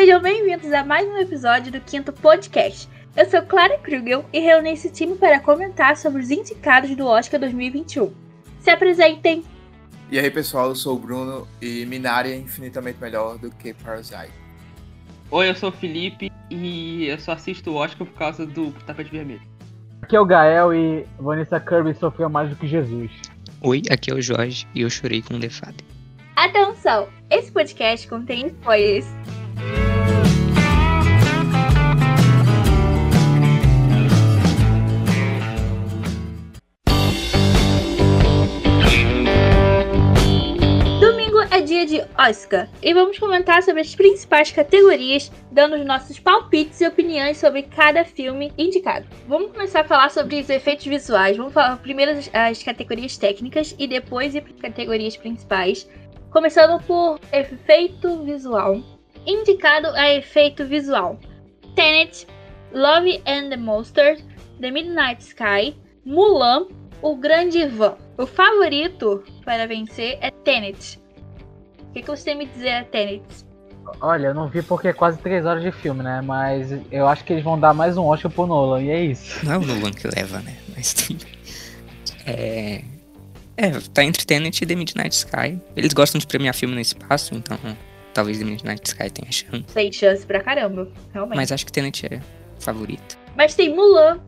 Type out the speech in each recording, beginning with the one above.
Sejam bem-vindos a mais um episódio do Quinto Podcast. Eu sou Clara Krugel e reuni esse time para comentar sobre os indicados do Oscar 2021. Se apresentem! E aí pessoal, eu sou o Bruno e Minari é infinitamente melhor do que Parasite. Oi, eu sou o Felipe e eu só assisto o Oscar por causa do tapete vermelho. Aqui é o Gael e Vanessa Kirby sofreu mais do que Jesus. Oi, aqui é o Jorge e eu chorei com o Father. Atenção! Esse podcast contém spoilers. Oscar e vamos comentar sobre as principais categorias, dando os nossos palpites e opiniões sobre cada filme indicado. Vamos começar a falar sobre os efeitos visuais. Vamos falar primeiro as- as categorias técnicas e depois ir para as categorias principais. Começando por efeito visual. Indicado a efeito visual: Tenet, Love and the Monsters, The Midnight Sky, Mulan, O Grande Van. O favorito para vencer é Tenet. O que, que você tem me dizer Tenet? Olha, eu não vi porque é quase 3 horas de filme, né? Mas eu acho que eles vão dar mais um Oscar pro Nolan, e é isso. Não é o Nolan que leva, né? Mas bem. É. É, tá entre Tenet e The Midnight Sky. Eles gostam de premiar filme no espaço, então talvez The Midnight Sky tenha chance. Tem chance pra caramba, realmente. Mas, Mas acho que Tenet é favorito. tem Mulan.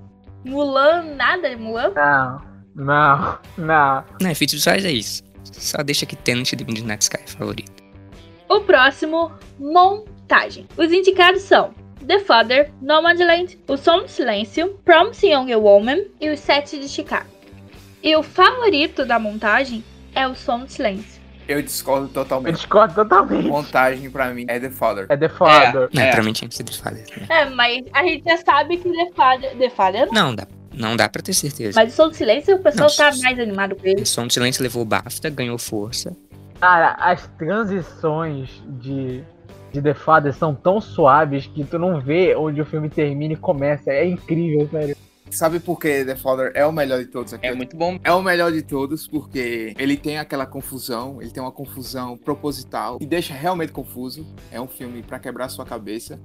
Mulan, nada, Mulan? Não, não, não. Não, efeitos visuais é isso. Só deixa que Tenet e The Midnight Sky é favorito. O próximo, montagem. Os indicados são The Father, Nomadland, O Som do Silêncio, Promising Young Woman e Os Sete de Chicago. E o favorito da montagem é O Som do Silêncio. Eu discordo Eu totalmente. discordo totalmente. Montagem pra mim é The Father. É The Father. Não, É. pra mim tinha que ser The Father. né? É, mas a gente já sabe que The Father, The Father não. Não, dá, não dá pra ter certeza. Mas O Som do Silêncio o pessoal Não, tá mais animado com ele. O Som do Silêncio levou BAFTA, ganhou força. Cara, as transições de, de The Father são tão suaves que tu não vê onde o filme termina e começa. É incrível, sério. Sabe por que The Father é o melhor de todos aqui? É muito bom. É o melhor de todos porque ele tem aquela confusão, ele tem uma confusão proposital e deixa realmente confuso. É um filme pra quebrar sua cabeça.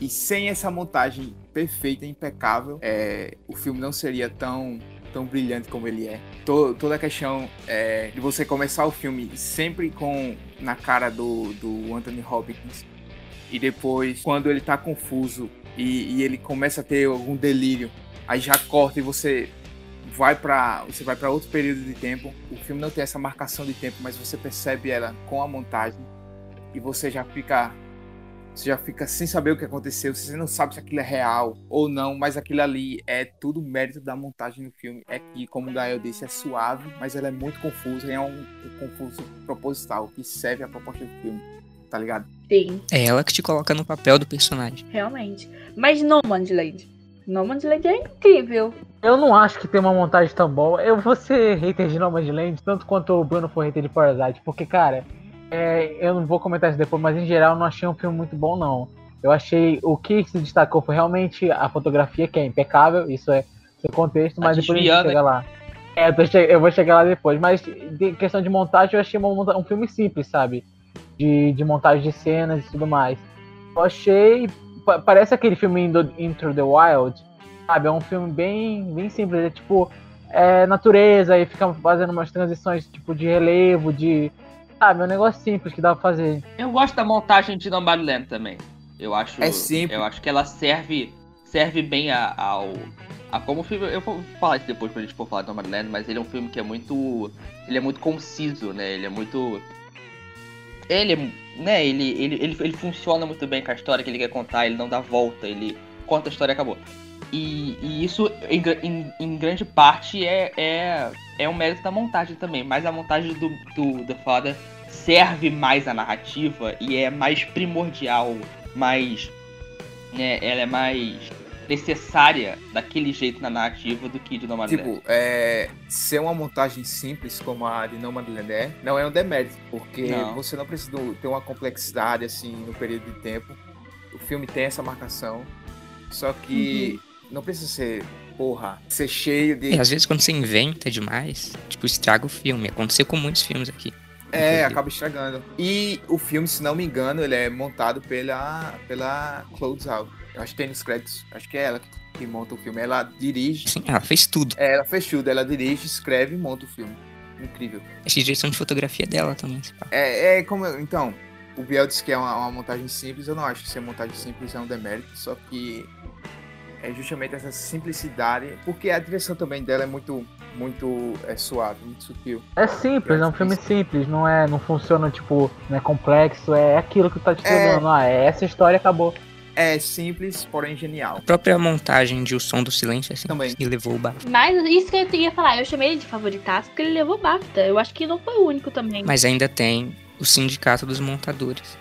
E sem essa montagem perfeita, impecável, é, o filme não seria tão, tão brilhante como ele é. To- toda a questão é, de você começar o filme sempre com na cara do, do Anthony Hopkins e depois, quando ele tá confuso e, e ele começa a ter algum delírio, aí já corta e você vai para você vai para outro período de tempo. O filme não tem essa marcação de tempo, mas você percebe ela com a montagem e você já fica você já fica sem saber o que aconteceu, você não sabe se aquilo é real ou não, mas aquilo ali é tudo mérito da montagem do filme. É que, como o Gael disse, é suave, mas ela é muito confusa e é um, um confuso proposital que serve à proposta do filme, tá ligado? Sim, É ela que te coloca no papel do personagem. realmente. Mas Nomadland. Nomadland é incrível. Eu não acho que tem uma montagem tão boa. Eu vou ser hater de Nomadland, tanto quanto o Bruno foi hater de Parasite, porque, cara, é, eu não vou comentar isso depois, mas em geral eu não achei um filme muito bom, não. Eu achei o que se destacou foi realmente a fotografia, que é impecável, isso é seu contexto, Tá mas depois a gente chega lá. É, eu, che- eu vou chegar lá depois, mas de questão de montagem, eu achei uma monta- um filme simples, sabe? De, de montagem de cenas e tudo mais. Eu achei. pa- parece aquele filme Into, Into the Wild, sabe? É um filme bem, bem simples, é tipo. É natureza e fica fazendo umas transições tipo de relevo, de. Sabe, é um negócio simples que dá pra fazer. Eu gosto da montagem de Nomadland também. Eu acho. É simples. Eu acho que ela serve, serve bem a- ao. A como o filme. Eu vou falar isso depois pra gente for falar de Nomadland, mas ele é um filme que é muito. Ele é muito conciso, né? Ele é muito. Ele é. Né, ele, ele, ele, ele funciona muito bem com a história que ele quer contar, ele não dá volta, ele conta a história e acabou. E, e isso, em, em, em grande parte, é, é, é um mérito da montagem também. Mas a montagem do, do The Father serve mais a narrativa e é mais primordial, mais. Né, ela é mais necessária daquele jeito na narrativa do que de Nomadland. Tipo, é, ser uma montagem simples como a de Nomadland é, não é um demérito, porque Não. você não precisa ter uma complexidade assim no período de tempo. O filme tem essa marcação, só que não precisa ser, porra, ser cheio de. E às vezes quando você inventa demais, tipo, estraga o filme. Aconteceu com muitos filmes aqui. É, acaba estragando. E o filme, se não me engano, ele é montado pela, pela Close Out. Eu acho que tem nos créditos. Acho que é ela que, monta o filme. Ela dirige. Sim, ela fez tudo. É, ela fez tudo. Ela dirige, escreve e monta o filme. Incrível. Acho que a direção de fotografia dela também. É, é como. Então, o Biel disse que é uma, uma montagem simples. Eu não acho que ser montagem simples é um demérito. Só que é justamente essa simplicidade. Porque a direção também dela é muito, muito é, suave, muito sutil. É simples, é um filme simples, não é, não funciona tipo, não é complexo, é aquilo que tá te É. falando, ah, é essa história acabou. É simples, porém genial. A própria montagem de O Som do Silêncio, assim, Também. e levou o bar. Mas isso que eu ia falar, eu chamei ele de favoritaço porque ele levou BAFTA. Eu acho que não foi o único também. Mas ainda tem o Sindicato dos Montadores,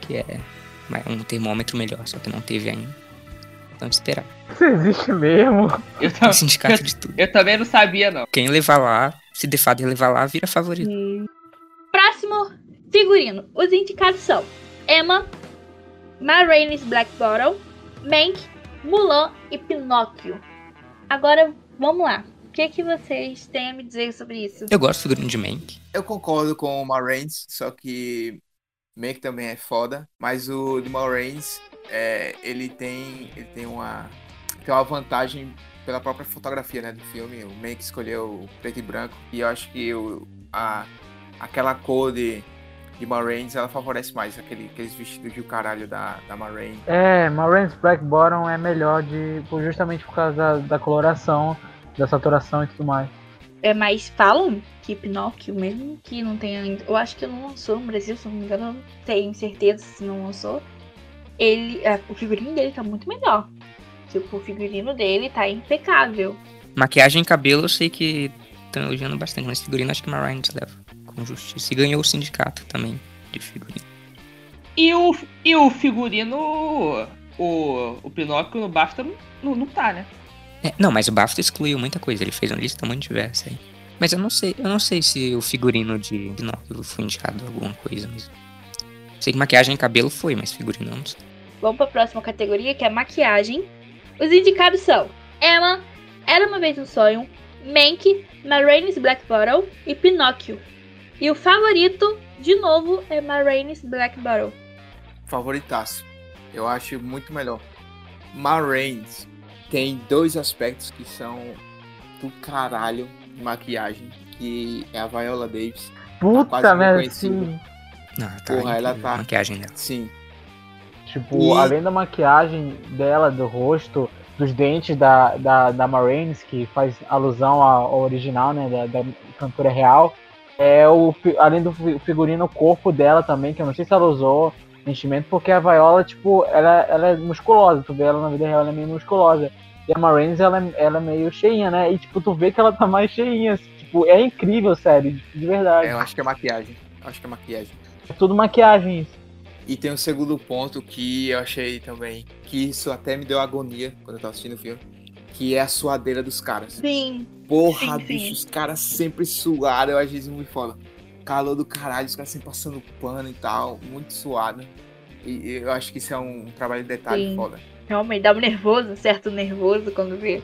que é um termômetro melhor, só que não teve ainda. Então esperar. Isso existe mesmo. Eu, tam- sindicato de tudo. eu também não sabia, não. Quem levar lá, se de fato levar lá, vira favorito. Hum. Próximo figurino. Os indicados são Emma, Ma Rainey's Black Bottle, Mank, Mulan e Pinóquio. Agora, vamos lá. O que, que vocês têm a me dizer sobre isso? Eu gosto do figurino de Mank. Eu concordo com o Marraines, só que Mank também é foda, mas o de Marraines, é, ele tem ele tem uma tem uma vantagem pela própria fotografia, né, do filme. O Mank escolheu preto e branco e eu acho que o, a aquela cor de de Marraines, ela favorece mais aquele, aqueles vestidos de caralho da, da Marraine. É, Marines Black Bottom é melhor de, por- justamente por causa da, da coloração, da saturação e tudo mais. É, mas falam que Pinóquio, mesmo que não tenha. ainda- Eu acho que não lançou no Brasil, se não me engano, eu não tenho certeza se não lançou. Ele. é, o figurino dele tá muito melhor. Tipo, o figurino dele tá impecável. Maquiagem e cabelo, eu sei que estão elogiando bastante, mas figurino acho que Marines leva com justiça. E ganhou o sindicato também de figurino. E o, e o figurino. O, o Pinóquio no BAFTA não, não, tá, né? É, não, mas o BAFTA excluiu muita coisa, ele fez uma lista muito diversa aí. Mas eu não sei, eu não sei se o figurino de Pinóquio foi indicado a alguma coisa mesmo. Sei que maquiagem e cabelo foi, mas figurino eu não sei. Vamos pra próxima categoria, que é maquiagem. Os indicados são Emma, Era Uma Vez um Sonho, Mank, Ma Rainey's Black Bottle e Pinóquio. E o favorito, de novo, é Ma Rainey's Black Bottle. favoritaço. Eu acho muito melhor. Marraines tem dois aspectos que são do caralho de maquiagem, que é a Viola Davis. Puta quase merda, reconhecível. sim. Não, tá Porra, ela incrível tá- a maquiagem dela. Sim, Tipo, E- além da maquiagem dela, do rosto, dos dentes da, da, da Marines, que faz alusão ao original, né, da, da cantora real, é o, além do fi- figurino, o corpo dela também, que eu não sei se ela usou enchimento, porque a Viola, tipo, ela, ela é musculosa, tu vê ela na vida real, ela é meio musculosa. E a Marines, ela, é- ela é meio cheinha, né, e tipo, tu vê que ela tá mais cheinha, assim, tipo, é incrível, sério, de, de verdade. é, eu acho que é maquiagem. Eu acho que é maquiagem. É tudo maquiagem isso. E tem um segundo ponto que eu achei também, que isso até me deu agonia quando eu tava assistindo o filme, que é a suadeira dos caras. Sim. Porra, Sim, sim. bicho, os caras sempre suaram, eu acho isso muito foda. Calor do caralho, os caras sempre passando pano e tal, muito suado. E eu acho que isso é um, trabalho de detalhe Sim. foda. Realmente dá um nervoso, certo nervoso quando vê.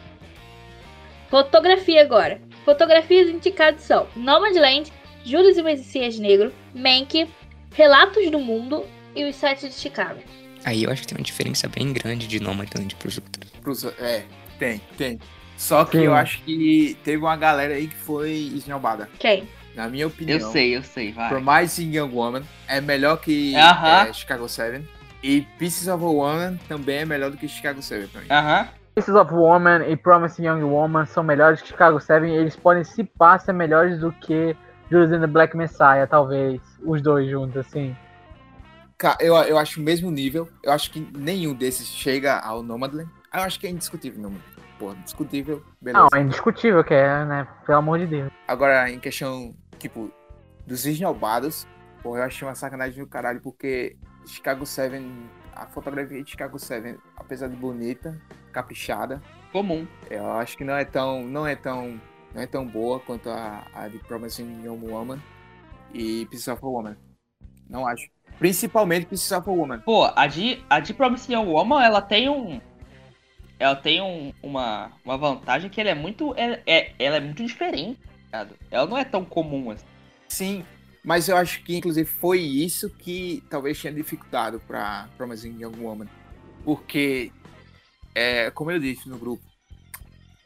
Fotografia agora. Fotografias indicadas são Nomadland, Judas e Messias Negro, Mank, Relatos do Mundo e Os Sete de Chicago. Aí eu acho que tem uma diferença bem grande de Nomadland pros outros. Pros- É, tem, tem. Só que Sim. eu acho que teve uma galera aí que foi esnobada. Quem? Na minha opinião. Eu sei, eu sei, vai. Promising Young Woman é melhor que Aham. é, Chicago 7. E Pieces of a Woman também é melhor do que Chicago 7 pra mim. Aham. Pieces of Woman e Promising Young Woman são melhores que Chicago 7. Eles podem se passar melhores do que Judas and the Black Messiah, talvez. Os dois juntos, assim. Eu, eu acho o mesmo nível. Eu acho que nenhum desses chega ao Nomadland. Eu acho que é indiscutível, Nomadland. Pô, indiscutível, beleza. Não, é indiscutível que é, né? Pelo amor de Deus. Agora, em questão, tipo, dos esnobados, pô, eu achei uma sacanagem do caralho, porque Chicago 7, a fotografia de Chicago 7, apesar de bonita, caprichada, Comum. eu acho que não é tão, não é tão, não é tão boa quanto a, a de Promising Young Woman e Pieces of a Woman. Não acho. Principalmente Pieces of a Woman. Pô, a de, a de Promising Young Woman, ela tem um. Ela tem um, uma, uma vantagem que ela é muito. É, é- ela é muito diferente, ligado? Ela não é tão comum assim. Sim, Mas eu acho que, inclusive, foi isso que talvez tenha dificultado para Promising Young Woman. Porque, é, como eu disse no grupo,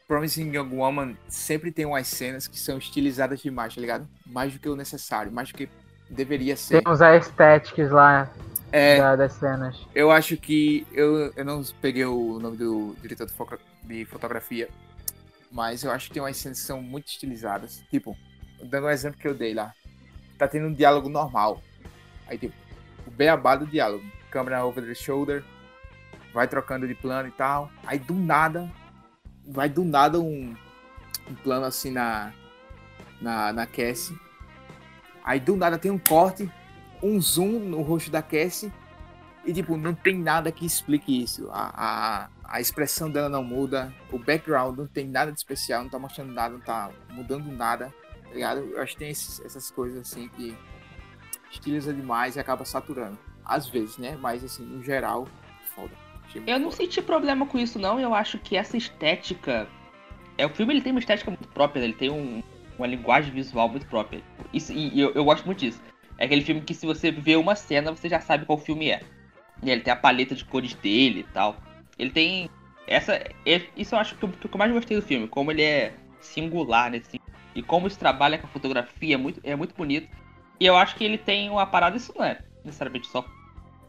Promising Young Woman sempre tem umas cenas que são estilizadas demais, tá ligado? Mais do que o necessário, mais do que deveria ser. Tem uns aesthetics lá É, da- das cenas. eu acho que. Eu, eu não peguei o nome do diretor de fotografia, mas eu acho que tem umas cenas que são muito estilizadas. Tipo, dando um exemplo que eu dei lá. Tá tendo um diálogo normal. Aí, tipo, o beabá do diálogo. Câmera over the shoulder. Vai trocando de plano e tal. Aí do nada. Vai do nada um, um plano assim na. Na, na Cassie. Aí do nada tem um corte. Um zoom no rosto da Cassie. E, tipo, não tem nada que explique isso. A, a, a expressão dela não muda. O background não tem nada de especial. Não tá mostrando nada, não tá mudando nada. Tá ligado? Eu acho que tem esses- essas coisas assim que estiliza demais e acaba saturando. Às vezes, né? Mas, assim, no geral, foda. Eu não foda. senti problema com isso, não. Eu acho que essa estética. É, o filme ele tem uma estética muito própria, né? ele tem um- uma linguagem visual muito própria. Isso, e eu, eu gosto muito disso. É aquele filme que se você vê uma cena, você já sabe qual filme é. E ele tem a paleta de cores dele e tal. Ele tem. Essa. é- Isso eu acho que que eu mais gostei do filme, como ele é singular nesse E como isso trabalha com a fotografia é muito, é muito bonito. E eu acho que ele tem uma parada, isso não é necessariamente só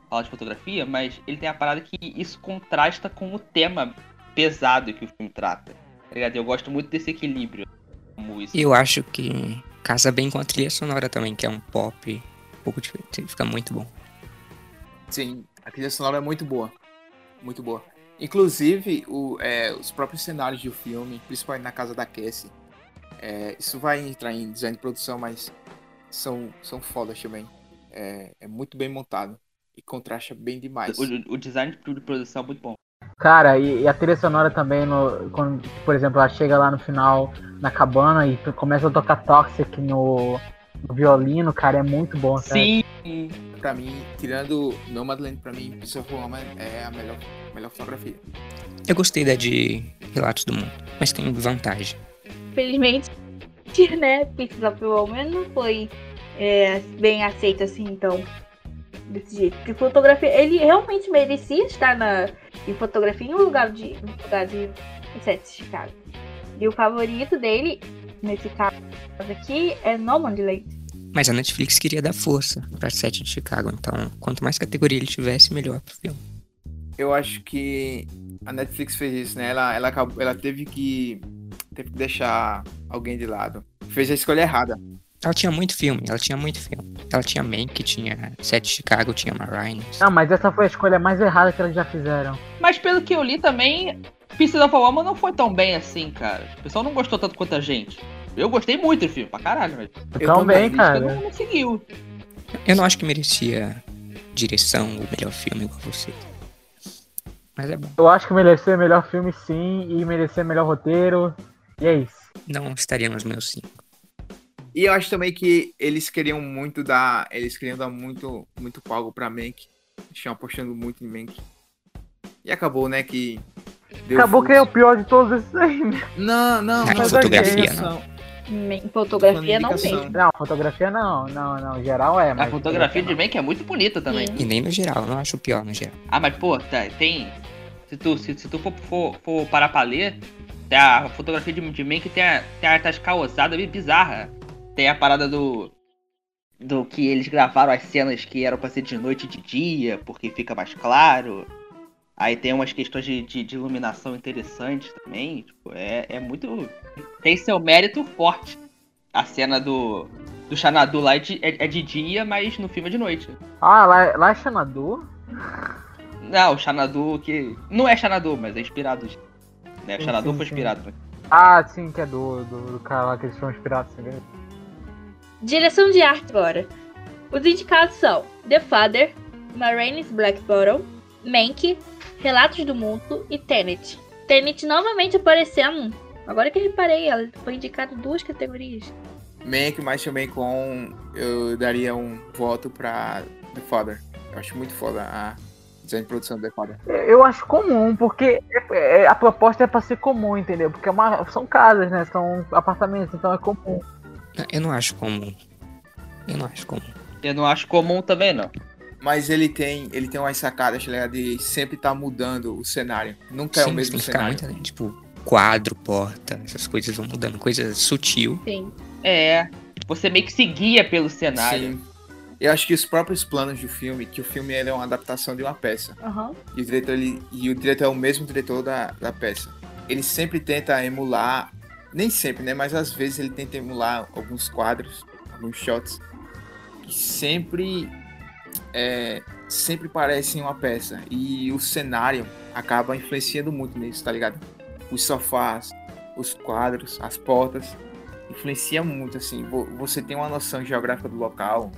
falar de fotografia, mas ele tem a parada que isso contrasta com o tema pesado que o filme trata. Tá ligado? Eu gosto muito desse equilíbrio. E eu acho que casa bem com a trilha sonora também, que é um pop um pouco diferente. Fica muito bom. Sim, a trilha sonora é muito boa. Muito boa. Inclusive, o, é, os próprios cenários do filme, principalmente na casa da Cassie, é, isso vai entrar em design de produção, mas são, são fodas também. É, é muito bem montado e contrasta bem demais. O, o design de produção é muito bom. Cara, e, e a trilha sonora também, no, quando, por exemplo, ela chega lá no final na cabana e começa a tocar Toxic no, no violino, cara, é muito bom, sabe? Sim! Pra mim, tirando Nomadland, pra mim, Piece of Woman é a melhor, melhor fotografia. Eu gostei da de Relatos do Mundo, mas tem vantagem. Felizmente, né, Pieces of Woman não foi é, bem aceito assim, então, desse jeito. Porque fotografia, ele realmente merecia estar na, em fotografia em um lugar de, no lugar de set de Chicago. E o favorito dele, nesse caso aqui, é Nomadland. Mas a Netflix queria dar força pra Sete de Chicago, então quanto mais categoria ele tivesse, melhor pro filme. Eu acho que a Netflix fez isso, né? Ela, ela, acabou, ela teve que teve que deixar alguém de lado. Fez a escolha errada. Ela tinha muito filme, ela tinha muito filme. Ela tinha Mank, tinha Sete de Chicago, tinha Marine. Não, mas essa foi a escolha mais errada que eles já fizeram. Mas pelo que eu li também, Pieces of a Woman não foi tão bem assim, cara. O pessoal não gostou tanto quanto a gente. Eu gostei muito do filme, pra caralho, mas Eu também, também, cara. não, não seguiu. Eu não acho que merecia direção ou melhor filme igual você. Mas é bom. Eu acho que merecer melhor filme sim, e merecer melhor roteiro. E é isso. Não estaria nos meus cinco. E eu acho também que eles queriam muito dar. Eles queriam dar muito, muito palco pra Mank. Estão apostando muito em Mank. E acabou, né? Que. deu Acabou que é o pior de todos esses aí. né? Não, não, Ah, não. fotografia, indicação. Em fotografia não mesmo. Não, fotografia não, não, não. Geral é, A mas. fotografia de Mank é muito bonita também. Sim. E nem no geral, eu não acho o pior no geral. Ah, mas pô, tá, tem. Se tu, se, se tu for, for, for parar pra ler, tem a fotografia de, de Mank tem a, tem a caosadas meio bizarra. Tem a parada do. Do que eles gravaram as cenas que eram pra ser de noite e de dia, porque fica mais claro. Aí tem umas questões de, de, de iluminação interessantes também. Tipo, é, é muito. Tem seu mérito forte. A cena do. Do Xanadu lá é de, é, é de dia, mas no filme é de noite. Ah, lá, lá é Xanadu? Não, o Xanadu que. Não é Xanadu, mas é inspirado. Né? O Sim, Xanadu sim, foi sim. inspirado. né? Ah, sim, que é do, do, do cara lá que eles foram inspirados. Né? Direção de arte agora. Os indicados são The Father, Maraine's Black Bottom, Mank, Relatos do Mundo e Tenet. Tenet novamente aparecendo. Agora que eu reparei, ela foi indicada em duas categorias. Mank, mas também com. Eu daria um voto pra The Father. Eu acho muito foda a design de produção do The Father. Eu acho comum, porque é- é- a proposta é pra ser comum, entendeu? Porque é uma- são casas, né? São apartamentos, então é comum. Eu não acho comum. Eu não acho comum. Eu não acho comum também, não. Mas ele tem, ele tem umas sacadas, tá ligado? De sempre tá mudando o cenário. Nunca é o Sim, mesmo cenário. muito, tipo, quadro, porta, essas coisas vão mudando. Coisa sutil. Sim. É. Você meio que se guia pelo cenário. Sim. Eu acho que os próprios planos do filme, que o filme ele é uma adaptação de uma peça. Aham. E o diretor, ele, e o diretor é o mesmo diretor da, da peça. Ele sempre tenta emular, nem sempre, né? Mas às vezes ele tenta emular alguns quadros, alguns shots, que sempre, é, sempre parecem uma peça. E o cenário acaba influenciando muito nisso, tá ligado? Os sofás, os quadros, as portas, influencia muito, assim. Vo- Você tem uma noção geográfica do local,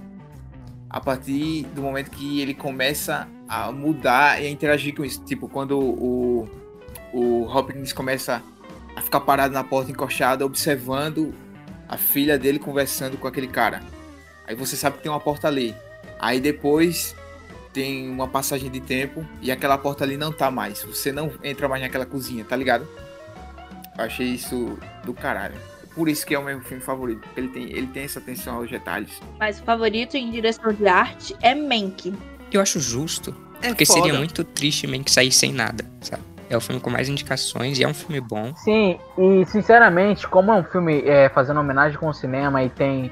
a partir do momento que ele começa a mudar e a interagir com isso. Tipo, quando o, o Hopkins começa a ficar parado na porta encoxada, observando a filha dele conversando com aquele cara. Aí você sabe que tem uma porta ali. Aí depois tem uma passagem de tempo e aquela porta ali não tá mais. Você não entra mais naquela cozinha, tá ligado? Eu achei isso do caralho. Por isso que é o meu filme favorito. porque Ele tem, ele tem essa atenção aos detalhes. Mas o favorito em direção de arte é Mank. Eu acho justo. É Porque foda. seria muito triste que sair sem nada, sabe? É o filme com mais indicações e é um filme bom. Sim, e sinceramente, como é um filme é, fazendo homenagem com o cinema e tem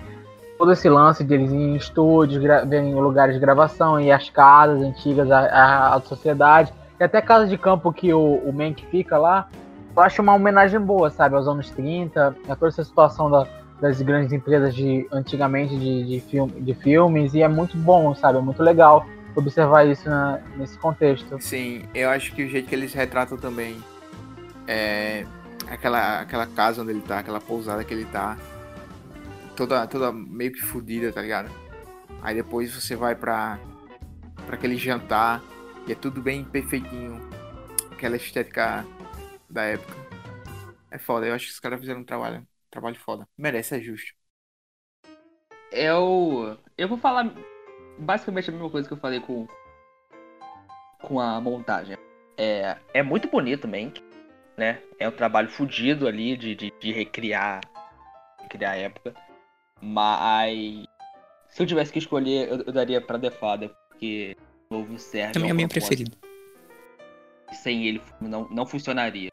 todo esse lance de em estúdios, verem lugares de gravação e as casas antigas, a, a, a sociedade, e até casa de campo que o, o Mank fica lá, eu acho uma homenagem boa, sabe, aos anos 30, a toda essa situação da- das grandes empresas de antigamente de, de, de filmes, e é muito bom, sabe, é muito legal observar isso na- nesse contexto. Sim, eu acho que o jeito que eles retratam também é aquela, aquela casa onde ele tá, aquela pousada que ele tá, toda, toda meio que fodida, tá ligado? Aí depois você vai pra, pra aquele jantar e é tudo bem perfeitinho, aquela estética da época. É foda, eu acho que os caras fizeram um trabalho, trabalho foda. Merece, é justo. Eu. Eu vou falar basicamente a mesma coisa que eu falei com. Com a montagem. É, é muito bonito, Mank, né? É um trabalho fudido ali de, de, de recriar. Recriar a época. Mas. Se eu tivesse que escolher, eu, eu daria pra The Father, porque o novo serve. Também é o meu preferido. Sem ele não, não funcionaria.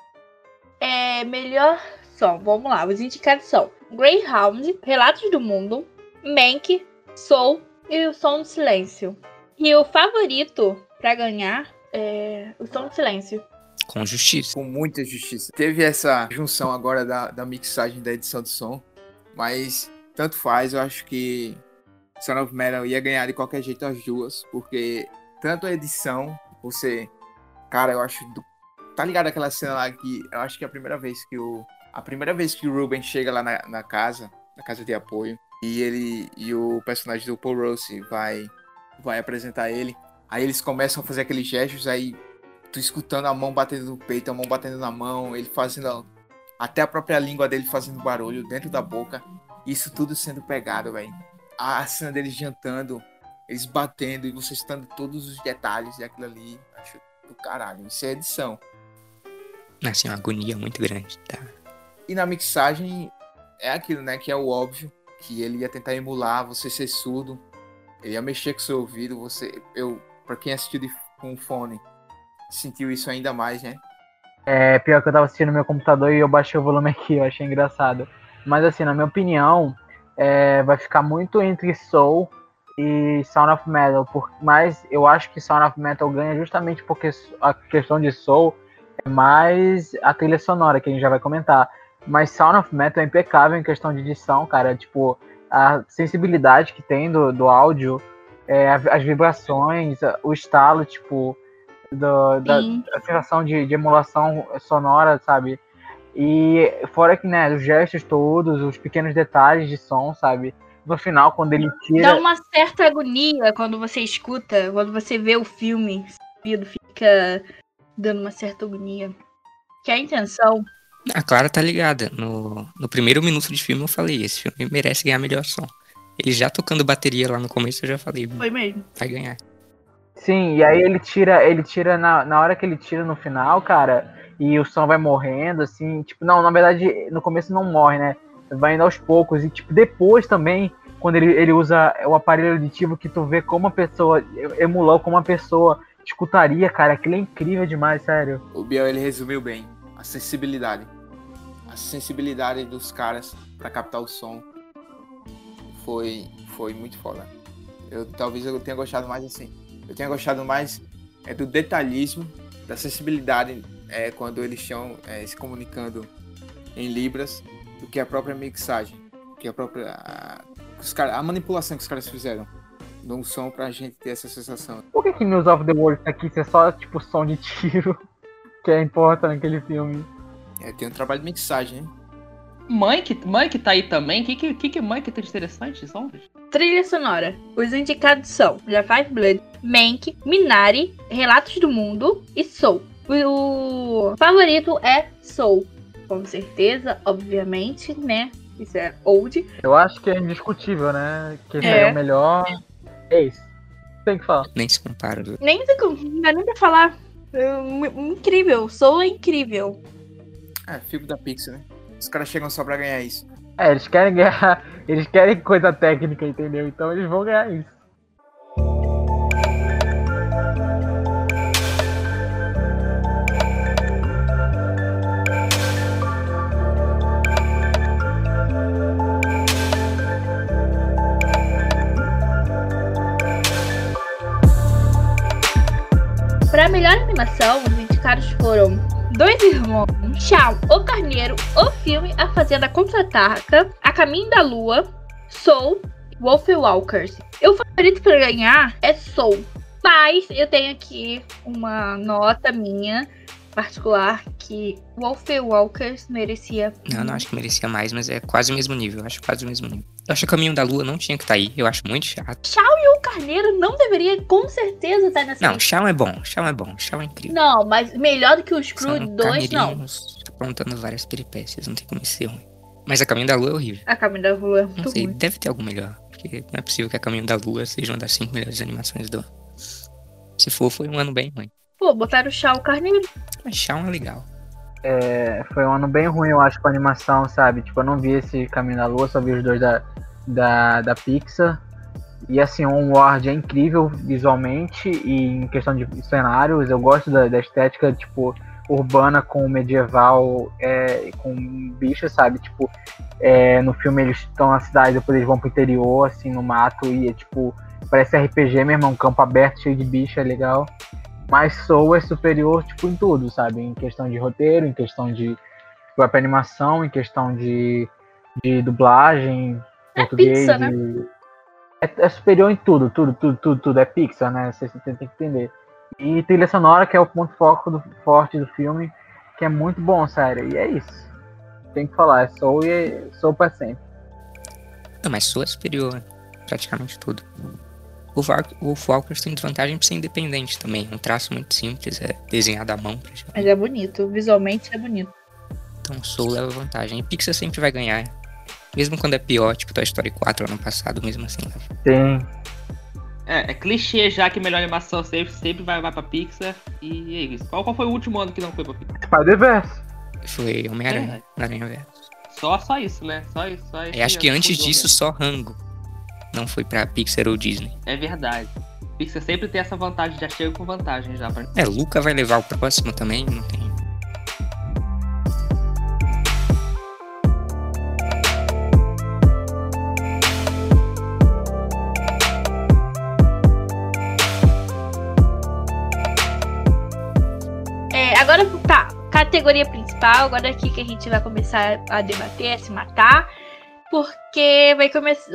É melhor som. Vamos lá. Os indicados são Greyhound, Relatos do Mundo, Mank, Soul e O Som do Silêncio. E o favorito pra ganhar é O Som do Silêncio. Com justiça. com muita justiça. Teve essa junção agora da, da mixagem da edição de som, mas tanto faz, eu acho que Son of Metal ia ganhar de qualquer jeito as duas, porque tanto a edição, você. Cara, eu acho. do- tá ligado aquela cena lá que eu acho que é a primeira vez que o. A primeira vez que o Ruben chega lá na, na casa, na casa de apoio, e ele. E o personagem do Paul Rossi vai. Vai apresentar ele. Aí eles começam a fazer aqueles gestos, aí tu escutando a mão batendo no peito, a mão batendo na mão, ele fazendo até a própria língua dele fazendo barulho dentro da boca. Isso tudo sendo pegado, velho. A cena deles jantando, eles batendo e você estando todos os detalhes daquilo ali. Acho do caralho. Isso é edição. Assim, uma agonia muito grande, tá? E na mixagem é aquilo, né? Que é o óbvio. Que ele ia tentar emular você ser surdo. Ele ia mexer com seu ouvido. Você. Eu, pra quem assistiu de, com fone, sentiu isso ainda mais, né? É pior que eu tava assistindo no meu computador e eu baixei o volume aqui, eu achei engraçado. Mas assim, na minha opinião, é, vai ficar muito entre Soul e Sound of Metal. Por, mas eu acho que Sound of Metal ganha justamente porque a questão de Soul é mais a trilha sonora, que a gente já vai comentar. Mas Sound of Metal é impecável em questão de edição, cara. Tipo, a sensibilidade que tem do, do áudio, é, as vibrações, o estalo, tipo, do, da, Sim. a sensação de, de emulação sonora, sabe? E fora que, né, os gestos todos, os pequenos detalhes de som, sabe? No final, quando ele tira. Dá uma certa agonia quando você escuta, quando você vê o filme. Fica dando uma certa agonia. Que a intenção. A Clara tá ligada. No, no primeiro minuto de filme eu falei, esse filme merece ganhar melhor som. Ele já tocando bateria lá no começo, eu já falei, Foi mesmo. vai ganhar. Sim, e aí ele tira, ele tira na, na hora que ele tira no final, cara, e o som vai morrendo, assim, tipo, não, na verdade, no começo não morre, né? Vai indo aos poucos, e tipo, depois também quando ele, ele usa o aparelho auditivo que tu vê como a pessoa, emulou como uma pessoa escutaria, cara. Aquilo é incrível demais, sério. O Biel ele resumiu bem a sensibilidade. A sensibilidade dos caras pra captar o som foi, foi muito foda. Eu, talvez eu tenha gostado mais assim. Eu tenha gostado mais é, do detalhismo, da sensibilidade é, quando eles estão é, se comunicando em libras do que a própria mixagem, que a própria a, os cara, a manipulação que os caras fizeram no som pra gente ter essa sensação. Por que, que News of the World tá aqui se é só tipo som de tiro que é importante naquele filme? É, tem um trabalho de mixagem, que, mãe que tá aí também. O que, que, que, que mãe que tá interessante, são? Trilha sonora. Os indicados são The Five Blood, Mank, Minari, Relatos do Mundo e Soul. O favorito é Soul. Com certeza, obviamente, né? Isso é old. Eu acho que é indiscutível, né? Que É. é o melhor. É isso. Tem que falar. Nem se compara. do- Nem sei como, não dá nem pra falar. É, incrível, Soul é incrível. É, filme da Pixar, né? Os caras chegam só pra ganhar isso. É, eles querem ganhar. Eles querem coisa técnica, entendeu? Então eles vão ganhar isso. Animação, os indicados foram Dois Irmãos, Shaun, O Carneiro, O Filme, A Fazenda Contra-Ataca, A Caminho da Lua, Soul, Wolf Walkers. O favorito pra ganhar é Soul, mas eu tenho aqui uma nota minha particular que Wolf Walkers merecia. Não, não acho que merecia mais, mas é quase o mesmo nível. eu Acho quase o mesmo nível. Eu acho que o Caminho da Lua não tinha que estar aí. Eu acho muito chato. O Carneiro não deveria com certeza estar nessa Não. Shawn é bom. Shawn é bom. Shawn é incrível. Não, mas melhor do que os Screw São 2, não. aprontando várias peripécias. Não tem como ser ruim. Mas a Caminho da Lua é horrível. A Caminho da Lua é Não muito sei, ruim. deve ter algo melhor. Porque não é possível que a Caminho da Lua seja uma das cinco melhores animações do ano. Se for, foi um ano bem ruim. Pô, botaram o Shaw Carneiro. Mas Shawn é legal. É, foi um ano bem ruim, eu acho, com animação, sabe? Tipo, eu não vi esse Caminho da Lua, só vi os dois da, da, da Pixar. E assim, o Onward é incrível visualmente e em questão de cenários. Eu gosto da, da estética, tipo, urbana com medieval, é, com bichos, sabe? Tipo, é, no filme eles estão na cidade, depois eles vão pro interior, assim, no mato, e é tipo, parece RPG mesmo, é um campo aberto, cheio de bicho, é legal. Mas Soul é superior, tipo, em tudo, sabe? Em questão de roteiro, em questão de própria animação, em questão de, de dublagem, É português. Pixar, né? É, é superior em tudo, tudo, tudo, tudo, tudo. É Pixar, né? Você, tem que entender. E trilha sonora, que é o ponto foco do, forte do filme, que é muito bom, sério. E é isso. Tem que falar, é Soul e é Soul pra sempre. Não, mas Soul é superior praticamente tudo. O Wolf- o Wolf Walkers tem desvantagem por ser independente também. É um traço muito simples, é desenhado à mão. Mas é bonito, visualmente é bonito. Então o Soul leva vantagem. E Pixar sempre vai ganhar. Mesmo quando é pior, tipo Toy Story 4 ano passado, mesmo assim. leva. Tem. É, é clichê já que melhor animação sempre, sempre vai, vai pra Pixar. E é isso. Qual, qual foi o último ano que não foi pra Pixar? Spider-Verse. Foi Homem-Aranha, na Aranha Verso. Só, só isso, né? Só isso. Só Eu esse acho que antes disso só Rango. Não foi pra Pixar ou Disney. É verdade. Pixar sempre tem essa vantagem, já chega com vantagem já. Pra... É, Luca vai levar o próximo também, não tem. É, agora tá, categoria principal, agora é aqui que a gente vai começar a debater, a se matar, porque vai começar.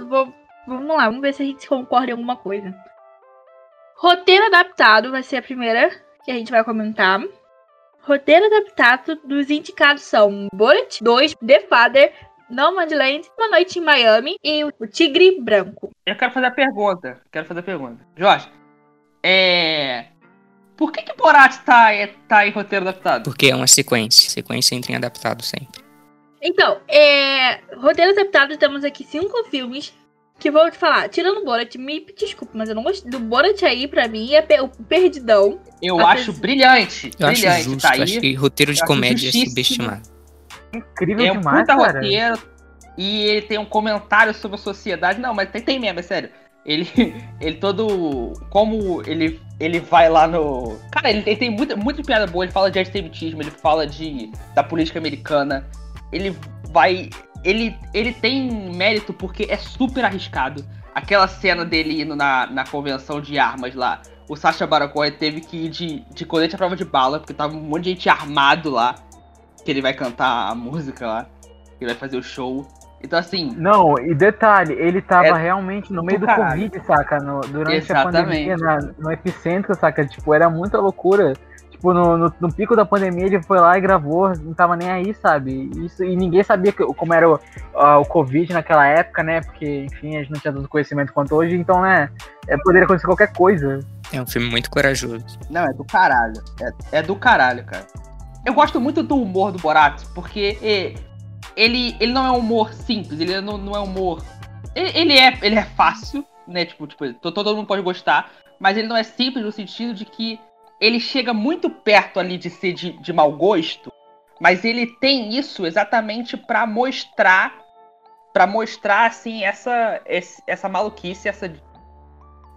Vamos lá, vamos ver se a gente concorda em alguma coisa. Roteiro adaptado vai ser a primeira que a gente vai comentar. Roteiro adaptado dos indicados são Bullet 2, The Father, Nomadland, Uma Noite em Miami e o Tigre Branco. Eu quero fazer a pergunta. Quero fazer a pergunta. Jorge, é. Por que que Borat tá, é, tá em roteiro adaptado? Porque é uma sequência. Sequência entra em adaptado sempre. Então, é, roteiro adaptado, temos aqui cinco filmes que vou te falar. Tirando o Borat, me desculpa, mas eu não gostei do Borat aí, pra mim, é pe- o perdidão. Eu acho brilhante. Eu acho brilhante, justo. tá aí. acho que roteiro de Eu acho comédia é subestimado. Incrível É um demais, puta cara. roteiro. E ele tem um comentário sobre a sociedade. Não, mas tem, tem mesmo, é sério. Ele, ele todo. Como ele, ele vai lá no. Cara, ele, ele tem muita, muita piada boa. Ele fala de antissemitismo, ele fala de, da política americana. Ele vai. Ele, ele tem mérito porque é super arriscado. Aquela cena dele indo na, na convenção de armas lá. O Sacha Baron Cohen teve que ir de, de colete à prova de bala, porque tava um monte de gente armado lá. Que ele vai cantar a música lá. Que ele vai fazer o show. Então, assim. Não, e detalhe, ele tava É realmente no meio do caralho. Covid, saca? No- durante Exatamente. a pandemia, na- no epicentro, saca? Tipo, era muita loucura. Tipo, no, no, no pico da pandemia, ele foi lá e gravou, não tava nem aí, sabe? Isso, e ninguém sabia que- como era o, ah, o Covid naquela época, né? Porque, enfim, a gente não tinha tanto conhecimento quanto hoje, então, né? É, poderia acontecer qualquer coisa. É um filme muito corajoso. Não, é do caralho. É, é do caralho, cara. Eu gosto muito do humor do Borat, porque é, ele, ele não é um humor simples, ele não, não é humor. Ele, ele é, ele é fácil, né? Tipo, tipo, to- todo mundo pode gostar, mas ele não é simples no sentido de que ele chega muito perto ali de ser de, de mau gosto, mas ele tem isso exatamente pra mostrar. Pra mostrar, assim, essa, essa maluquice, essa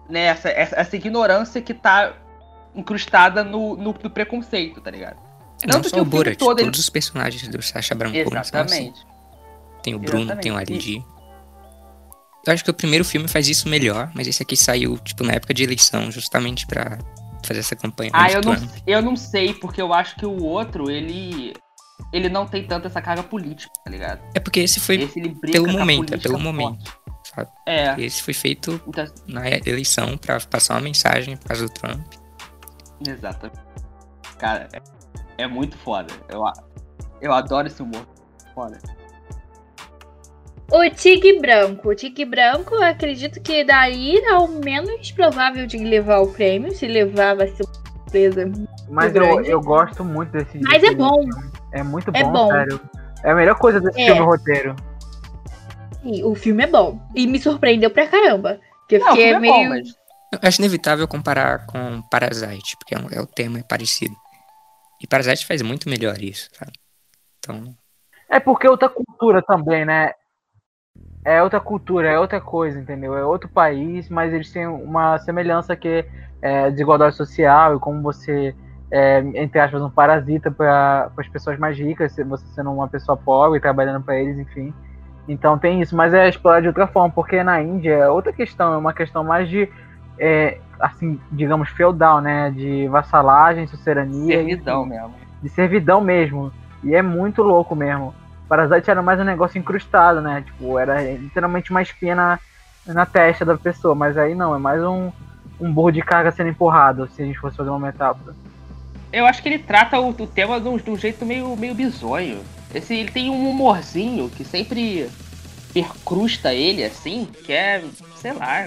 né, essa, essa, ignorância que tá incrustada no, no, no preconceito, tá ligado? Não Tanto só que o o Borat, todo, ele- todos os personagens do Sacha Baron Cohen são assim. Exatamente. Tem o Bruno, Exatamente. tem o G. Eu acho que o primeiro filme faz isso melhor, mas esse aqui saiu, tipo, na época de eleição, justamente pra fazer essa campanha. Ah, eu não, eu não sei, porque eu acho que o outro, ele. Ele não tem tanto essa carga política, tá ligado? É porque esse foi, Esse brinca pelo momento, é pelo forte. momento, sabe? É, Esse foi feito então, na eleição pra passar uma mensagem por causa do Trump. exatamente. Cara, é, é muito foda. Eu, eu adoro esse humor. Foda. O Tigre Branco. O Tigre Branco, eu acredito que daí é o menos provável de levar o prêmio. Se levar, vai ser uma surpresa. Mas Muito eu, eu gosto muito desse. Mas desse é bom. filme. É muito É bom, bom. sério. É a melhor coisa desse É. filme roteiro. Sim, o filme é bom. E me surpreendeu pra caramba. Que eu Não, fiquei é meio. bom, mas. Eu acho inevitável comparar com Parasite, porque é, um- é o tema é parecido. E Parasite faz muito melhor isso, sabe? Então, É porque é outra cultura também, né? É outra cultura, é outra coisa, entendeu? É outro país, mas eles têm uma semelhança que é desigualdade social e como você, é, entre aspas, um parasita para as pessoas mais ricas, você sendo uma pessoa pobre, trabalhando para eles, enfim. Então tem isso, mas é explorar de outra forma, porque na Índia é outra questão, é uma questão mais de, é, assim, digamos, feudal, né? De vassalagem, sucerania. Servidão enfim mesmo. de servidão mesmo. E é muito louco mesmo. Parasite era mais um negócio incrustado, né? Tipo, era literalmente uma espinha na, na testa da pessoa. Mas aí não, é mais um, um burro de carga sendo empurrado, se a gente fosse fazer uma metáfora. Eu acho que ele trata o, o tema de um, de um jeito meio, meio bizonho. Esse, ele tem um humorzinho que sempre percrusta ele, assim, que é, sei lá.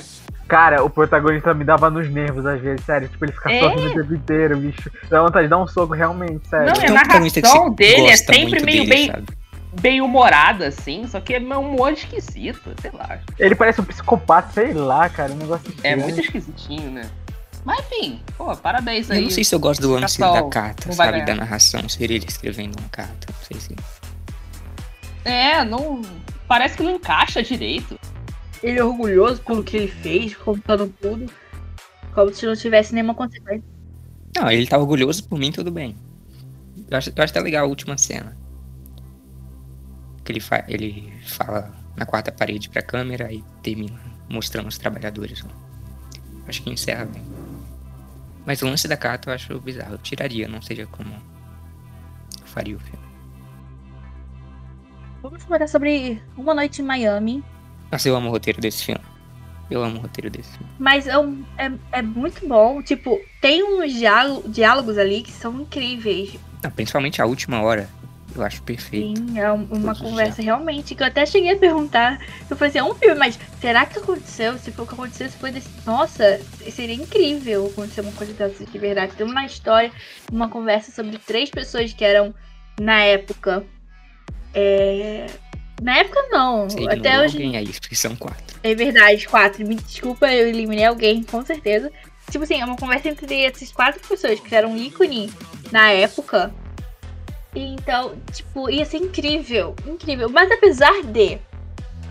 Cara, o protagonista me dava nos nervos às vezes, sério. Tipo, ele fica É? sorrindo o tempo inteiro, bicho. Dá vontade de dar um soco realmente, sério. Não, tem a narração dele é sempre meio dele, bem, sabe? Bem humorada, assim, só que é um humor esquisito, sei lá. Ele parece um psicopata, sei lá, cara. Um negócio É estranho. muito esquisitinho, né? Mas enfim, pô, parabéns Eu aí. não sei se eu gosto do lance da carta, sabe? ganhar. Da narração, ser ele escrevendo uma carta. Não sei se. É, não. Parece que não encaixa direito. Ele é orgulhoso pelo que ele fez, contando tudo. Como se não tivesse nenhuma consequência. Não, ele tá orgulhoso por mim, tudo bem. Eu acho, eu acho até legal a última cena. Que ele, fa ele fala na quarta parede pra câmera e termina mostrando os trabalhadores. lá. Acho que encerra bem. Mas o lance da carta eu acho bizarro. Eu tiraria, não seja como eu faria o filme. Vamos falar sobre Uma Noite em Miami. Nossa, eu amo o roteiro desse filme. Eu amo o roteiro desse filme. Mas é, um- é, é muito bom. Tipo, tem uns diálo- diálogos ali que são incríveis. Não, principalmente a última hora. Eu acho perfeito. Sim, é um- uma Todos conversa realmente que eu até cheguei a perguntar. Eu falei assim, é um filme, mas será que aconteceu? Se for o que aconteceu, se foi desse. Nossa, seria incrível acontecer uma coisa dessa de verdade. Tem uma história, uma conversa sobre três pessoas que eram, na época. é, Na época não. Você até ignorou hoje. alguém aí, porque são quatro. É verdade, quatro. Me desculpa, eu eliminei alguém, com certeza. Tipo assim, é uma conversa entre essas quatro pessoas que eram ícone na época. Então, tipo, ia ser incrível, incrível. Mas apesar de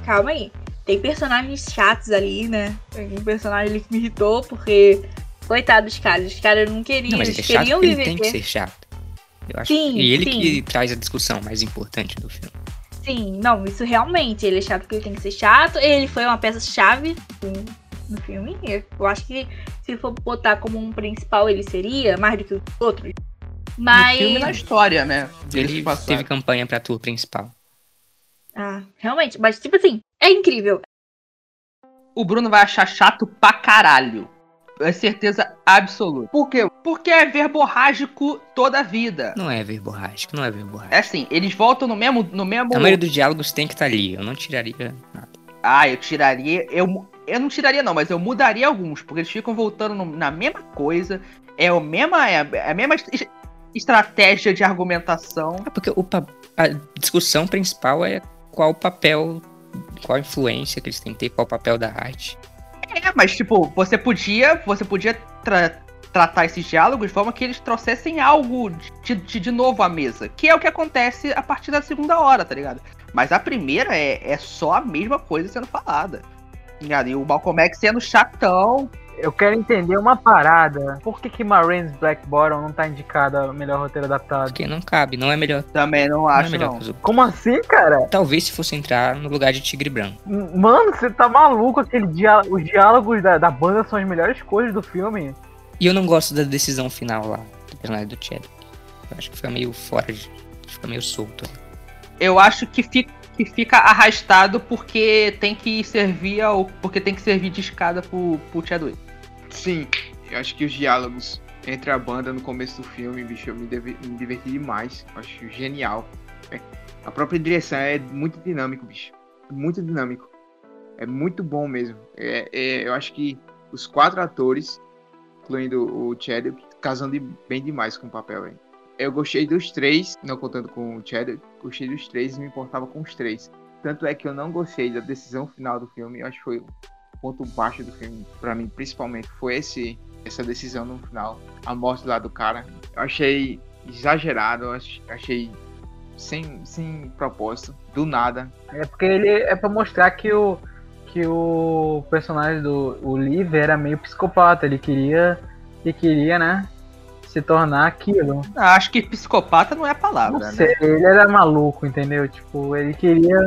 calma aí. Tem personagens chatos ali, né? Tem um personagem ali que me irritou, porque. Coitado dos caras, os caras não queriam, Não, mas eles ele é queriam porque ele viver. tem que ser chato. Eu acho Sim, e ele sim. que traz a discussão mais importante do filme. Sim, não, isso realmente. Ele é chato porque ele tem que ser chato. Ele foi uma peça-chave no filme. Eu acho que se for botar como um principal, ele seria, mais do que os outros. No Mas. filme e na história, né? Ele teve campanha pra ator principal. Ah, realmente. Mas, tipo assim, é incrível. O Bruno vai achar chato pra caralho. É certeza absoluta. Por quê? Porque é verborrágico toda a vida. Não é verborrágico, não é verborrágico. É assim, eles voltam no mesmo. No mesmo... A maioria dos diálogos tem que estar ali. Eu não tiraria nada. Ah, eu tiraria. Eu, eu não tiraria, não, mas eu mudaria alguns, porque eles ficam voltando no- na mesma coisa. É, o mesma, é, a- é a mesma es- estratégia de argumentação. É porque o a discussão principal é qual o papel, qual a influência que eles têm que ter, qual o papel da arte. É, mas tipo, você podia. Você podia tra- tratar esses diálogos de forma que eles trouxessem algo de, de, de novo à mesa. Que é o que acontece a partir da segunda hora, tá ligado? Mas a primeira é, é só a mesma coisa sendo falada. tá ligado? E o Malcolm X sendo chatão. Eu quero entender uma parada. Por que que Marines Black Bottom não tá indicada a melhor roteiro adaptado? Porque não cabe, não é melhor. Também não Não é acho, melhor não. os outros. Como assim, cara? Talvez se fosse entrar no lugar de Tigre Branco. Mano, você tá maluco? Aquele dia... Os diálogos da, da banda são as melhores coisas do filme. E eu não gosto da decisão final lá, do personagem do Chadwick. Eu acho que fica meio fora de. Fica meio solto. Eu acho que fica, que fica arrastado porque tem que servir ao. Porque tem que servir de escada pro, pro Chadwick. Sim, eu acho que os diálogos entre a banda no começo do filme, bicho, eu me, me diverti demais. Eu acho genial. É, a própria direção é muito dinâmico, bicho. Muito dinâmico. É muito bom mesmo. É, é, eu acho que os quatro atores, incluindo o Chadwick, casam de- bem demais com o papel, velho. Eu gostei dos três, não contando com o Chadwick, gostei dos três e me importava com os três. Tanto é que eu não gostei da decisão final do filme, eu acho que foi ponto baixo do filme, pra mim, principalmente, foi esse, essa decisão no final, a morte lá do cara. Eu achei exagerado, eu ach- achei sem, sem propósito, do nada. É porque ele é pra mostrar que o que o personagem do o Liv era meio psicopata. Ele queria ele queria, né, se tornar aquilo. Ah, Acho que psicopata não é a Não palavra, né? sei, ele era maluco, entendeu? Tipo, ele queria.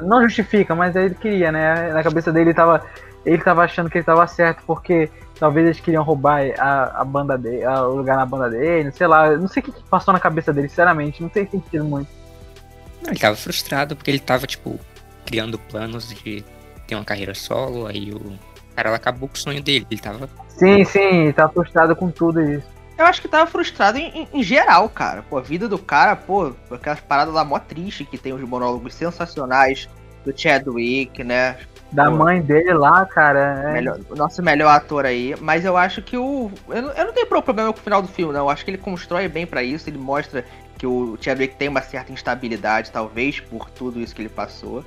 Não justifica, mas ele queria, né? Na cabeça dele ele tava. Ele tava achando que ele tava certo, porque talvez eles queriam roubar a, a banda dele, a- o lugar na banda dele, sei lá. Não sei o que que passou na cabeça dele, sinceramente, não tem sentido muito. Ele tava frustrado porque ele tava, tipo, criando planos de ter uma carreira solo, aí o cara lá acabou com o sonho dele. Ele tava. Sim, sim, tá frustrado com tudo isso. Eu acho que tava frustrado em, em- em geral, cara. Pô, a vida do cara, pô, aquelas paradas lá mó triste que tem os monólogos sensacionais do Chadwick, né? Da Pô. mãe dele lá, cara. é- Melhor, o nosso melhor ator aí. Mas eu acho que o. Eu, não- eu não tenho problema com o final do filme, não. Eu acho que ele constrói bem pra isso. Ele mostra que o Chadwick tem uma certa instabilidade, talvez, por tudo isso que ele passou.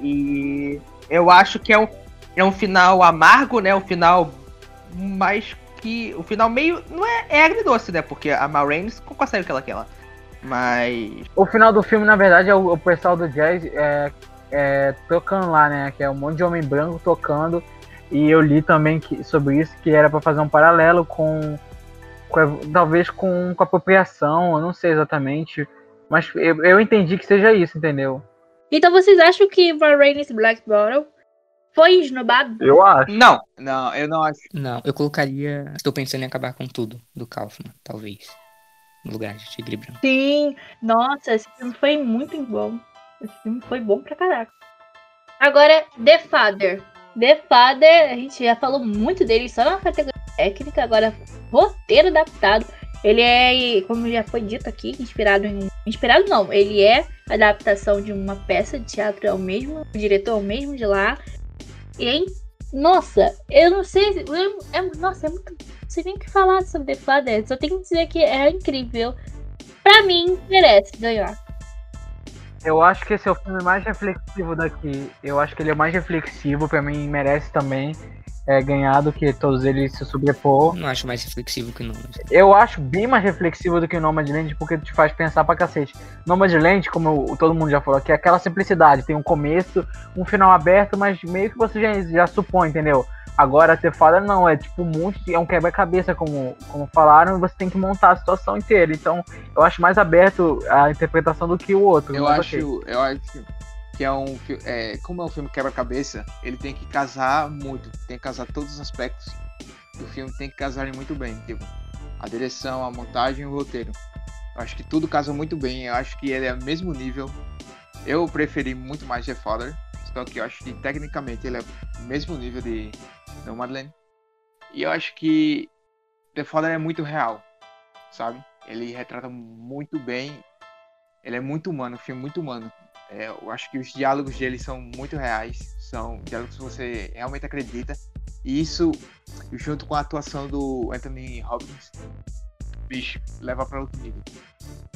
E eu acho que é um, é um final amargo, né? Um final mais que. O final meio. Não é, é agridoce, né? Porque a Ma Rainey consegue o que ela quer lá. Mas. O final do filme, na verdade, é o, o pessoal do jazz é, é, tocando lá, né? Que é um monte de homem branco tocando. E eu li também que, sobre isso, que era pra fazer um paralelo com, com talvez com, com apropriação, eu não sei exatamente. Mas eu, eu entendi que seja isso, entendeu? Então vocês acham que Varys Black Bottle foi esnobado? Eu acho. Não! Não, eu não acho. Não, eu colocaria. Estou pensando em acabar com tudo do Kaufman, talvez. No lugar de Tigre Branco. Sim, nossa, esse filme foi muito bom. Esse filme foi bom pra caraca. Agora, The Father. The Father, a gente já falou muito dele só na categoria técnica, agora roteiro adaptado. Ele é, como já foi dito aqui, inspirado em. Inspirado não, ele é adaptação de uma peça de teatro, é o mesmo, o diretor é mesmo de lá. E aí, nossa, eu não sei. se- eu- é, nossa, é muito. Não sei nem o que falar sobre The Father, só tenho que dizer que é incrível. Pra mim, merece ganhar. Eu acho que esse é o filme mais reflexivo daqui. Eu acho que ele é o mais reflexivo, pra mim merece também. É, ganhar do que todos eles se sobrepor. Eu não acho mais reflexivo que o Nomad. Eu acho bem mais reflexivo do que o Nomadland, porque te faz pensar pra cacete. Nomadland, como o- todo mundo já falou aqui, é aquela simplicidade. Tem um começo, um final aberto, mas meio que você já, já supõe, entendeu? Agora, ter fala não, é tipo um monte, é um quebra-cabeça, como, como falaram, e você tem que montar a situação inteira. Então, eu acho mais aberto a interpretação do que o outro. Eu acho, eu acho que é um é, como é um filme quebra-cabeça, ele tem que casar muito, tem que casar todos os aspectos do filme, tem que casarem muito bem, tipo a direção, a montagem o roteiro. Eu acho que tudo casa muito bem, eu acho que ele é o mesmo nível. Eu preferi muito mais The Father, só que eu acho que tecnicamente ele é o mesmo nível de Nomadland. E eu acho que The Father é muito real, sabe? Ele retrata muito bem ele é muito humano, um filme muito humano. É, eu acho que os diálogos dele são muito reais, são diálogos que você realmente acredita. E isso, junto com a atuação do Anthony Hopkins, bicho, leva pra outro nível.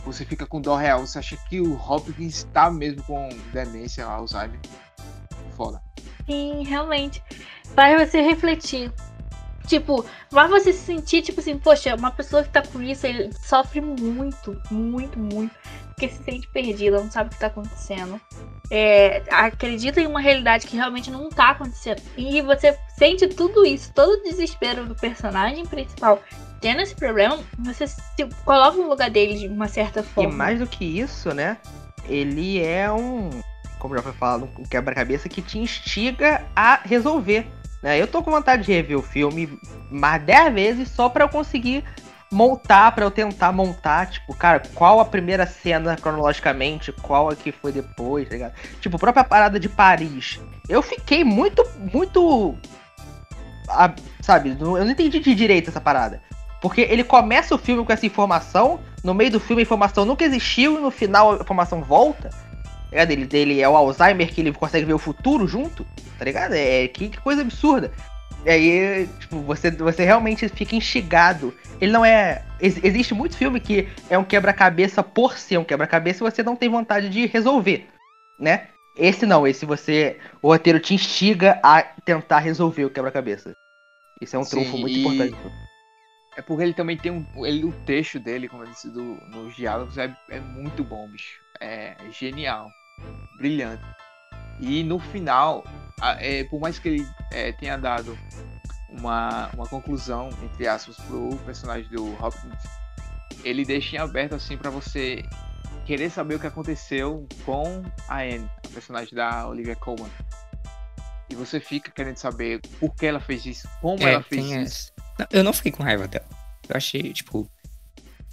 Você fica com dó real, você acha que o Hopkins tá mesmo com demência, Alzheimer. Foda. Sim, realmente. Faz você refletir. Tipo, faz você se sentir, tipo assim, poxa, uma pessoa que tá com isso, ele sofre muito, muito, muito. Porque se sente perdida, não sabe o que tá acontecendo. É, acredita em uma realidade que realmente não tá acontecendo. E você sente tudo isso, todo o desespero do personagem principal tendo esse problema, você se coloca no lugar dele de uma certa E forma. mais do que isso, né? Ele é um, como já foi falado, um quebra-cabeça que te instiga a resolver. Né? Eu tô com vontade de rever o filme mais 10 vezes só pra eu conseguir montar, pra eu tentar montar, tipo, cara, qual a primeira cena cronologicamente, qual a que foi depois, tá ligado? Tipo, a própria parada de Paris. Eu fiquei muito, muito. ah, sabe, eu não entendi de direito essa parada. Porque ele começa o filme com essa informação, no meio do filme a informação nunca existiu, e no final a informação volta. Tá ligado? Ele, dele é o Alzheimer que ele consegue ver o futuro junto, tá ligado? É, que, que coisa absurda. E aí, tipo, você, você realmente fica instigado. Ele não é. ex- existe muito filme que é um quebra-cabeça por ser um quebra-cabeça e você não tem vontade de resolver, né? Esse não, esse você. O roteiro te instiga a tentar resolver o quebra-cabeça. Isso é um Sim, trunfo muito e- importante. É porque ele também tem um. Ele, o texto dele, como eu disse, do, nos diálogos, é, é muito bom, bicho. É genial. Brilhante. E no final, é, por mais que ele é, tenha dado uma, uma conclusão, entre aspas, pro personagem do Hopkins, ele deixa em aberto assim pra você querer saber o que aconteceu com a Anne, a personagem da Olivia Colman. E você fica querendo saber por que ela fez isso, como É, ela fez isso. essa. Eu não fiquei com raiva dela. Eu achei, tipo.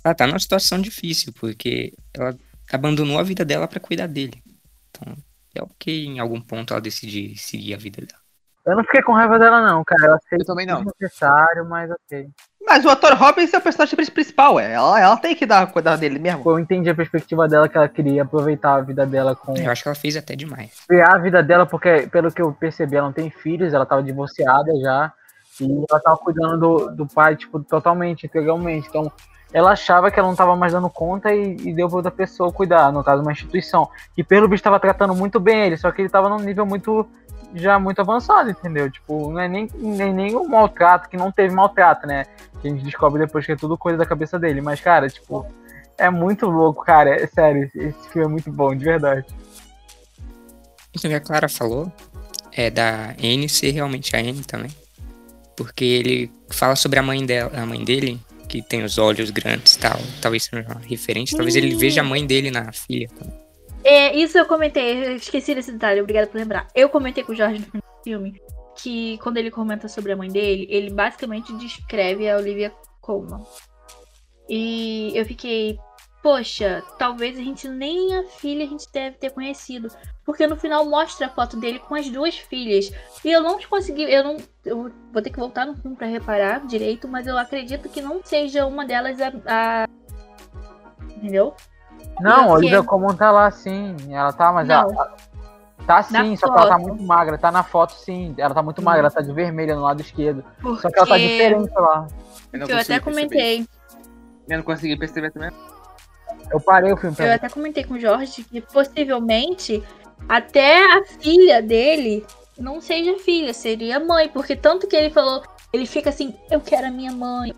Ela tá numa situação difícil, porque ela abandonou a vida dela pra cuidar dele. Então, é ok em algum ponto ela decidir seguir a vida dela. Eu não fiquei com raiva dela, não, cara. Eu achei Eu também não. necessário, mas ok. Mas o ator Hopkins é o personagem principal, ué. Ela, ela tem que dar cuidar dele mesmo. Eu entendi a perspectiva dela que ela queria aproveitar a vida dela com. Eu acho que ela fez até demais. criar a vida dela, porque pelo que eu percebi, ela não tem filhos, ela tava divorciada já. E ela tava cuidando do, do pai, tipo, totalmente, integralmente. Então, ela achava que ela não tava mais dando conta e, e deu pra outra pessoa cuidar, no caso, uma instituição. Que pelo visto tava tratando muito bem ele, só que ele tava num nível muito. já muito avançado, entendeu? Tipo, não é nem, nem, nem o maltrato, que não teve maltrato, né? Que a gente descobre depois que é tudo coisa da cabeça dele. Mas, cara, tipo, é muito louco, cara. É sério, esse filme é muito bom, de verdade. Isso que a Clara falou é da Anne ser realmente a Anne também. Porque ele fala sobre a mãe dela, a mãe dele, que tem os olhos grandes e tal. Talvez seja uma referência. Talvez ele veja a mãe dele na filha. É, isso eu comentei, eu esqueci desse detalhe, obrigada por lembrar. Eu comentei com o Jorge no filme que quando ele comenta sobre a mãe dele, ele basicamente descreve a Olivia Colman. E eu fiquei, poxa, talvez a gente nem a filha a gente deve ter conhecido. Porque no final mostra a foto dele com as duas filhas. E eu não consegui, eu não. Eu vou ter que voltar no filme pra reparar direito, mas eu acredito que não seja uma delas a. a- Entendeu? Não, Porque- Olivia Colman tá lá sim. Ela tá, mas Não. ela. Tá sim, Na só que ela tá foto. muito magra. Tá na foto sim. Ela tá muito Hum. magra, ela tá de vermelha no lado esquerdo. Porque Só que ela tá diferente lá. Eu, eu até comentei. Eu não consegui perceber também. Eu parei o filme pra Eu ver. até comentei com o Jorge que possivelmente até a filha dele não seja filha, seria mãe. Porque tanto que ele falou, ele fica assim, eu quero a minha mãe.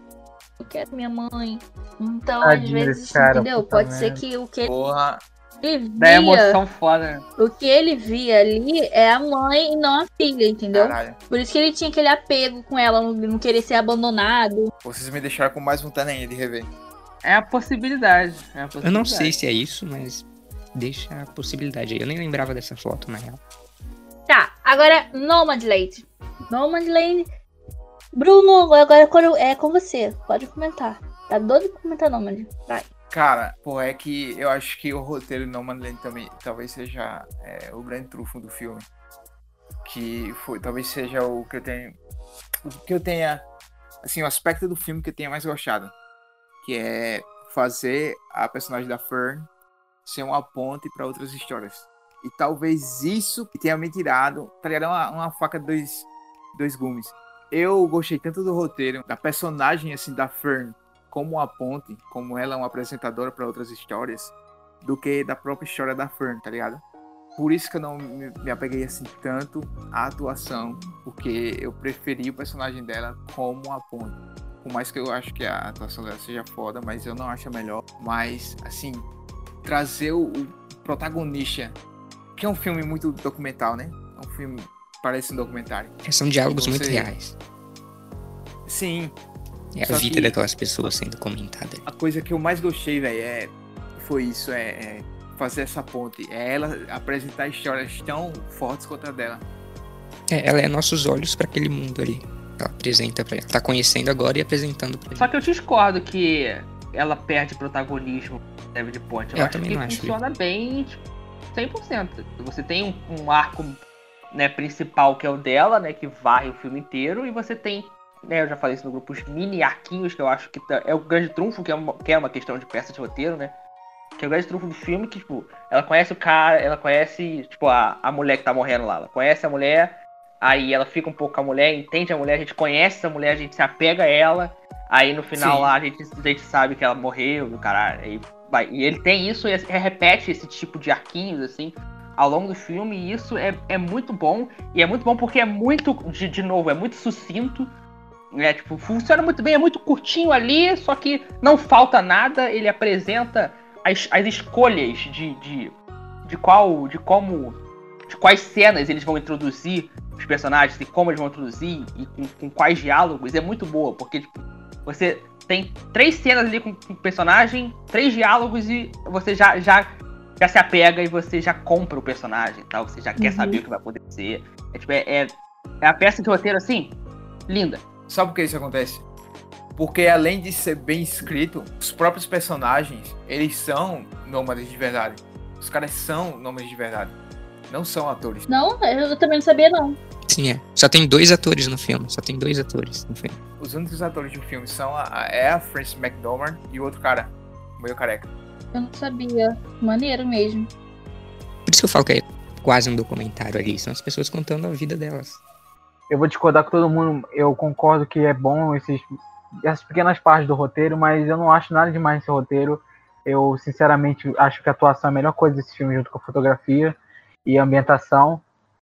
Eu quero minha mãe. Então, às vezes, cara, entendeu? Pode ser que o que Porra, ele Da via, emoção foda, né? o que ele via ali é a mãe e não a filha, entendeu? caralho. Por isso que ele tinha aquele apego com ela, não, não querer ser abandonado. Vocês me deixaram com mais vontade ainda de rever. É a possibilidade. É possibilidade. Eu não sei se é isso, mas deixa a possibilidade aí. Eu nem lembrava dessa foto, na real. Tá, agora Nomadland. Nomadland. Bruno, agora é com você. Pode comentar. Tá doido pra comentar Nomad. Vai. Cara, pô, é que eu acho que o roteiro de No Man's Land também talvez seja é, o grande trunfo do filme. Que foi, talvez seja o que eu tenho. O que eu tenha. Assim, o aspecto do filme que eu tenha mais gostado. Que é fazer a personagem da Fern ser uma ponte para outras histórias. E talvez isso que tenha me tirado, tá ligado? Uma, uma faca de dois, dois gumes. Eu gostei tanto do roteiro, da personagem assim da Fern como uma ponte, como ela é uma apresentadora para outras histórias, do que da própria história da Fern, tá ligado? Por isso que eu não me, me apeguei assim tanto à atuação, porque eu preferi o personagem dela como uma ponte. Por mais que eu acho que a atuação dela seja foda, mas eu não acho a melhor. Mas, assim, trazer o, o protagonista, que é um filme muito documental, né? É um filme, parece um documentário. É, São diálogos muito Você- reais. Sim, É a vida que- daquelas pessoas sendo comentada. a coisa que eu mais gostei, velho, é, foi isso, é, é fazer essa ponte. É ela apresentar histórias tão fortes quanto a dela. É, ela é nossos olhos pra aquele mundo ali. Ela apresenta pra ela. Tá conhecendo agora e apresentando pra Só ele. que eu discordo que ela perde protagonismo David Ponte. Eu, Eu acho também que não acho, funciona bem tipo, 100%. Você tem um, um arco né, principal que é o dela, né, que varre o filme inteiro, e você tem, né, eu já falei isso no grupo, os mini arquinhos, que eu acho que tá- é o grande trunfo, que é, uma, que é uma questão de peça de roteiro, né, que é o grande trunfo do filme, que, tipo, ela conhece o cara, ela conhece, tipo, a, a mulher que tá morrendo lá, ela conhece a mulher, aí ela fica um pouco com a mulher, entende a mulher, a gente conhece essa mulher, a gente se apega a ela, aí no final Sim. lá a gente, a gente sabe que ela morreu, do caralho, aí vai. E ele tem isso e repete esse tipo de arquinhos, assim, ao longo do filme, e isso é, é muito bom, e é muito bom porque é muito, de, de novo, é muito sucinto, né, tipo, funciona muito bem, é muito curtinho ali, só que não falta nada, ele apresenta as, as escolhas de, de, de qual, de como, de quais cenas eles vão introduzir os personagens e como eles vão introduzir e com, com quais diálogos, é muito boa, porque, tipo, você tem três cenas ali com, com o personagem, três diálogos e você já, já, já se apega e você já compra o personagem, tal, você já quer Uhum. saber o que vai acontecer. É, tipo, é, é, é a peça de roteiro assim, linda. Sabe por que isso acontece? Porque além de ser bem escrito, os próprios personagens, eles são nômades de verdade. Os caras são nômades de verdade. Não são atores. Não, eu também não sabia, não. Sim, é. Só tem dois atores no filme. Só tem dois atores no filme. Os únicos atores do filme são a, a- é a Frances McDormand e o outro cara, o meio careca. Eu não sabia. Maneiro mesmo. Por isso que eu falo que é quase um documentário ali. São as pessoas contando a vida delas. Eu vou discordar com todo mundo. Eu concordo que é bom esses, essas pequenas partes do roteiro, mas eu não acho nada demais nesse roteiro. Eu, sinceramente, acho que a atuação é a melhor coisa desse filme, junto com a fotografia e a ambientação.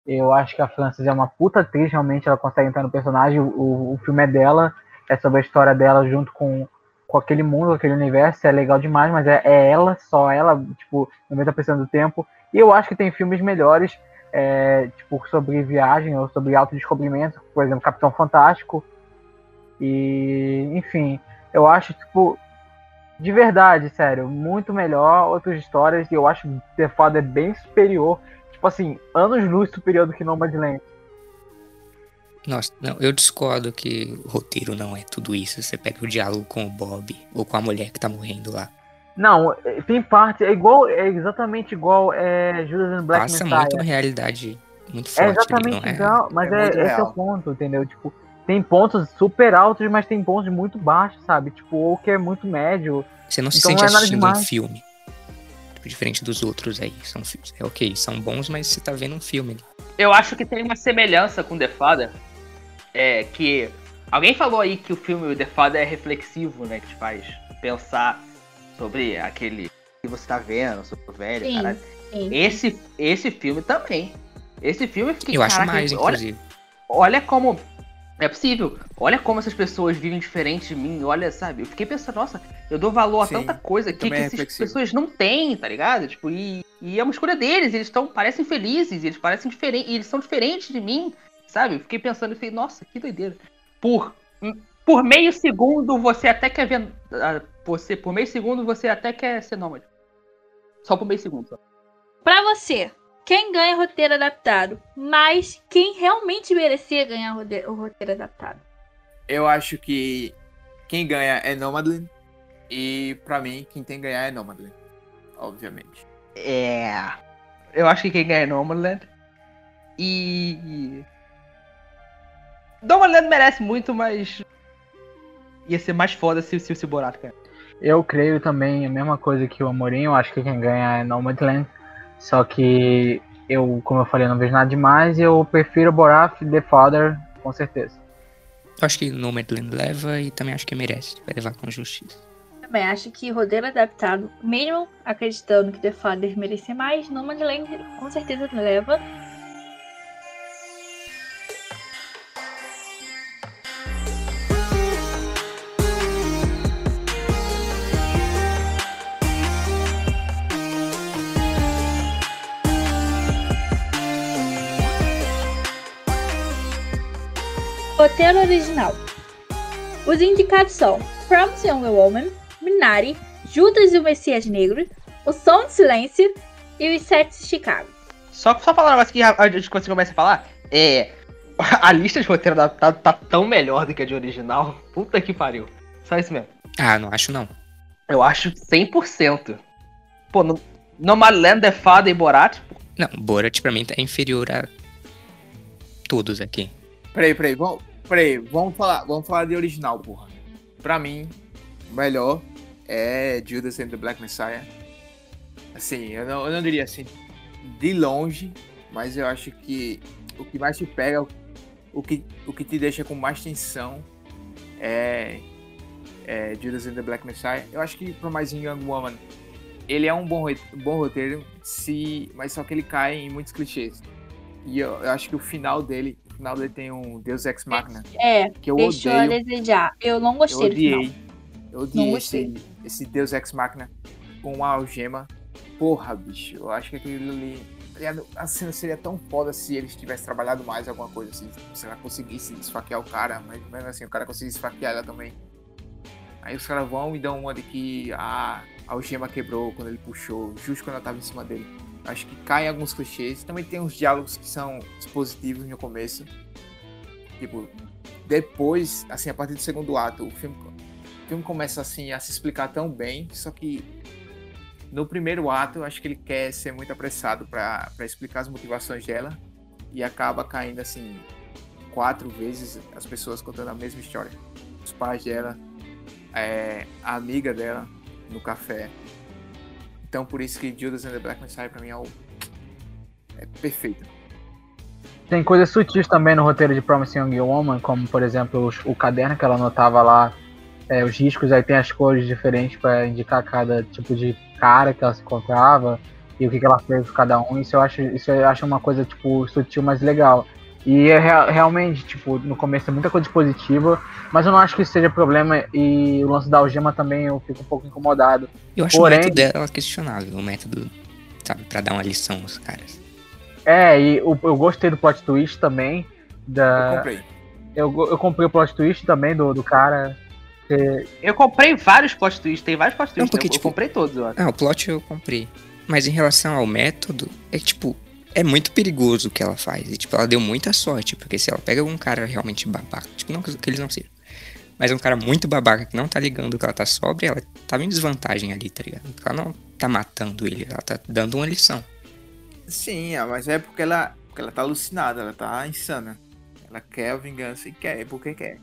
Eu acho que a Frances é uma puta atriz, realmente, ela consegue entrar no personagem. O, o filme é dela, é sobre a história dela junto com, com aquele mundo, aquele universo. É legal demais, mas é, é ela, só ela, tipo, 90% do tempo. E eu acho que tem filmes melhores é, tipo, sobre viagem ou sobre autodescobrimento, por exemplo, Capitão Fantástico. E, enfim, eu acho, tipo, de verdade, sério, muito melhor outras histórias e eu acho que The Father é bem superior, tipo assim, anos luz superior do que Nomadland. Nossa, não, eu discordo que o roteiro não é tudo isso. Você pega o diálogo com o Bob ou com a mulher que tá morrendo lá. Não, é, tem parte, é igual, é exatamente igual é, Judas and Black Passa Messiah. muito uma realidade muito É forte ali, exatamente não é? igual, mas É é, esse é o ponto, entendeu? Tipo, tem pontos super altos, mas tem pontos muito baixos, sabe? Tipo, ou que é muito médio. Você não se Então sente não é assistindo um demais. filme. Tipo, diferente dos outros aí. São. É ok, são bons, mas você tá vendo um filme. ali. Eu acho que tem uma semelhança com The Father, é que alguém falou aí que o filme The Father é reflexivo, né, que te faz pensar sobre aquele que você tá vendo, sobre o velho, Sim, caralho. sim. Esse esse filme também. Esse filme eu fiquei, Eu acho caraca, mais, olha, inclusive. olha como. É possível. Olha como essas pessoas vivem diferente de mim. Olha, sabe? Eu fiquei pensando, nossa, eu dou valor Sim, a tanta coisa que, que é essas reflexivo. pessoas não têm, tá ligado? Tipo, e, e é uma escolha deles. Eles estão parecem felizes, eles parecem diferentes. Eles são diferentes de mim, sabe? Eu fiquei pensando, eu falei, nossa, que doideira. Por, por meio segundo você até quer ver. ah, Você, por meio segundo você até quer ser nômade. Só por meio segundo. Só. Pra você, quem ganha roteiro adaptado? Mas quem realmente merecia ganhar o roteiro adaptado? Eu acho que quem ganha é Nomadland. E pra mim, quem tem que ganhar é Nomadland. Obviamente. É. Eu acho que quem ganha é Nomadland. E. Nomadland merece muito, mas. Ia ser mais foda se, se, se o Borat ganhar. Eu creio também a mesma coisa que o Amorim, eu acho que quem ganha é Nomadland. Só que eu, como eu falei, não vejo nada demais e eu prefiro Borat The Father, com certeza. Eu acho que Nomadland leva e também acho que merece. Vai levar com justiça. Também acho que roteiro adaptado, mesmo acreditando que The Father merecia mais, Nomadland com certeza leva. Roteiro original. Os indicados são Promise Young Woman, Minari, Judas e o Messias Negro, O Som do Silêncio e Os Sete de Chicago. Só, só falar um negócio que a- antes que você comece a falar. É. A lista de roteiro adaptado tá tão melhor do que a de original. Puta que pariu. Só isso mesmo. Ah, não acho não. Eu acho 100%. Pô, no, Nomadland, The Father e Borat. Não, Borat pra mim tá inferior a todos aqui. Peraí, peraí, vamos, peraí, vamos falar, vamos falar de original, porra. Pra mim, melhor é Judas and the Black Messiah. Assim, eu não, eu não diria assim de longe, mas eu acho que o que mais te pega, o que, o que te deixa com mais tensão é, é Judas and the Black Messiah. Eu acho que Promising Young Woman, ele é um bom, bom roteiro, se, mas só que ele cai em muitos clichês. E eu, eu acho que o final dele, final dele tem um Deus Ex Machina, É, que eu deixou a odeio. desejar. Eu não Eu gostei do final. odiei. Eu odiei Não esse, gostei. esse Deus Ex Machina com uma algema. Porra, bicho. Eu acho que aquilo ali. A cena seria tão foda se eles tivessem trabalhado mais alguma coisa assim. Se ela conseguisse esfaquear o cara, mas mesmo assim o cara conseguisse esfaquear ela também. Aí os caras vão e dão uma de que a algema quebrou quando ele puxou, justo quando ela tava em cima dele. Acho que cai em alguns clichês. Também tem uns diálogos que são expositivos no começo. Tipo, depois, assim, a partir do segundo ato, o filme, o filme começa assim a se explicar tão bem, só que no primeiro ato acho que ele quer ser muito apressado para explicar as motivações dela e acaba caindo assim quatro vezes as pessoas contando a mesma história. Os pais dela, é, a amiga dela no café. Então por isso que Judas and the Black Messiah pra mim é o é perfeito. Tem coisas sutis também no roteiro de Promising Young Woman, como por exemplo o caderno que ela anotava lá, é, os riscos, aí tem as cores diferentes para indicar cada tipo de cara que ela se encontrava e o que, que ela fez com cada um. Isso eu acho, isso eu acho uma coisa tipo sutil, mas legal. E é rea- realmente, tipo, no começo tem muita coisa positiva, mas eu não acho que isso seja problema. E o lance da algema também eu fico um pouco incomodado. Eu acho Porém- o método dela questionável, o método, sabe, pra dar uma lição aos caras. É, e o- eu gostei do plot twist também. Eu Da, comprei. eu, eu comprei o plot twist também do, do cara. que- Eu comprei vários plot twists, tem vários plot Não, twists. porque, eu, eu tipo, comprei todos, eu acho. Ah, o plot eu comprei. Mas em relação ao método, é que, tipo, é muito perigoso o que ela faz. E, tipo, ela deu muita sorte, porque se ela pega um cara realmente babaca, tipo, não que eles não sejam, mas um cara muito babaca que não tá ligando que ela tá sóbria, ela tava em desvantagem ali, tá ligado? Ela não tá matando ele, ela tá dando uma lição. Sim, é, mas é porque ela, porque ela tá alucinada, ela tá insana. Ela quer a vingança e quer, porque quer.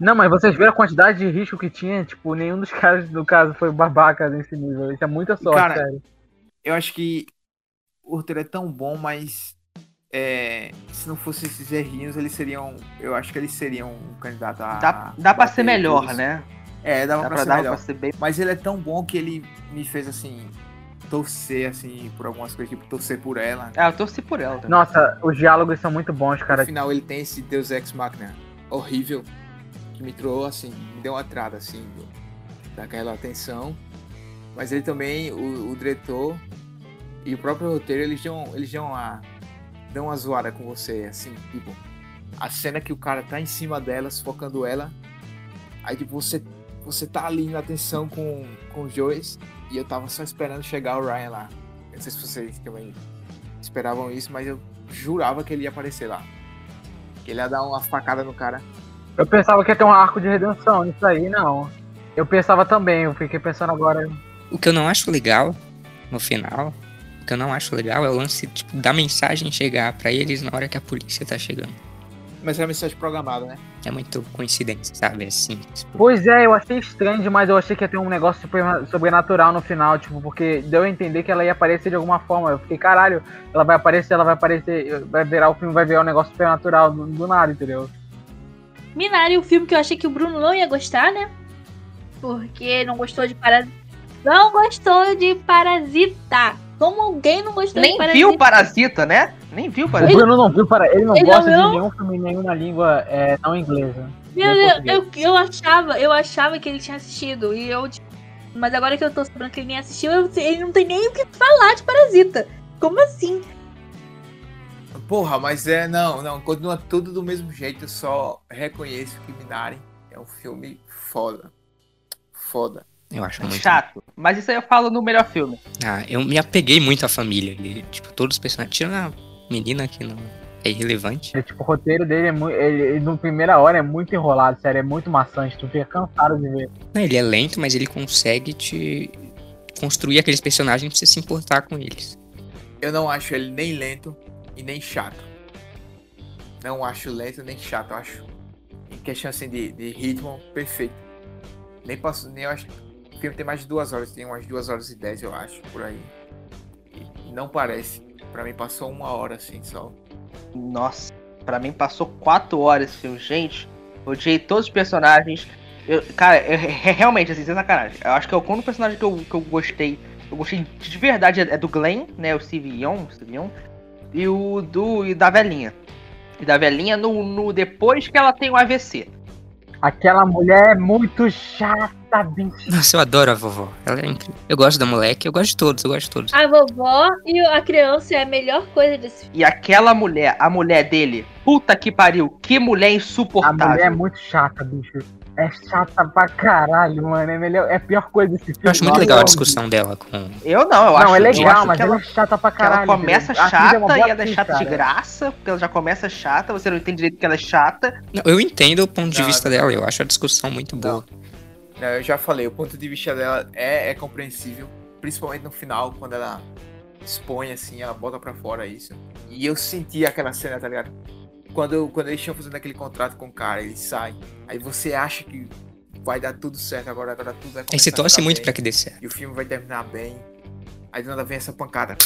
Não, mas vocês viram a quantidade de risco que tinha? Tipo, nenhum dos caras, no caso, foi babaca nesse nível. Isso é muita sorte, Cara, sério. Eu acho que o roteiro é tão bom, mas é, se não fossem esses errinhos, eles seriam. Eu acho que eles seriam um candidato a. Dá, dá pra ser melhor, todos. né? É, dava Dá pra, pra, ser dar melhor. pra ser bem. Mas ele é tão bom que ele me fez assim. torcer, assim, por algumas coisas, tipo, torcer por ela. Ah, eu torci por ela. também. Nossa, os diálogos são muito bons, cara. No final ele tem esse Deus Ex Machina horrível, que me trouxe, assim, me deu uma trada, assim, do- daquela atenção. Mas ele também, o, o diretor e o próprio roteiro, eles dão, eles dão uma, dão uma zoada com você, assim, tipo, a cena que o cara tá em cima dela, sufocando ela, aí tipo, você, você tá ali na atenção com, com os dois, e eu tava só esperando chegar o Ryan lá. Eu não sei se vocês também esperavam isso, mas eu jurava que ele ia aparecer lá. Que ele ia dar uma facada no cara. Eu pensava que ia ter um arco de redenção nisso aí, não. Eu pensava também, eu fiquei pensando agora. O que eu não acho legal no final, o que eu não acho legal é o lance tipo, da mensagem chegar pra eles na hora que a polícia tá chegando. Mas é uma mensagem programada, né? É muito coincidência, sabe? Assim, tipo, Pois é, eu achei estranho demais, eu achei que ia ter um negócio super- sobrenatural no final, tipo, porque deu a entender que ela ia aparecer de alguma forma. Eu fiquei, caralho, ela vai aparecer, ela vai aparecer, vai virar o filme, vai virar um negócio supernatural do, do nada, entendeu? Minari, o filme que eu achei que o Bruno não ia gostar, né? Porque não gostou de Parasita. Não gostou de Parasita. Como alguém não gostou Nem de Parasita? viu o Parasita, né? Nem viu o O Parasita. Bruno não viu, para ele não Ele gosta não de nenhum filme em nenhuma língua é, não inglesa. Meu Deus, eu, eu achava, eu achava que ele tinha assistido. E eu. tipo, Mas agora que eu tô sabendo que ele nem assistiu, eu- ele não tem nem o que falar de Parasita. Como assim? Porra, mas é, não, não, continua tudo do mesmo jeito, eu só reconheço que Minari é um filme foda. Foda. Eu acho muito. Chato. Mas isso aí eu falo no melhor filme. Ah, eu me apeguei muito à família. ali, tipo, todos os personagens. Tirando a menina que não é irrelevante. É, tipo, o roteiro dele é muito. Ele, ele, no primeira hora é muito enrolado, sério, é muito maçante, tu fica cansado de ver. Não, ele é lento, mas ele consegue te construir aqueles personagens pra você se importar com eles. Eu não acho ele nem lento e nem chato. Não acho lento nem chato, eu acho. Em questão assim de, de ritmo, perfeito. Nem posso, nem eu acho. Filme tem mais de duas horas, tem umas duas horas e dez, eu acho, por aí. E não parece. Pra mim passou uma hora assim só. Nossa, pra mim passou quatro horas esse filme. Gente, odiei todos os personagens. Eu, cara, eu- é- realmente, assim, sem sacanagem. Eu acho que é o único personagem que eu, que eu gostei. Eu gostei de verdade é, é do Glenn, né? O Steve Young, e o do e da velhinha. E da velhinha no, no depois que ela tem o AVC. Aquela mulher é muito chata, bicho. Nossa, eu adoro a vovó. Ela é incrível. Eu gosto da moleque, eu gosto de todos, eu gosto de todos. A vovó e a criança é a melhor coisa desse filme. E aquela mulher, a mulher dele, puta que pariu, que mulher A insuportável. mulher é muito chata, bicho. É chata pra caralho, mano. É, melhor, é a pior coisa desse filme. Eu acho muito legal a discussão dela com. Eu não, eu acho Não, é legal, mas ela é chata pra caralho. ela começa atriz é chata boa e ela é chata de cara. graça, porque ela já começa chata, você não entende direito que ela é chata. Não, eu entendo o ponto de Não, vista não. dela, eu acho a discussão muito boa. Não, eu já falei, o ponto de vista dela é, é compreensível, principalmente no final, quando ela expõe assim, ela bota pra fora isso. E eu senti aquela cena, tá ligado? Quando, quando eles estão fazendo aquele contrato com o cara, eles saem. Aí você acha que vai dar tudo certo agora, agora tudo vai Aí você começar torce muito bem, pra que dê certo. E o filme vai terminar bem. Aí do nada vem essa pancada.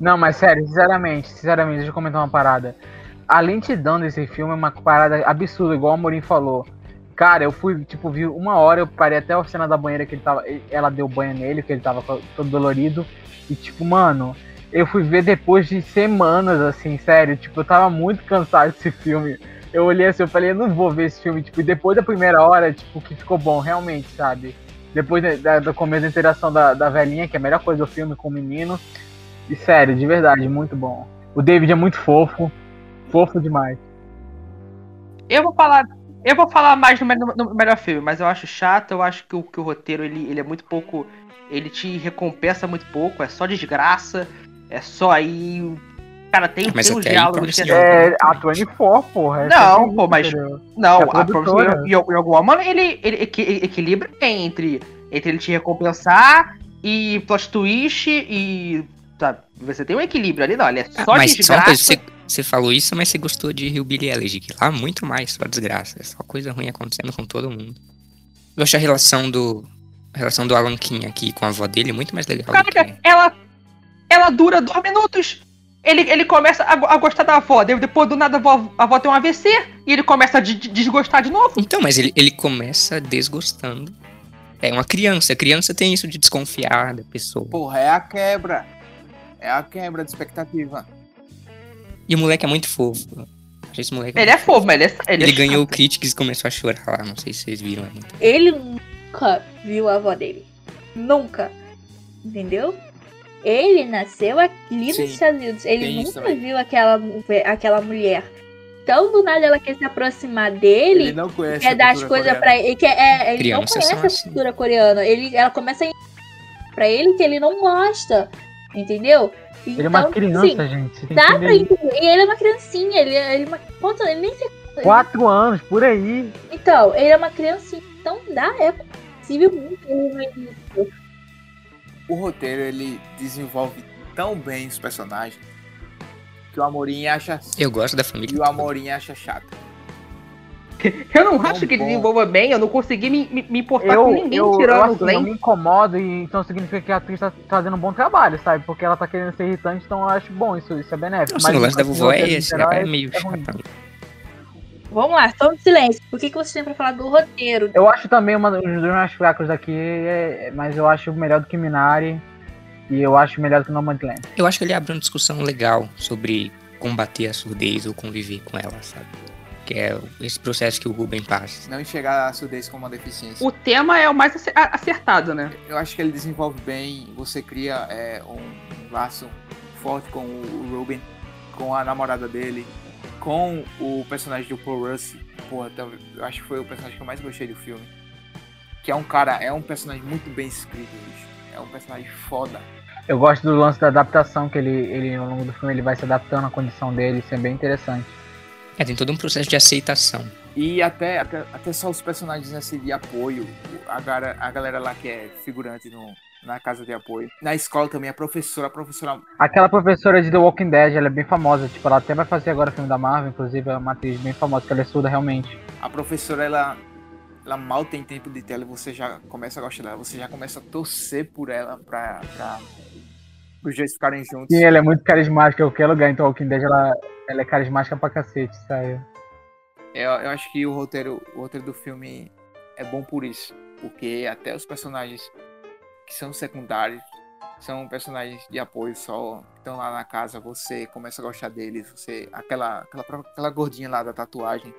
Não, mas sério, sinceramente, sinceramente, deixa eu comentar uma parada. A lentidão desse filme é uma parada absurda, igual o Amorim falou. Cara, eu fui, tipo, vi uma hora, eu parei até a cena da banheira que ele tava. Ela deu banho nele, que ele tava todo dolorido. E tipo, mano, eu fui ver depois de semanas, assim, sério. Tipo, eu tava muito cansado desse filme. Eu olhei assim, eu falei, eu não vou ver esse filme. Tipo, e depois da primeira hora, tipo, que ficou bom, realmente, sabe? Depois da, do começo da interação da, da velhinha, que é a melhor coisa do filme com o menino. E sério, de verdade, muito bom. O David é muito fofo. Fofo demais. Eu vou falar. Eu vou falar mais no, no- no melhor filme, mas eu acho chato, eu acho que o, que o roteiro ele, ele é muito pouco. Ele te recompensa muito pouco, é só desgraça, é só aí. Cara, tem, Mas tem aí diálogos que. É a 24, porra. é Não, pô, mas- entendeu? Não, É a a produção, em alguma maneira, ele, ele equi- equilibra entre, entre ele te recompensar e plot twist e. Sabe, você tem um equilíbrio ali, não. Ele é Ah, só mas só uma coisa, você, você falou isso, mas você gostou de Hillbilly Elegy, que lá muito mais só desgraça, é só coisa ruim acontecendo com todo mundo. Eu acho a relação do a relação do Alan King aqui com a avó dele muito mais legal que... ela, ela dura dois minutos. Ele, ele começa a, a gostar da avó, depois do nada a avó, a avó tem um AVC e ele começa a de- de- desgostar de novo. Então, mas ele, ele começa desgostando. É uma criança. A criança tem isso de desconfiar da pessoa. Porra, é a quebra. É a quebra de expectativa. E o moleque é muito fofo. Esse moleque Ele é fofo, mas ele é. Ele, Ele é ganhou. Critics e começou a chorar lá. Não sei se vocês viram ainda. Ele nunca viu a avó dele. Nunca. Entendeu? Ele nasceu aqui nos Estados Unidos. Ele nunca viu aquela, mulher- aquela mulher. Então, do nada, ela quer se aproximar dele. Ele não conhece. quer a dar as cultura coisas coreana. pra ele. Quer, é, ele não conhece a assim. cultura coreana. Ele, ela começa a pra ele que ele não gosta. Entendeu? Ele é uma Então, criança, assim, gente. Dá pra entender. E ele é uma criancinha. Ele, ele, é uma, quanto, ele nem sei. Quatro anos, por aí. Então, ele é uma criancinha. Então dá, é possível muito ele vai isso. O roteiro ele desenvolve tão bem os personagens que o Amorim acha Eu gosto da família. e o Amorim acha chato. Eu não acho que ele desenvolva bem, eu não consegui me, me, me importar Eu, com ninguém eu, tirando o assim, eu Glenn. me incomodo e então significa que a atriz tá fazendo um bom trabalho, sabe? Porque ela tá querendo ser irritante, então eu acho bom, isso, isso é benéfico. Nossa, o lance da vovó é esse. é é- meio é ruim. Vamos lá, toma silêncio. O que, que vocês têm pra falar do roteiro? Eu acho também uma dos dos mais fracos daqui, é- mas eu acho melhor do que Minari e eu acho melhor do que Nomadland. Eu acho que ele abre uma discussão legal sobre combater a surdez ou conviver com ela, sabe? Que é esse processo que o Ruben passa. Não enxergar a surdez como uma deficiência. O tema é o mais acertado, né? Eu acho que ele desenvolve bem, você cria é, um, um laço forte com o Ruben, com a namorada dele, com o personagem do Paul Rudd. Porra, então, eu acho que foi o personagem que eu mais gostei do filme. Que é um cara, é um personagem muito bem escrito, bicho. É um personagem foda. Eu gosto do lance da adaptação, que ele, ele ao longo do filme ele vai se adaptando à condição dele, isso é bem interessante. É, tem todo um processo de aceitação. E até, até, até só os personagens assim, de apoio, a galera, a galera lá que é figurante no, na casa de apoio. Na escola também, a professora, a professora Aquela professora de The Walking Dead, ela é bem famosa, tipo, ela até vai fazer agora o filme da Marvel, inclusive, é uma atriz bem famosa, que ela é surda realmente. A professora, ela, ela mal tem tempo de tela e você já começa a gostar dela. Você já começa a torcer por ela pra, pra os dois ficarem juntos. Sim, ela é muito carismática qualquer lugar, então Walking Dead, ela, ela é carismática pra cacete, sabe? Eu, eu acho que o roteiro, o roteiro do filme é bom por isso. Porque até os personagens que são secundários são personagens de apoio só. que Estão lá na casa, você começa a gostar deles. Você. Aquela, aquela, aquela gordinha lá da tatuagem.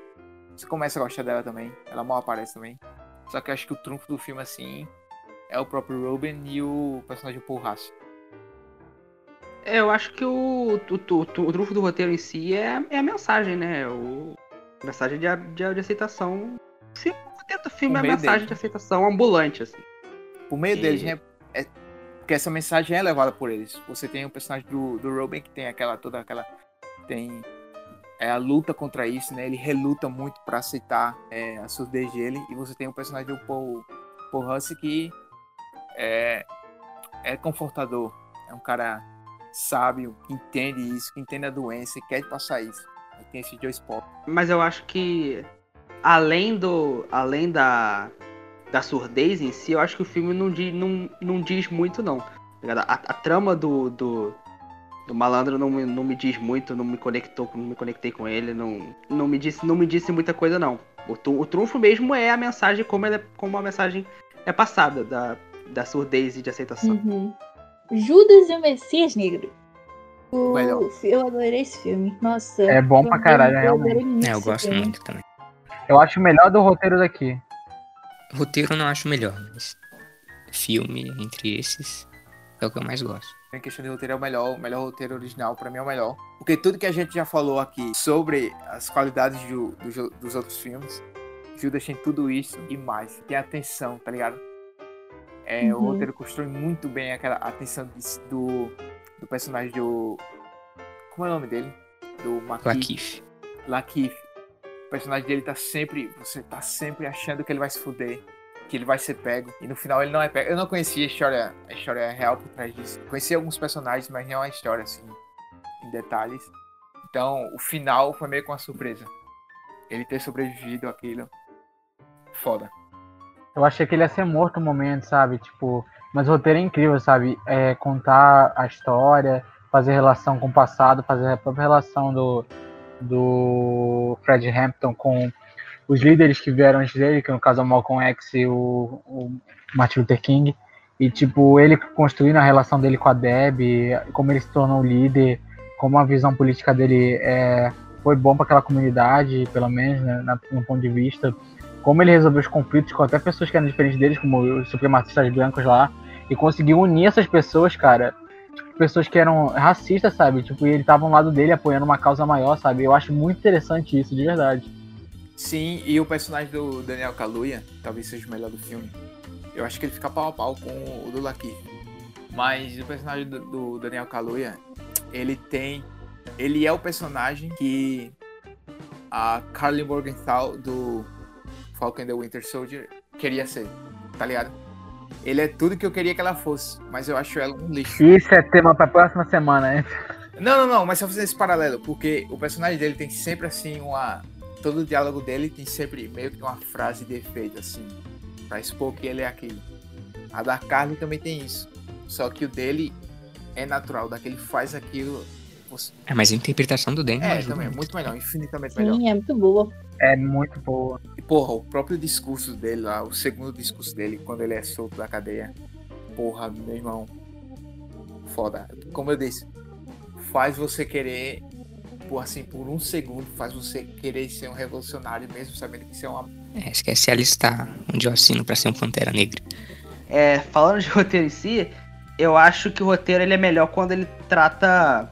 Você começa a gostar dela também. Ela mal aparece também. Só que eu acho que o trunfo do filme, assim, é o próprio Ruben e o personagem Paul Haas. É, Eu acho que o, o, o, o trunfo do roteiro em si é, é a mensagem, né? O, a mensagem de, de, de aceitação. Se o roteiro do filme O é a mensagem dele. de aceitação ambulante, assim. Por meio E- deles, né? É, porque essa mensagem é levada por eles. Você tem o personagem do, do Ruben que tem aquela toda aquela tem é, a luta contra isso, né? Ele reluta muito pra aceitar é, a surdez dele e você tem o personagem do Paul, Paul Hussey que é, é confortador, é um cara sábio, que entende isso, que entende a doença e quer passar isso. Tem esse Joe Spot. Mas eu acho que além do. além da. Da surdez em si, eu acho que o filme não diz, não, não diz muito, não. tá? A, a trama do, do, do malandro não, me- não me diz muito, não me conectou, não me conectei com ele, não, não, me disse, não me disse muita coisa, não. O, o trunfo mesmo é a mensagem, como, ela é- como a mensagem é passada, da, da surdez e de aceitação. Uhum. Judas e o Messias Negro. O- Melhor. Eu adorei esse filme. Nossa. É bom eu pra caralho, eu É, eu esse gosto filme. muito também. Eu acho o melhor do roteiro daqui. Roteiro eu não acho melhor, mas filme entre esses é o que eu mais gosto. Em questão de roteiro é o melhor, o melhor roteiro original, pra mim é o melhor. Porque tudo que a gente já falou aqui sobre as qualidades do- do dos outros filmes, Judas tem tudo isso e mais. Tem atenção, tá ligado? É, O Uhum. roteiro constrói muito bem aquela atenção de- do, do personagem do. Como é o nome dele? Do Maqui. Lakif. Lakif. O personagem dele tá sempre. Você tá sempre achando que ele vai se fuder. Que ele vai ser pego. E no final ele não é pego. Eu não conhecia a história, a história real por trás disso. Conheci alguns personagens, mas não a história, assim, em detalhes. Então, o final foi meio com uma surpresa. Ele ter sobrevivido àquilo. Foda. Eu achei que ele ia ser morto no momento, sabe? Tipo, mas o roteiro é incrível, sabe? É contar a história, fazer relação com o passado, fazer a própria relação do, do Fred Hampton com os líderes que vieram antes dele, que no caso é o Malcolm X e o, o Martin Luther King. E, tipo, ele construindo a relação dele com a Deb, como ele se tornou líder, como a visão política dele é, foi bom para aquela comunidade, pelo menos, né, no ponto de vista. Como ele resolveu os conflitos com até pessoas que eram diferentes deles, como os supremacistas brancos lá, e conseguiu unir essas pessoas, cara. Pessoas que eram racistas, sabe? Tipo, e ele tava ao lado dele apoiando uma causa maior, sabe? Eu acho muito interessante isso, de verdade. Sim, e o personagem do Daniel Kaluuya talvez seja o melhor do filme. Eu acho que ele fica pau a pau com o do Lakeith. Mas o personagem do, do Daniel Kaluuya, ele tem... Ele é o personagem que a Carly Morgenthau do Falcon and the Winter Soldier queria ser, tá ligado? Ele é tudo que eu queria que ela fosse, mas eu acho ela um lixo. Isso é tema pra próxima semana, hein? Não, não, não, mas só fazer esse paralelo, porque o personagem dele tem sempre assim uma todo o diálogo dele tem sempre meio que uma frase de efeito, assim, pra expor que ele é aquilo. A da Carly também tem isso. Só que o dele é natural, daquele faz aquilo. Você... É, mas a interpretação do Daniel É, também, muito. muito melhor, infinitamente melhor. Sim, é muito boa. É muito boa. E, porra, o próprio discurso dele lá, o segundo discurso dele, quando ele é solto da cadeia. Porra, meu irmão. Foda. Como eu disse, faz você querer, por assim, por um segundo, faz você querer ser um revolucionário, mesmo sabendo que isso é uma. É, esquece alistar onde eu assino pra ser um Pantera Negra. É, falando de roteiro em si, eu acho que o roteiro ele é melhor quando ele trata.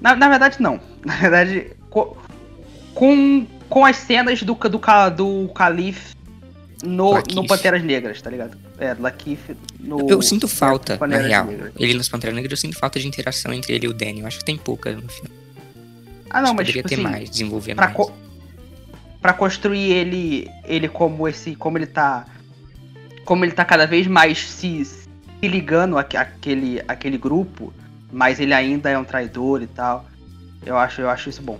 Na, na verdade, não. Na verdade, co- com, com as cenas do, do, do Caliph no, no Panteras Negras, tá ligado? É, Lakeith no. Eu sinto falta, na Panteras real. Negras. Ele nos Pantera Negra, eu sinto falta de interação entre ele e o Danny. Eu acho que tem pouca no filme. Ah, não, Acho mas poderia tipo ter assim, mais, desenvolver pra, mais. co- pra construir ele ele como esse como ele tá como ele tá cada vez mais se, se ligando àque- àquele aquele grupo mas ele ainda é um traidor e tal eu acho eu acho isso bom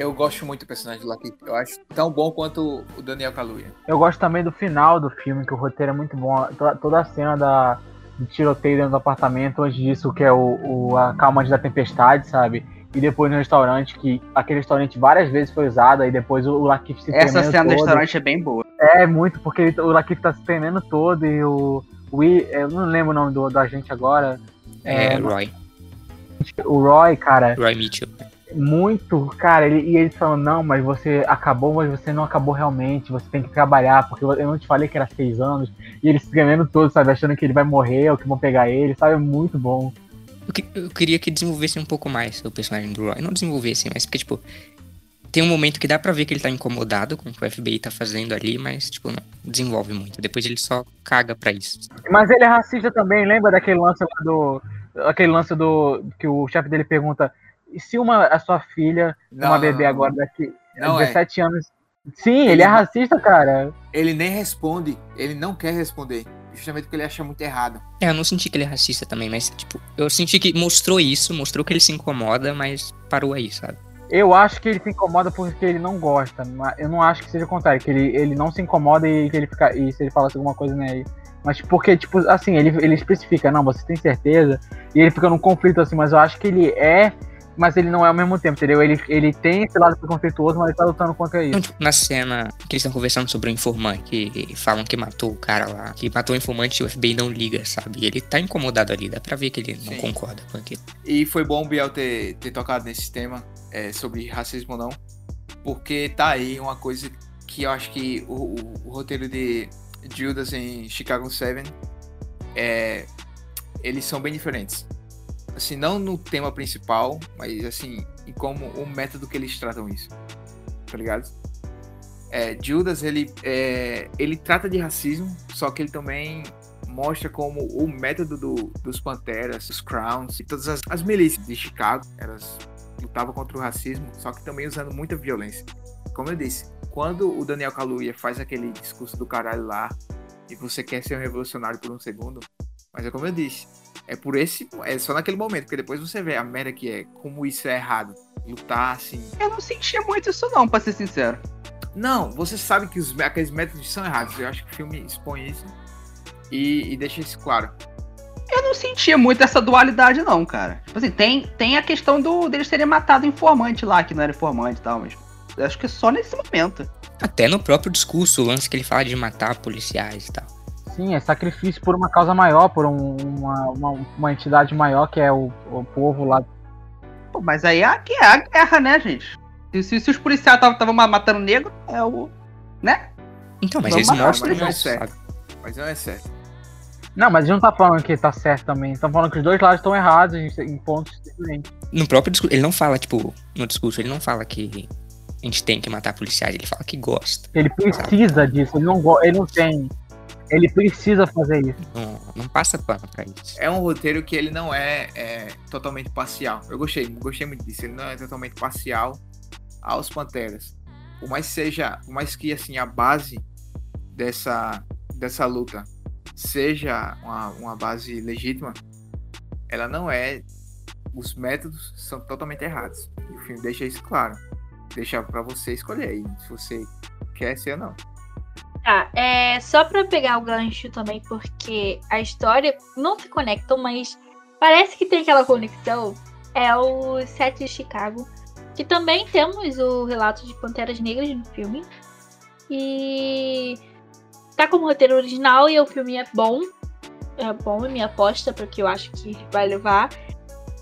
Eu gosto muito do personagem do Lakeith. Eu acho tão bom quanto o Daniel Kaluuya. Eu gosto também do final do filme, que o roteiro é muito bom. Toda, toda a cena da, do tiroteio dentro do apartamento, antes disso, que é o, o- a calma da tempestade, sabe? E depois no restaurante, que aquele restaurante várias vezes foi usado, aí depois o, o Lakeith se essa cena do todo. restaurante é bem boa É, muito, porque ele- o Lakeith tá se tremendo todo e o... eu não lembro o nome do, do agente agora. É, É, Roy. O Roy, cara, Roy Mitchell. Muito, cara, ele, e ele falando, não, mas você acabou, mas você não acabou realmente, você tem que trabalhar, porque eu não te falei que era seis anos, e ele se tremendo todo, sabe, achando que ele vai morrer ou que vão pegar ele, sabe, muito bom. Eu, que- eu queria que desenvolvesse um pouco mais o personagem do Roy. Não desenvolvesse, mas porque, tipo, tem um momento que dá pra ver que ele tá incomodado com o que o FBI tá fazendo ali, mas, tipo, não desenvolve muito. Depois ele só caga pra isso. Mas ele é racista também, lembra daquele lance lá do, aquele lance do, que o chefe dele pergunta, e se uma, a sua filha, Não, uma não, bebê não, agora daqui, Não é. 17 anos, sim, ele é racista, cara. Ele nem responde, ele não quer responder. Justamente porque ele acha muito errado. É, eu não senti que ele é racista também, mas, tipo, eu senti que mostrou isso, mostrou que ele se incomoda, mas parou aí, sabe? Eu acho que ele se incomoda porque ele não gosta, mas eu não acho que seja o contrário, que ele, ele não se incomoda e que ele fica. E se ele falasse alguma coisa nele. Mas porque, tipo, assim, ele, ele especifica, não, você tem certeza? E ele fica num conflito assim, mas eu acho que ele é, mas ele não é ao mesmo tempo, entendeu? Ele, ele tem esse lado preconceituoso, mas ele tá lutando contra Então, isso. tipo, na cena que eles estão conversando sobre o informante, que falam que matou o cara lá, que matou o informante e o FBI não liga, sabe? Ele tá incomodado ali, dá pra ver que ele não Sim. concorda com aquilo. E foi bom o Biel ter, ter tocado nesse tema é, sobre racismo ou não, porque tá aí uma coisa que eu acho que o, o- o roteiro de Judas em Chicago 7 é, eles são bem diferentes. Assim, não no tema principal, mas assim, em como o método que eles tratam isso. Tá ligado? É, Judas, ele, é, ele trata de racismo, só que ele também mostra como o método do- dos Panteras, os Crowns e todas as, as milícias de Chicago, elas lutavam contra o racismo, só que também usando muita violência. Como eu disse, quando o Daniel Kaluuya faz aquele discurso do caralho lá e você quer ser um revolucionário por um segundo, mas é como eu disse, é por esse, é só naquele momento, porque depois você vê a merda que é, como isso é errado, lutar assim. eu não sentia muito isso não pra ser sincero Não, você sabe que os, aqueles métodos são errados. Eu acho que o filme expõe isso e, e deixa isso claro. eu não sentia muito essa dualidade não cara tipo assim tem tem a questão do deles terem matado o informante lá que não era informante e tal mas eu acho que é só nesse momento Até no próprio discurso, o lance que ele fala de matar policiais e tal. Sim, é sacrifício por uma causa maior, por um- uma, uma, uma entidade maior que é o, o povo lá. Pô, mas aí é a, é a guerra, né, gente? Se, se- se os policiais estavam matando negro, é o. né? Então, mas eles mostram não é certo. sabe? Mas não é certo. Não, mas a gente não tá falando que tá certo também. Estão falando que os dois lados estão errados em, pontos diferentes. No próprio discurso, ele não fala, tipo, no discurso, ele não fala que a gente tem que matar policiais, ele fala que gosta. Ele precisa disso, ele não, ele não tem. Ele precisa fazer isso. Não, não passa pano pra isso. É um roteiro que ele não é, é totalmente parcial. Eu gostei, gostei muito disso. Ele não é totalmente parcial aos Panteras. Por mais que seja, por mais que assim a base dessa dessa luta seja uma, uma base legítima, ela não é. Os métodos são totalmente errados. E o filme deixa isso claro. Deixa pra você escolher aí se você quer ser ou não. Tá, é só pra pegar o gancho também, porque a história não se conectam, mas parece que tem aquela conexão. É o Sete de Chicago, que também temos o relato de Panteras Negras no filme. E tá como roteiro original e o filme é bom. É bom, é minha aposta, porque eu acho que vai levar.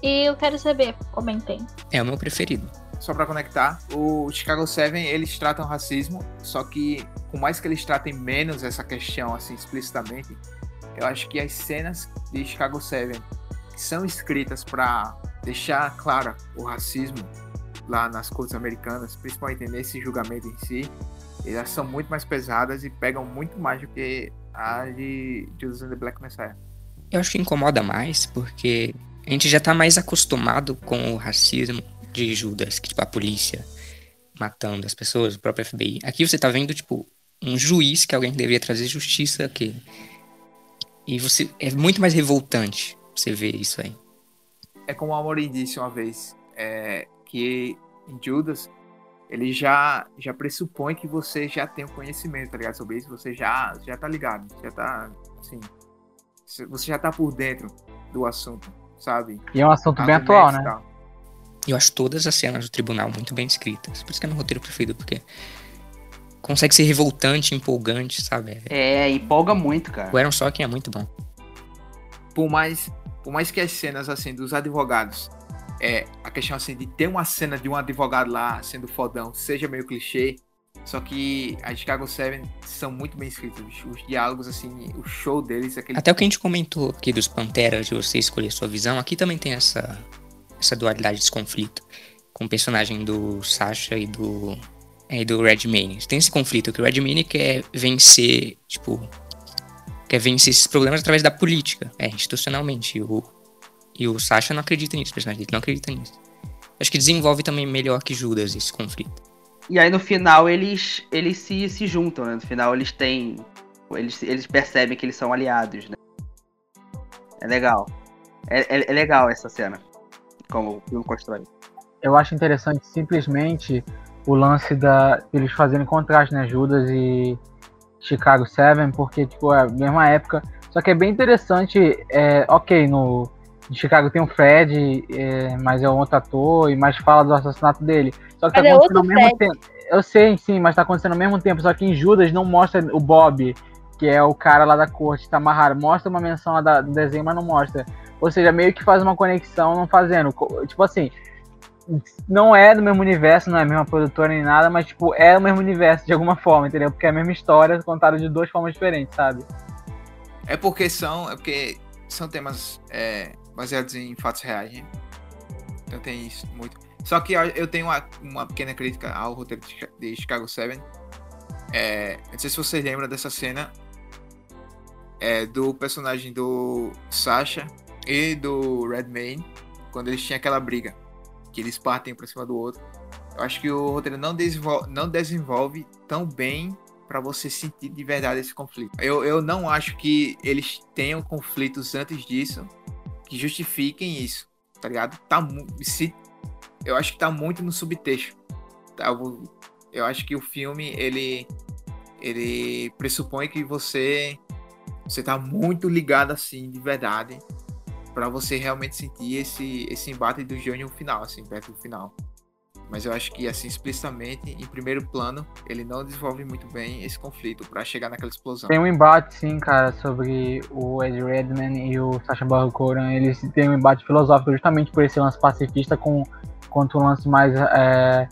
E eu quero saber, comentem. É o meu preferido. só pra conectar, o Chicago 7 eles tratam racismo, só que por mais que eles tratem menos essa questão assim explicitamente, eu acho que as cenas de Chicago 7 que são escritas pra deixar claro o racismo lá nas cortes americanas, principalmente nesse julgamento em si, elas são muito mais pesadas e pegam muito mais do que a de Judas and the Black Messiah. Eu acho que incomoda mais porque a gente já tá mais acostumado com o racismo de Judas, que tipo a polícia matando as pessoas, o próprio FBI. Aqui você tá vendo tipo um juiz que é alguém que deveria trazer justiça aqui. E você é muito mais revoltante você ver isso aí. é como o Amorim disse uma vez, é, que em Judas ele já já pressupõe que você já tem o conhecimento, tá ligado? Sobre isso, você já já tá ligado, já tá assim, você já tá por dentro do assunto, sabe? E é um assunto bem atual, e né? tal. Eu acho todas as cenas do tribunal muito bem escritas. Por isso que é meu roteiro preferido, porque consegue ser revoltante, empolgante, sabe? É, empolga muito, cara. O Aaron Sorkin é muito bom. Por mais por mais que as cenas assim dos advogados é a questão assim de ter uma cena de um advogado lá sendo fodão seja meio clichê, só que a Chicago 7 são muito bem escritos, os diálogos assim, o show deles, aquele Até o que a gente comentou aqui dos Panteras, de você escolher sua visão, aqui também tem essa, essa dualidade, esse conflito. Com o personagem do Sasha e do, é, e do Redmayne. Tem esse conflito que o Redmayne quer vencer, tipo, quer vencer esses problemas através da política, é, institucionalmente. E o, e o Sasha não acredita nisso, o personagem dele não acredita nisso. Acho que desenvolve também melhor que Judas esse conflito. E aí no final eles, eles se, se juntam, né? No final eles têm. Eles, eles percebem que eles são aliados, né? É legal. É, é, é legal essa cena. Como o filme constrói. Eu acho interessante simplesmente o lance da eles fazerem contraste, né? Judas e Chicago 7, porque, tipo, é a mesma época. Só que é bem interessante, é, ok, no Chicago tem o Fred, é, mas é um outro ator, e mais fala do assassinato dele. Só que tá Mas é acontecendo ao outro mesmo Fred. tempo. Eu sei, sim, mas tá acontecendo ao mesmo tempo. Só que em Judas não mostra o Bob, que é o cara lá da corte, tá amarrado. Mostra uma menção lá da- do desenho, mas não mostra. Ou seja, meio que faz uma conexão, não fazendo. Tipo assim, não é do mesmo universo, não é a mesma produtora nem nada, mas tipo, é o mesmo universo de alguma forma, entendeu? Porque é a mesma história contada de duas formas diferentes, sabe? É porque são, é porque são temas é, baseados em fatos reais, né? Então tem isso muito. Só que eu- tenho uma, uma pequena crítica ao roteiro de Chicago 7. É, não sei se vocês lembram dessa cena é, do personagem do Sasha e do Redmayne, quando eles tinham aquela briga, que eles partem pra cima do outro. Eu acho que o roteiro não desenvolve, não desenvolve tão bem pra você sentir de verdade esse conflito. Eu, eu não acho que eles tenham conflitos antes disso que justifiquem isso, tá ligado? Tá se eu acho que tá muito no subtexto. Tá? Eu, eu acho que o filme ele ele pressupõe que você você tá muito ligado assim de verdade pra você realmente sentir esse esse embate do Johnny no final, assim, perto do final. Mas eu acho que, assim, explicitamente, em primeiro plano, ele não desenvolve muito bem esse conflito pra chegar naquela explosão. Tem um embate, sim, cara, sobre o Ed Redman e o Sacha Baron Cohen. Eles têm um embate filosófico justamente por esse lance pacifista com, quanto um lance mais é,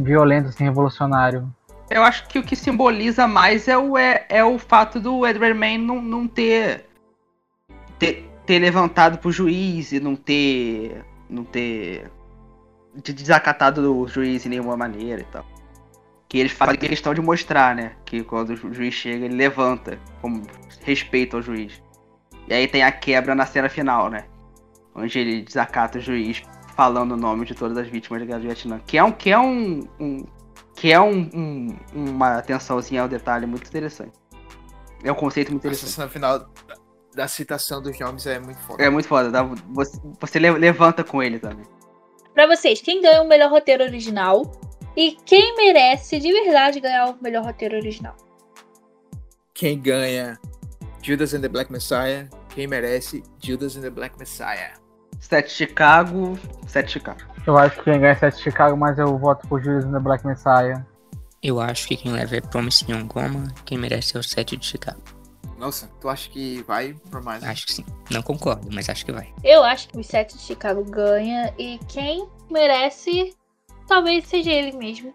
violento, assim, revolucionário. Eu acho que o que simboliza mais é o, é, é o fato do Ed Redman não, não ter, ter ter levantado pro juiz e não ter não ter de desacatado o juiz em nenhuma maneira e tal. Que eles fazem questão de mostrar, né? Que quando o juiz chega, ele levanta, como respeito ao juiz. E aí tem a quebra na cena final, né? Onde ele desacata o juiz falando o nome de todas as vítimas da guerra do Vietnã. Que é um. Que é um, um que é um, um, uma atençãozinha ao detalhe muito interessante. É um conceito muito interessante. Essa cena final da citação dos nomes é muito foda. É muito foda. Dá, você, você levanta com ele também. Pra vocês, quem ganha o melhor roteiro original e quem merece de verdade ganhar o melhor roteiro original? Quem ganha Judas and the Black Messiah, quem merece Judas and the Black Messiah. Sete Chicago, Sete Chicago. Eu acho que quem ganha é Sete Chicago, mas eu voto por Judas and the Black Messiah. Eu acho que quem leva é Promise Young Goma, quem merece é o Sete de Chicago. Nossa, tu acha que vai por mais? Acho que sim. Não concordo, mas acho que vai. Eu acho que o Sete de Chicago ganha e quem merece talvez seja ele mesmo.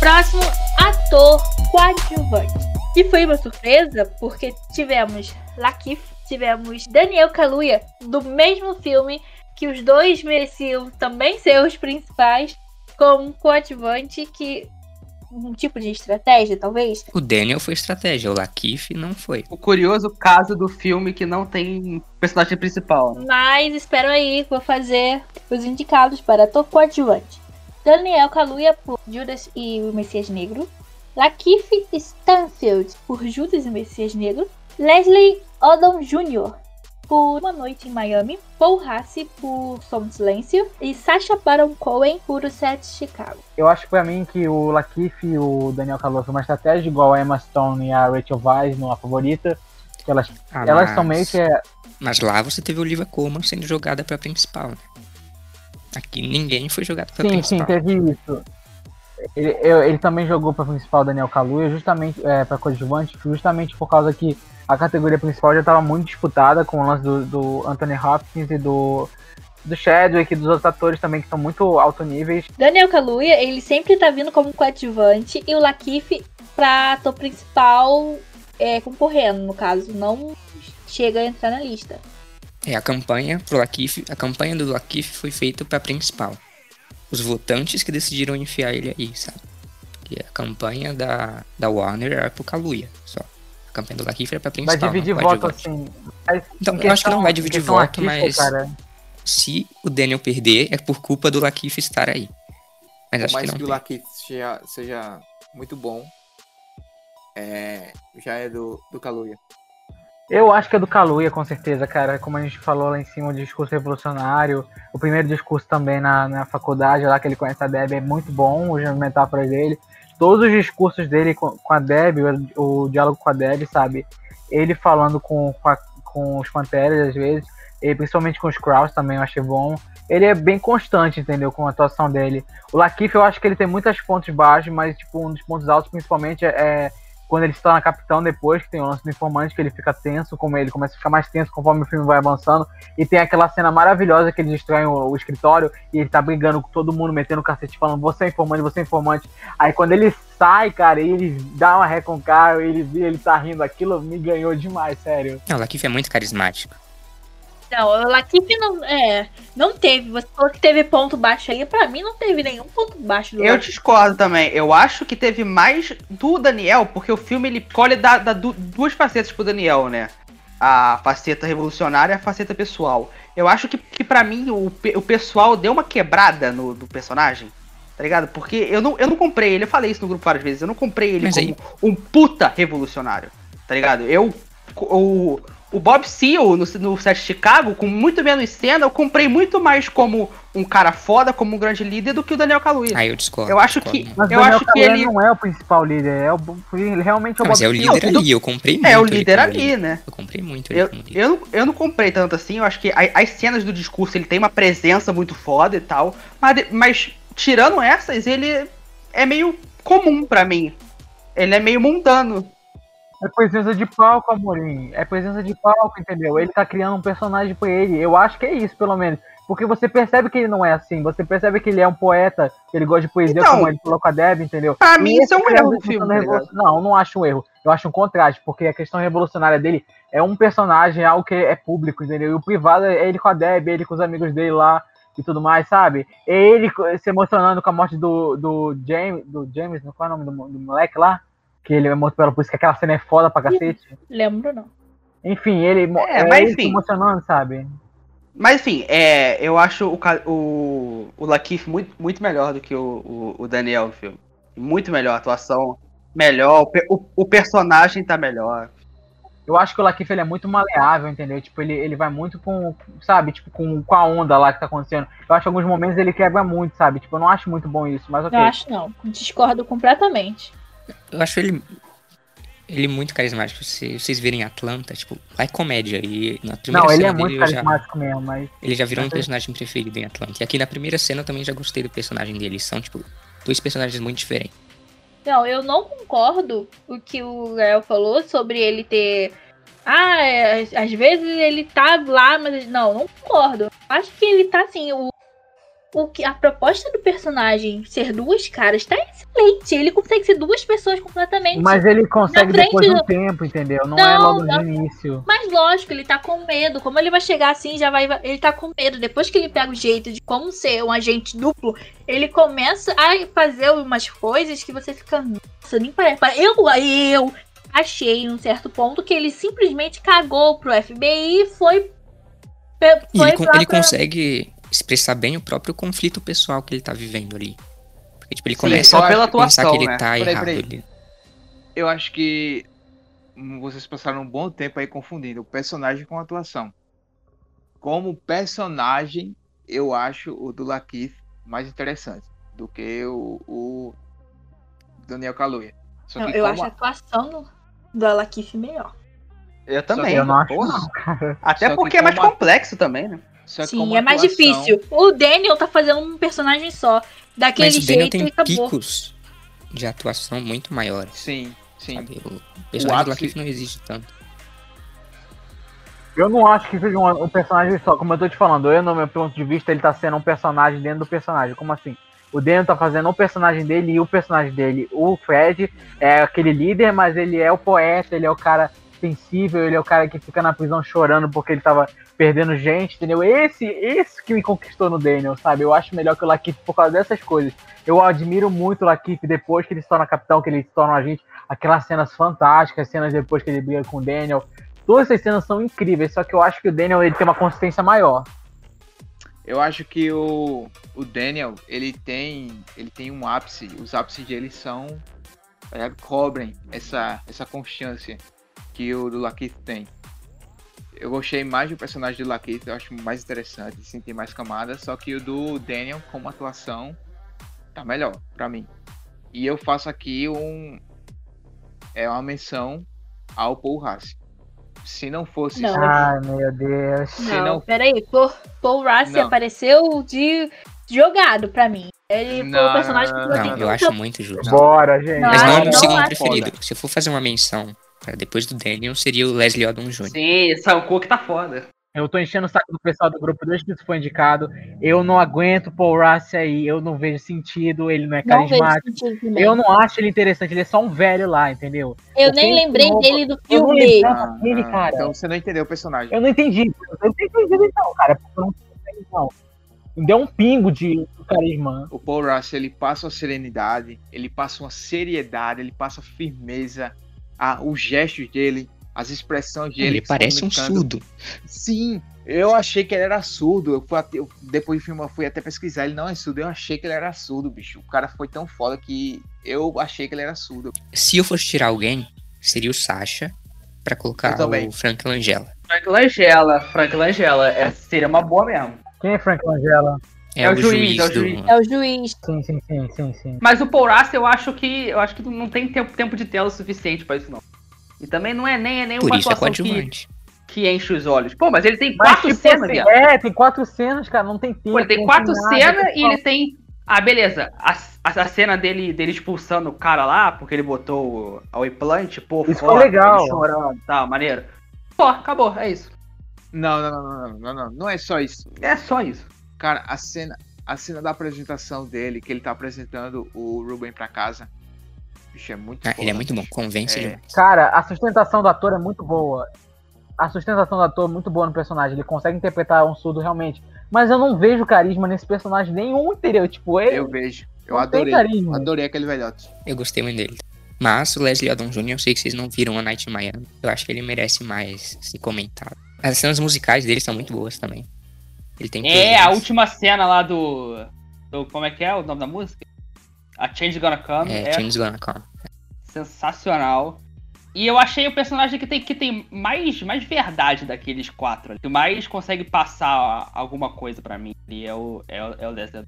Próximo ator coadjuvante. E foi uma surpresa porque tivemos Lakeith, tivemos Daniel Kaluuya do mesmo filme que os dois mereciam também ser os principais como coadjuvante que um tipo de estratégia, talvez. O Daniel foi estratégia, o Lakeith não foi. O curioso caso do filme que não tem personagem principal. Né? Mas espero aí, vou fazer os indicados para ator coadjuvante. Daniel Kaluuya por Judas e o Messias Negro. Lakeith Stanfield por Judas e o Messias Negro. Leslie Odom Jr. por Uma Noite em Miami, Paul Hassi por Som Silêncio e Sacha Baron Cohen por O Set Chicago. Eu acho pra mim que o Lakeith e o Daniel foi uma estratégia igual a Emma Stone e a Rachel Weisz no A Favorita. Elas, ah, elas são meio que... É... Mas lá você teve Olivia Colman sendo jogada pra principal, né? Aqui ninguém foi jogado pra sim, principal. Sim, teve isso. Ele, ele também jogou pra principal Daniel Kaluuya, justamente é, pra coadjuvante, justamente por causa que a categoria principal já estava muito disputada com o lance do, do, Anthony Hopkins e do, do Chadwick e dos outros atores também que são muito alto níveis. Daniel Kaluuya, ele sempre tá vindo como coadjuvante e o Lakeith pra ator principal é, concorrendo, no caso, não chega a entrar na lista. É, a campanha pro Lakeith, a campanha do Lakeith foi feita para principal. Os votantes que decidiram enfiar ele aí, sabe? E a campanha da, da Warner era pro Kaluuya, só campanha do Lakeith era pra principal. Vai dividir voto, assim. Mas, então, eu acho que não vai dividir voto, mas cara. se o Daniel perder, é por culpa do Lakeith estar aí. Mas acho mais que, que o Lakeith seja, seja, muito bom, é, já é do, do Kaluuya. Eu acho que é do Kaluuya, com certeza, cara. Como a gente falou lá em cima, o discurso revolucionário. O primeiro discurso também na, na faculdade, lá que ele conhece a Deb, é muito bom, as metáforas dele todos os discursos dele com, com a Deb, o, o, diálogo com a Deb, sabe? Ele falando com, com, a, com os Panteras às vezes, e principalmente com os Kraus também eu achei bom. Ele é bem constante, entendeu? Com a atuação dele. O Lakif eu acho que ele tem muitos pontos baixos, mas tipo, um dos pontos altos principalmente é, é quando ele se torna capitão depois, que tem o lance do informante, que ele fica tenso, como ele começa a ficar mais tenso conforme o filme vai avançando. E tem aquela cena maravilhosa que eles destroem o, o escritório e ele tá brigando com todo mundo, metendo o cacete, falando, você é informante, você é informante. Aí quando ele sai, cara, e ele dá uma ré com o cara, ele, ele tá rindo, aquilo me ganhou demais, sério. Não, o Lakif é muito carismático. Não, o Latif não. É, não teve. Você falou que teve ponto baixo aí. Pra mim, não teve nenhum ponto baixo. Do eu discordo também. Eu acho que teve mais do Daniel, porque o filme ele colhe da, da, duas facetas pro Daniel, né? A faceta revolucionária e a faceta pessoal. Eu acho que, que para mim o, o pessoal deu uma quebrada no do personagem. Tá ligado? Porque eu não, eu não comprei ele. Eu falei isso no grupo várias vezes. Eu não comprei ele Mas como aí... um puta revolucionário. Tá ligado? Eu. O, o Bob Seale no, no set de Chicago, com muito menos cena, eu comprei muito mais como um cara foda, como um grande líder, do que o Daniel Kaluuya. Aí eu discordo. Eu acho discordo que-. Mas Eu o Daniel acho que ele- não é o principal líder, é o, ele realmente é o Não, mas Bob é o líder tudo- ali, eu comprei muito. É, o ele líder ali, né? Eu comprei muito ele Eu, como líder. eu, não, eu não comprei tanto assim, eu acho que a- as cenas do discurso ele tem uma presença muito foda e tal, mas, mas tirando essas, ele é meio comum pra mim. Ele é meio mundano. É presença de palco, Amorim. É presença de palco, entendeu? Ele tá criando um personagem pra ele. Eu acho que é isso, pelo menos. Porque você percebe que ele não é assim. Você percebe que ele é um poeta, que ele gosta de poesia, Então, como ele falou com a Deb, entendeu? Pra E mim, isso é um ele erro do filme. tá revolu- ligado? Não, eu não acho um erro. Eu acho um contraste, porque a questão revolucionária dele é um personagem, algo que é público, entendeu? E o privado é ele com a Deb, ele com os amigos dele lá e tudo mais, sabe? É ele se emocionando com a morte do, do James, do James, não qual é o nome do, do moleque lá? Que ele é morto pela polícia, que aquela cena é foda pra cacete. Lembro não. Enfim, ele, É, é, mas enfim. emocionando, sabe? Mas enfim, é, eu acho o, o, o Lakeith muito, muito melhor do que o, o, o Daniel no filme. Muito melhor, a atuação melhor, o, o, personagem tá melhor. Eu acho que o Lakeith ele é muito maleável, entendeu? Tipo, ele, ele vai muito com, sabe, tipo, com, com a onda lá que tá acontecendo. Eu acho que em alguns momentos ele quebra muito, sabe? Tipo, eu não acho muito bom isso, mas ok. Não acho não. Discordo completamente. Eu acho ele. Ele muito carismático. Se vocês virem Atlanta, tipo, lá é comédia. E na primeira Não, ele cena é muito dele, eu já- carismático mesmo, mas. ele já virou um Mas- personagem preferido em Atlanta. E aqui na primeira cena eu também já gostei do personagem dele. São, tipo, dois personagens muito diferentes. Não, eu não concordo o que o Gael falou sobre ele ter. Ah, é, às vezes ele tá lá, mas. Não, não concordo. Acho que ele tá assim. O, o que, a proposta do personagem ser duas caras tá excelente. Ele consegue ser duas pessoas completamente. Mas ele consegue depois de um do- tempo, entendeu? Não, é Não, logo não. no início. Mas lógico, ele tá com medo. Como ele vai chegar assim, já vai. Ele tá com medo. Depois que ele pega o jeito de como ser um agente duplo, ele começa a fazer umas coisas que você fica. Nossa, nem parece. Eu, eu achei em um certo ponto que ele simplesmente cagou pro FBI e foi. E foi ele, ele pra- consegue expressar bem o próprio conflito pessoal que ele tá vivendo ali. Porque, tipo, ele Sim, começa só eu pela acho a pensar atuação, que ele né? tá Peraí, errado. peraí. Ele... Eu acho que vocês passaram um bom tempo aí confundindo o personagem com a atuação. Como personagem, eu acho o do Lakeith mais interessante do que o, o Daniel Kaluuya. Só Não, eu como acho a a- atuação do, do Alakif melhor. Eu também. Eu não acho, porra. não. Até Só que porque é mais a- complexo também, né? Só que Sim, é mais atuação- difícil. O Daniel tá fazendo um personagem só. Daquele Mas o Daniel jeito tem e acabou. picos de atuação muito maiores. Sim, sim. Sabe? O personagem do não exige tanto. Eu não acho que seja um, um personagem só, como eu tô te falando. Eu, no meu ponto de vista, ele tá sendo um personagem dentro do personagem. Como assim? O Daniel tá fazendo o personagem dele e o personagem dele. O Fred é aquele líder, mas ele é o poeta, ele é o cara sensível, ele é o cara que fica na prisão chorando porque ele tava perdendo gente, entendeu? Esse, esse que me conquistou no Daniel, sabe? Eu acho melhor que o Lakeith por causa dessas coisas. Eu admiro muito o Lakeith depois que ele se torna capitão, que ele se torna agente. Aquelas cenas fantásticas, cenas depois que ele briga com o Daniel. Todas essas cenas são incríveis, só que eu acho que o Daniel ele tem uma consistência maior. Eu acho que o, o Daniel, ele tem, ele tem um ápice. Os ápices dele são é, cobrem essa essa constância que o do Lakeith tem. Eu gostei mais do personagem do Lakeith, eu acho mais interessante, senti mais camadas, só que o do Daniel como atuação tá melhor pra mim. E eu faço aqui um é uma menção ao Paul Haas. Se não fosse Não. Ai, meu Deus. Se Não, não- peraí. Paul, Paul Rassi Não. apareceu de jogado pra mim. Ele foi Não, o personagem que você Não, tem eu acho muito justo. Bora, gente. Mas não é o meu segundo preferido. Se eu for fazer uma menção depois do Daniel, seria o Leslie Odom Jr. Sim, Sam Cooke tá foda. Eu tô enchendo o saco do pessoal do grupo desde que isso foi indicado. Eu não aguento o Paul Rassi aí, eu não vejo sentido, ele não é Não vejo carismático. Eu não acho ele interessante, ele é só um velho lá, entendeu? Eu nem lembrei no- dele do eu não filme. Ah, Ele, ah, cara. Então você não entendeu o personagem. Eu não entendi. Eu não entendi então, cara. eu não entendi, não. Me deu um pingo de carisma. O Paul Russell, ele passa uma serenidade, ele passa uma seriedade, ele passa firmeza, a, os gestos dele, as expressões dele. Ele parece um surdo. Sim, eu achei que ele era surdo. Eu fui eu- depois do filme eu fui até pesquisar, ele não é surdo. Eu achei que ele era surdo, bicho. O cara foi tão foda que eu achei que ele era surdo. Se eu fosse tirar alguém, seria o Sasha pra Eu colocar o Frank Langella. Frank Langella, Frank Langella, é, seria uma boa mesmo. Quem é Frank Langella? É, É o, juiz, juiz, é o do. juiz. É o juiz. Sim, sim, sim, sim, sim. Mas o Paul Russell, eu acho que eu acho que não tem tempo, tempo de tela suficiente pra isso não. E também não é nem, é nem Por uma isso é que, que enche os olhos. Pô, mas ele tem Mas, quatro tipo cenas, assim. É, tem quatro cenas, cara, não tem tempo. Pô, ele tem quatro cenas e ele tem. Ah, beleza. A, a, a cena dele, dele expulsando o cara lá, porque ele botou o- a Wayplant, pô, Isso foi legal. chorando e tal, maneiro. Pô, acabou, é isso. Não, não, não, não, não, não, não, não é só isso. É só isso. Cara, a cena, a cena da apresentação dele, que ele tá apresentando o Ruben pra casa. Bicho, é muito Ah, ele é muito bom, convence É. ele. Cara, a sustentação do ator é muito boa. A sustentação do ator é muito boa no personagem. Ele consegue interpretar um surdo realmente. Mas eu não vejo carisma nesse personagem nenhum, entendeu? Tipo, ele Eu vejo. Eu adorei. carisma. Adorei aquele velhote. Eu gostei muito dele. Mas o Leslie Odom Jr., eu sei que vocês não viram a Night in Miami. Eu acho que ele merece mais ser comentado. As cenas musicais dele são muito boas também. Ele tem É, a última cena lá do. do como é que é o nome da música? A Change Gonna Come. É, É, Change Gonna Come. sensacional. E eu achei o personagem que tem, que tem mais, mais verdade daqueles quatro. ali, Que mais consegue passar alguma coisa pra mim. E é o, é o, é o Odom.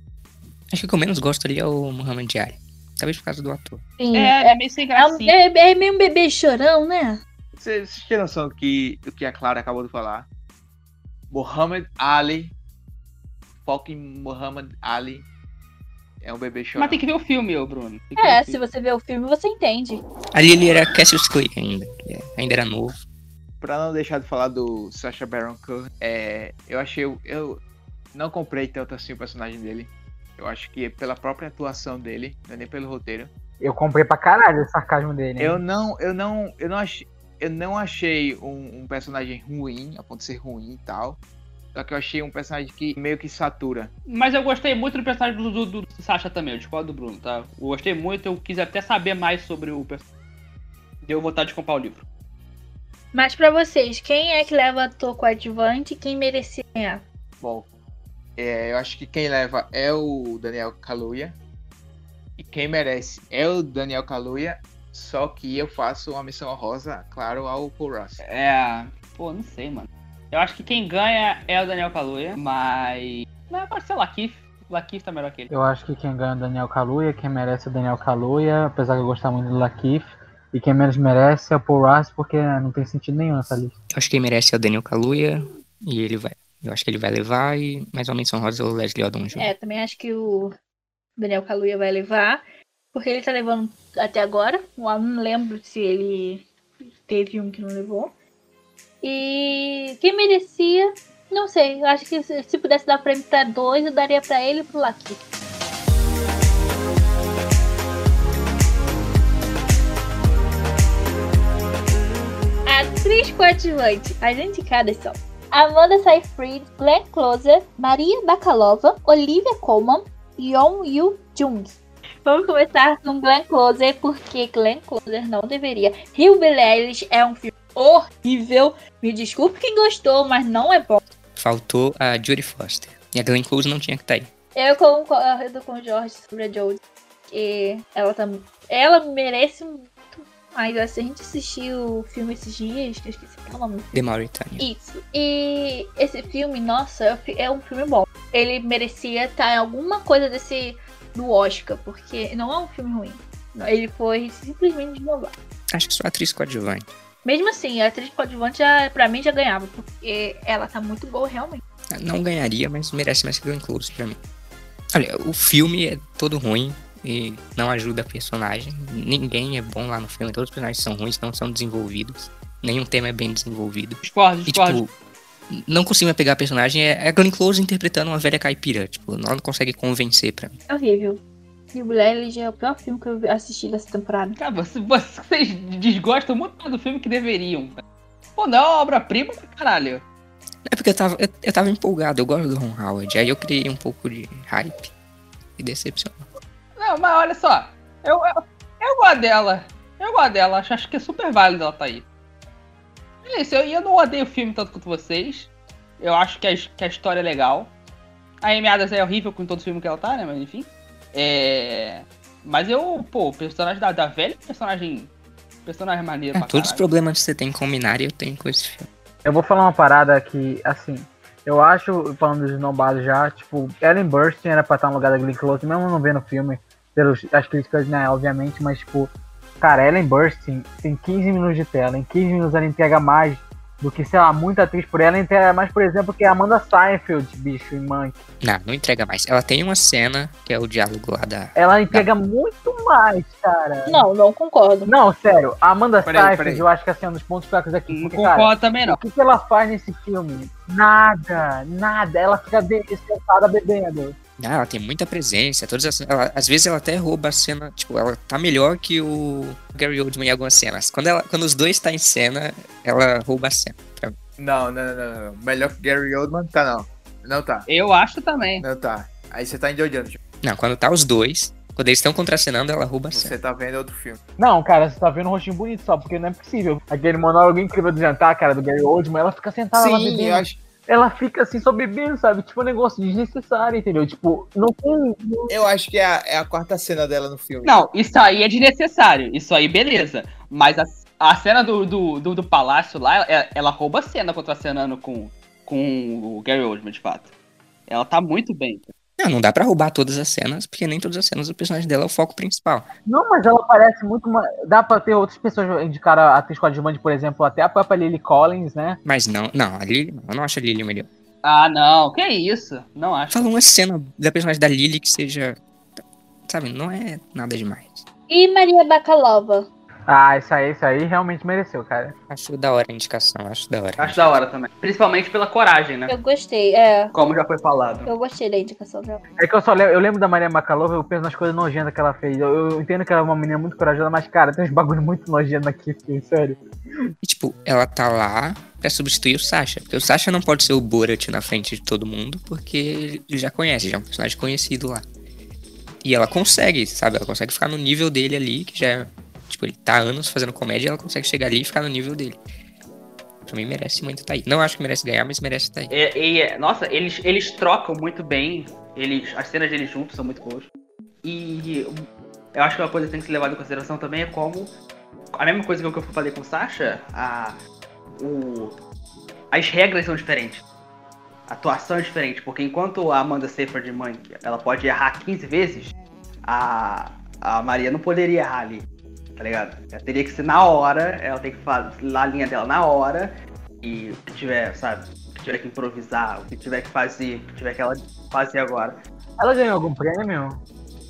Acho que o que eu menos gosto ali é o Muhammad Ali. Talvez por causa do ator. Sim. É, É, é meio sem é, gracinha. é- é meio um bebê chorão, né? Vocês vocês têm noção do que, do que a Clara acabou de falar? Muhammad Ali. Fucking Muhammad Ali. É um bebê chorando. Mas tem que ver o filme, ô Bruno. É, se filme. você ver o filme, você entende. Ali ele era Cassius Clay ainda. que é- Ainda era novo. Pra não deixar de falar do Sacha Baron Cohen, é, eu achei. Eu não comprei tanto assim o personagem dele. Eu acho que é pela própria atuação dele, não é nem pelo roteiro. Eu comprei pra caralho o sarcasmo dele. hein? Eu não, eu não, eu não achei, eu não achei um, um personagem ruim, a ponto de ser ruim e tal. Só que eu achei um personagem que meio que satura. Mas eu gostei muito do personagem do, do, do Sasha também, eu discordo do Bruno, tá? Eu gostei muito, eu quis até saber mais sobre o personagem. Deu vontade de comprar o livro. Mas pra vocês, quem é que leva ator coadjuvante e quem merecia ganhar? Bom, é, eu acho que quem leva é o Daniel Kaluuya. E quem merece é o Daniel Kaluuya. Só que eu faço uma missão rosa, claro, ao Paul Russell. É. Pô, não sei, mano. Eu acho que quem ganha é o Daniel Kaluuya, mas. Mas pode ser o Lakif. O Lakif tá melhor que ele. Eu acho que quem ganha é o Daniel Kaluuya, quem merece é o Daniel Kaluuya, apesar de eu gostar muito do Lakif. E quem menos merece é o Paul Russ, porque não tem sentido nenhum nessa lista. Eu acho que quem merece é o Daniel Kaluuya. E ele vai. Eu acho que ele vai levar. E mais uma menção rosa é o Leslie Odom Jr. É, também acho que o Daniel Kaluuya vai levar, porque ele tá levando até agora. Eu não lembro se ele teve um que não levou. E quem merecia, não sei. Acho que se, se pudesse dar prêmio pra dois, eu daria pra ele e pro Lucky. Atriz coadjuvante. As indicadas são Amanda Seyfried, Glenn Closer, Maria Bakalova, Olivia Colman e Yeon Yu Jung. Vamos começar com Glenn Closer, porque Glenn Closer não deveria. Hillbilly Eilish é um filme horrível. Me desculpe quem gostou, mas não é bom. Faltou a Jodie Foster. E a Glenn Close não tinha que estar aí. Eu concordo com o Jorge sobre a Jodie. Que ela tá. Ela merece muito mais. Se a gente assistiu o filme esses dias, que eu esqueci é o nome. The Mauritania. Isso. E esse filme, nossa, é um é filme bom. Ele merecia estar em alguma coisa desse do Oscar, porque não é um filme ruim. Ele foi simplesmente inovado. Acho que só atriz coadjuvante. Mesmo assim, a atriz coadjuvante já, pra mim já ganhava, porque ela tá muito boa realmente. Não ganharia, mas merece mais que Glenn Close pra mim. Olha, o filme é todo ruim e não ajuda a personagem. Ninguém é bom lá no filme, todos os personagens são ruins, não são desenvolvidos. Nenhum tema é bem desenvolvido. Discordo, E, discordo. tipo, não consigo pegar a personagem. É a Glenn Close interpretando uma velha caipira. Tipo, ela não consegue convencer pra mim. É horrível. E o Blair já é o pior filme que eu assisti dessa temporada. Cara, você- vocês desgostam muito mais do filme que deveriam. cara. Pô, não é uma obra-prima pra caralho. É porque eu tava, eu, eu tava empolgado, eu gosto do Ron Howard. Aí eu criei um pouco de hype e decepcionou. Não, mas olha só. Eu, eu, eu gosto dela. Eu gosto dela. Acho, acho que é super válido ela tá aí. É isso, eu, eu não odeio o filme tanto quanto vocês. Eu acho que a, que a história é legal. A Amy Adams é horrível com todo filme que ela tá, né? Mas enfim. É. Mas eu, pô, o personagem da, da velha é um personagem. Personagem maneiro É, pra todos os caralho. problemas que você tem com Minari eu tenho com esse filme. Eu vou falar uma parada que, assim, eu acho, falando dos nobados já, tipo, Ellen Burstyn era pra estar no lugar da Glenn Close, mesmo não vendo o filme, pelas críticas, né, obviamente, mas, tipo, cara, Ellen Burstyn tem 15 minutos de tela, em 15 minutos ela entrega mais do que, sei lá, muita atriz por ela, entrega mais, por exemplo, que a Amanda Seinfeld, bicho, em Monkey. Não, não entrega mais. Ela tem uma cena, que é o diálogo lá da. Ela entrega muito mais, cara. Não, não concordo. Não, sério, a Amanda Peraí, Seyfried, peraí. eu acho que assim, é um dos pontos fracos aqui. Não Porque, cara, concordo também, não. o que, que ela faz nesse filme? Nada, nada. Ela fica sentada bebendo. Ah, ela tem muita presença. Todas as, ela- às vezes ela até rouba a cena. Tipo, ela tá melhor que o Gary Oldman em algumas cenas. Quando, ela, quando os dois estão em cena, ela rouba a cena. Não, não, não, não, não. Melhor que Gary Oldman, tá não. Não tá. Eu acho também. Não tá. Aí você tá endoidando. Não, quando tá os dois, quando eles estão contracenando, ela rouba a cena. Você tá vendo outro filme. Não, cara, você tá vendo um rostinho bonito só, porque não é possível. Aquele monólogo incrível do jantar, cara, do Gary Oldman, ela fica sentada lá Sim, bebendo. eu acho, Ela fica assim, só bebendo, sabe? Tipo, um negócio desnecessário, entendeu? Tipo, não tem. eu acho que é a, é a quarta cena dela no filme. Não, isso aí é desnecessário. Isso aí, beleza. Mas a, a cena do, do, do, do palácio lá, ela, ela rouba a cena contracenando com, com o Gary Oldman, de fato. Ela tá muito bem. Não, não dá pra roubar todas as cenas, porque nem todas as cenas do personagem dela é o foco principal. Não, mas ela parece muito. Ma... Dá pra ter outras pessoas indicar a atriz coadjuvante, por exemplo, até a própria Lily Collins, né? Mas não, não, a Lily, eu não acho a Lily melhor. Ah, não, que isso? Não acho. Fala uma cena da personagem da Lily que seja. Sabe, não é nada demais. E Maria Bakalova? Ah, isso aí, isso aí realmente mereceu, cara. Acho da hora a indicação, acho da hora. Acho da hora também. Principalmente pela coragem, né? Eu gostei, é. Como já foi falado. Eu gostei da indicação dela. É que eu só lembro, eu lembro da Maria Makalova, eu penso nas coisas nojentas que ela fez. Eu, eu entendo que ela é uma menina muito corajosa, mas, cara, tem uns bagulho muito nojento aqui, filho, sério. E, tipo, ela tá lá pra substituir o Sasha. Porque o Sasha não pode ser o Borat na frente de todo mundo, porque ele já conhece, já é um personagem conhecido lá. E ela consegue, sabe? Ela consegue ficar no nível dele ali, que já é. Tipo, ele tá anos fazendo comédia e ela consegue chegar ali e ficar no nível dele. Mim merece muito tá aí. Não acho que merece ganhar, mas merece tá aí. E, e, nossa, eles, eles trocam muito bem. Eles, as cenas deles juntos são muito boas. E eu acho que uma coisa que tem que ser levada em consideração também é como. A mesma coisa que eu falei com o Sasha, a, o, as regras são diferentes. A atuação é diferente, porque enquanto a Amanda Seyfried mãe, ela pode errar 15 vezes, a, a Maria não poderia errar ali, tá ligado? Ela teria que ser na hora, ela tem que fazer a linha dela na hora, e o que tiver, sabe, o que tiver que improvisar, o que tiver que fazer, o que tiver que ela fazer agora. Ela ganhou algum prêmio?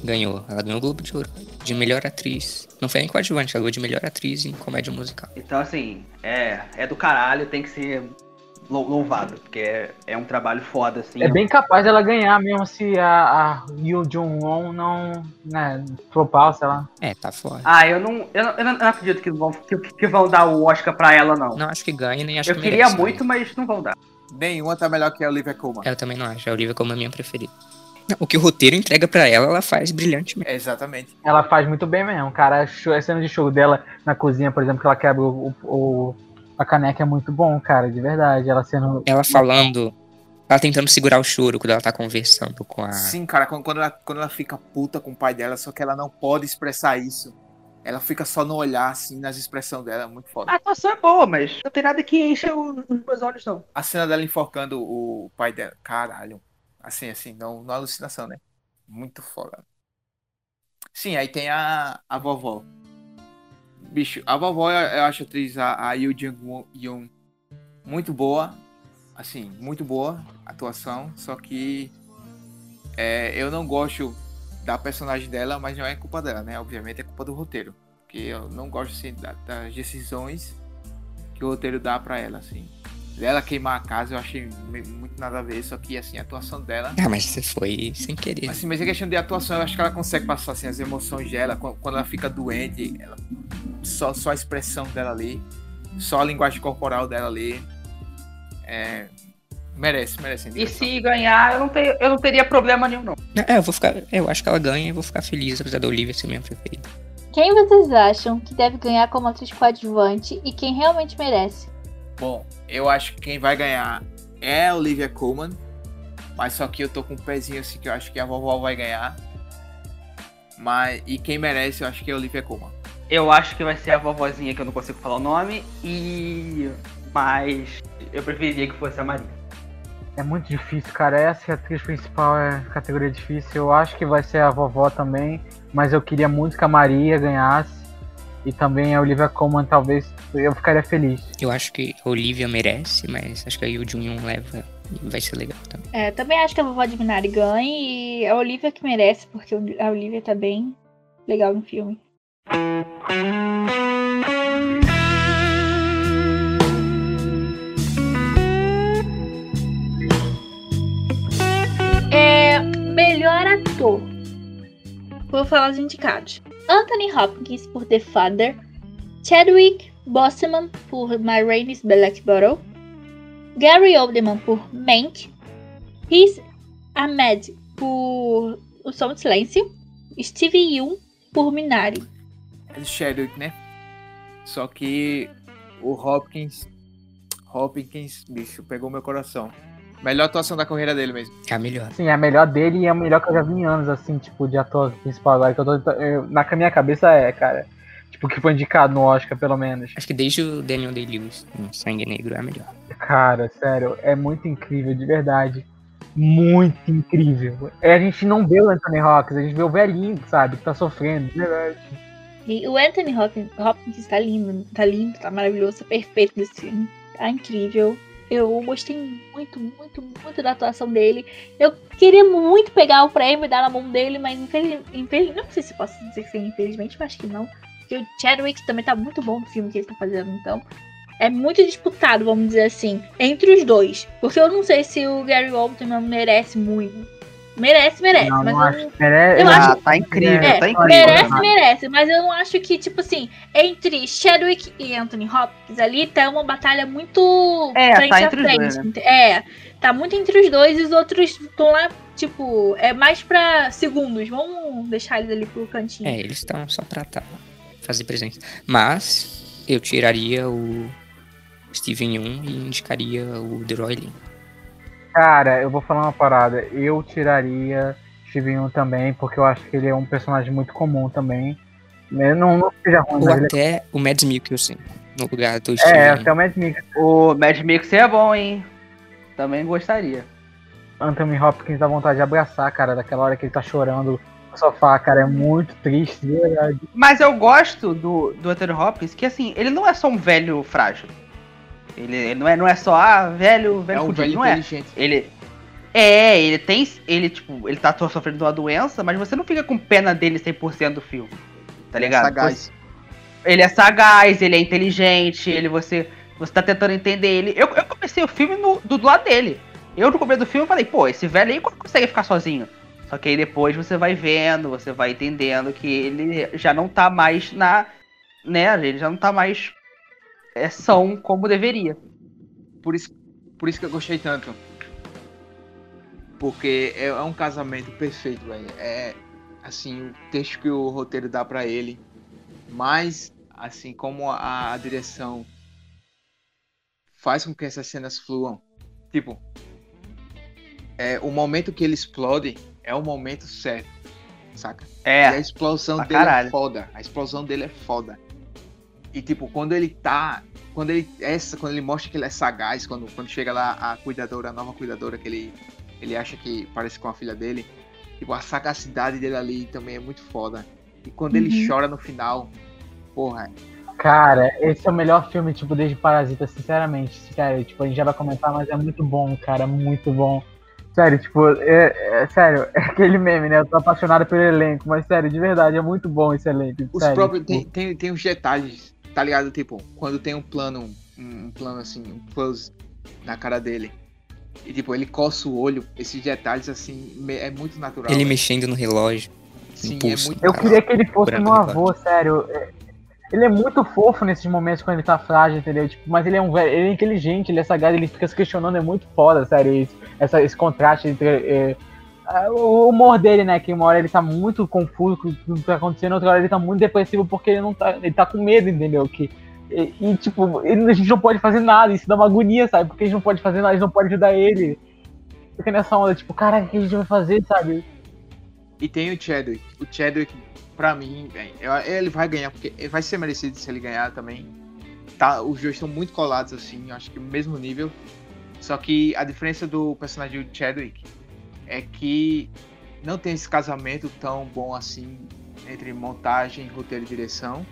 Ganhou. Ela ganhou o Globo de Ouro. De melhor atriz. Não foi nem coadjuvante, ela ganhou de melhor atriz em comédia musical. Então, assim, é, é do caralho, tem que ser louvado, porque é, é um trabalho foda, assim. É bem capaz dela ganhar mesmo se a, a Yoo Jung-won não, né, flopar, sei lá. É, tá fora. Ah, eu não, eu não, eu não acredito que vão, que, que vão dar o Oscar pra ela, não. Não acho que ganhe, nem acho eu que queria merece, muito, mas não vão dar. Nenhuma tá melhor que a Olivia Colman. Eu também não acho. A Olivia como a minha preferida. O que o roteiro entrega pra ela, ela faz brilhantemente. É, exatamente. Ela faz muito bem mesmo, cara. A cena de show dela na cozinha, por exemplo, que ela quebra o- o- a caneca é muito bom, cara, de verdade. Ela sendo. Ela falando. Ela tentando segurar o choro quando ela tá conversando com a. Sim, cara, quando, quando ela, quando ela fica puta com o pai dela, só que ela não pode expressar isso. Ela fica só no olhar, assim, nas expressões dela, é muito foda. A atuação é boa, mas não tem nada que encha os meus olhos, não. A cena dela enforcando o pai dela, caralho. Assim, assim, não, não alucinação, né? Muito foda. Sim, aí tem a, a vovó. Bicho, a vovó, eu, acho a atriz, a, a Yoo Jung-yoon, muito boa. Assim, muito boa atuação, só que é, eu não gosto da personagem dela, mas não é culpa dela, né? Obviamente é culpa do roteiro. Porque eu não gosto, assim, da- das decisões que o roteiro dá pra ela, assim. Dela queimar a casa, eu achei muito nada a ver, só que, assim, a atuação dela... Ah, mas você foi sem querer. Assim, mas a questão de atuação, eu acho que ela consegue passar, assim, as emoções dela, quando, ela fica doente, ela- só, só a expressão dela ali, só a linguagem corporal dela ali, é, merece, merece. E se ganhar, eu não, tenho, eu não teria problema nenhum, não. É, eu vou ficar. Eu acho que ela ganha e vou ficar feliz, apesar da Olivia ser minha preferida. Quem vocês acham que deve ganhar como atriz coadjuvante e quem realmente merece? Bom, eu acho que quem vai ganhar é a Olivia Colman. Mas só que eu tô com um pezinho assim que eu acho que a vovó vai ganhar. Mas, e quem merece, eu acho que é a Olivia Colman. Eu acho que vai ser a vovozinha que eu não consigo falar o nome. E mas eu preferiria que fosse a Maria. É muito difícil, cara. Essa atriz principal é categoria difícil. Eu acho que vai ser a vovó também, mas eu queria muito que a Maria ganhasse. E também a Olivia Colman, talvez eu ficaria feliz. Eu acho que a Olivia merece, mas acho que aí o Jun leva e vai ser legal também. É, também acho que a vovó de Minari ganhe e a Olivia que merece, porque a Olivia tá bem legal no filme. É, melhor ator. Vou falar os indicados. Anthony Hopkins por The Father, Chadwick Boseman por My Rain is Black Bottle, Gary Oldman por Mank, Riz Ahmed por O Som do Silêncio, Steve Yeun por Minari. É do Chadwick, né? Só que o Hopkins. Hopkins, bicho, pegou meu coração. Melhor atuação da carreira dele mesmo. É a melhor. Sim, é a melhor dele e é a melhor que eu já vi em anos, assim, tipo, de ator principal agora. Que eu tô, eu, na minha cabeça é, cara. Tipo, que foi indicado no Oscar, pelo menos. Acho que desde o Daniel Day-Lewis, em Sangue Negro, é a melhor. Cara, sério, é muito incrível, de verdade. Muito incrível. É, a gente não vê o Anthony Hopkins, a gente vê o velhinho, sabe, que tá sofrendo, de verdade. E o Anthony Hopkins, Hopkins tá lindo, tá lindo, tá maravilhoso, tá perfeito nesse filme. Tá incrível. Eu gostei muito, muito, muito da atuação dele. Eu queria muito pegar o prêmio e dar na mão dele, mas infelizmente. não sei se posso dizer que infelizmente, mas acho que não. Porque o Chadwick também tá muito bom no filme que ele tá fazendo, então. É muito disputado, vamos dizer assim, entre os dois. Porque eu não sei se o Gary Oldman merece muito. Merece, merece. Não, mas não eu, acho. Mere... eu ah, acho- tá incrível, é, tá incrível. merece, né? merece. Mas eu não acho que, tipo assim, entre Chadwick e Anthony Hopkins ali tá uma batalha muito É, frente tá a entre os frente. dois, né? É, tá muito entre os dois e os outros estão lá, tipo, é mais pra segundos. Vamos deixar eles ali pro cantinho. É, eles estão só pra tá, fazer presença. Mas eu tiraria o Steven Yeun e indicaria o Lin. Cara, eu vou falar uma parada. Eu tiraria Steven Yeun também, porque eu acho que ele é um personagem muito comum também. Eu Não, não seja ruim, Ou ele até o Mads Mikkelsen, no lugar do é, Steven é até o Mad Mix. O Mad Mix é bom, hein? Também gostaria. Anthony Hopkins dá vontade de abraçar, cara, daquela hora que ele tá chorando no sofá, cara, é muito triste, de verdade. Mas eu gosto do, do Anthony Hopkins, que assim, ele não é só um velho frágil. Ele, ele não, é, não é só, ah, velho, velho É um fudido, velho não é. Ele. É, ele tem. Ele, tipo, ele tá sofrendo de uma doença, mas você não fica com pena dele 100% do filme. Tá ligado? Sagaz. Ele é sagaz, ele é inteligente, ele você. Você tá tentando entender ele. Eu, eu comecei o filme no, do, do lado dele. Eu no começo do filme falei, pô, esse velho aí como consegue ficar sozinho? Só que aí depois você vai vendo, você vai entendendo que ele já não tá mais na. Né? Ele já não tá mais é, são como deveria. Por isso, por isso que eu gostei tanto. Porque é, é um casamento perfeito, velho. É assim, o texto que o roteiro dá pra ele, mas assim como a, a direção faz com que essas cenas fluam. Tipo, é, o momento que ele explode é o momento certo, saca? E a É, explosão dele caralho. é foda. A explosão dele é foda. E tipo, quando ele tá. Quando ele. Essa, quando ele mostra que ele é sagaz, quando, quando chega lá a cuidadora, a nova cuidadora, que ele, ele acha que parece com a filha dele. Tipo, a sagacidade dele ali também é muito foda. E quando ele Uhum. chora no final, porra, Cara, esse é o melhor filme, tipo, desde Parasita, sinceramente. Sério, tipo, a gente já vai comentar, mas é muito bom, cara, muito bom. Sério, tipo, é, é- sério, é aquele meme, né? Eu tô apaixonado pelo elenco, mas sério, de verdade, é muito bom esse elenco. Os sério, próprios. tipo, Tem, tem, tem uns detalhes, tá ligado? Tipo, quando tem um plano, um, um plano assim, um close na cara dele. E tipo, ele coça o olho, esses detalhes assim, é muito natural. Ele velho. mexendo no relógio. Sim, impulso. é muito Eu queria que ele fosse Branco meu avô, sério. É- Ele é muito fofo nesses momentos quando ele tá frágil, entendeu? Tipo, mas ele é um velho, ele é inteligente, ele é sagaz, ele fica se questionando, é muito foda, sério, isso, essa, esse contraste entre. é, o humor dele, né? Que uma hora ele tá muito confuso com tudo que tá acontecendo, outra hora ele tá muito depressivo porque ele não tá. Ele tá com medo, entendeu? Que, e, e, tipo, ele- a gente não pode fazer nada, isso dá uma agonia, sabe? Porque a gente não pode fazer nada, a gente não pode ajudar ele. Fica nessa onda, tipo, cara, o que a gente vai fazer, sabe? E tem o Chadwick. O Chadwick, pra mim, ele vai ganhar, porque vai ser merecido se ele ganhar também. tá, os dois estão muito colados, assim, acho que no mesmo nível. Só que a diferença do personagem do Chadwick é que não tem esse casamento tão bom assim entre montagem, roteiro e direção.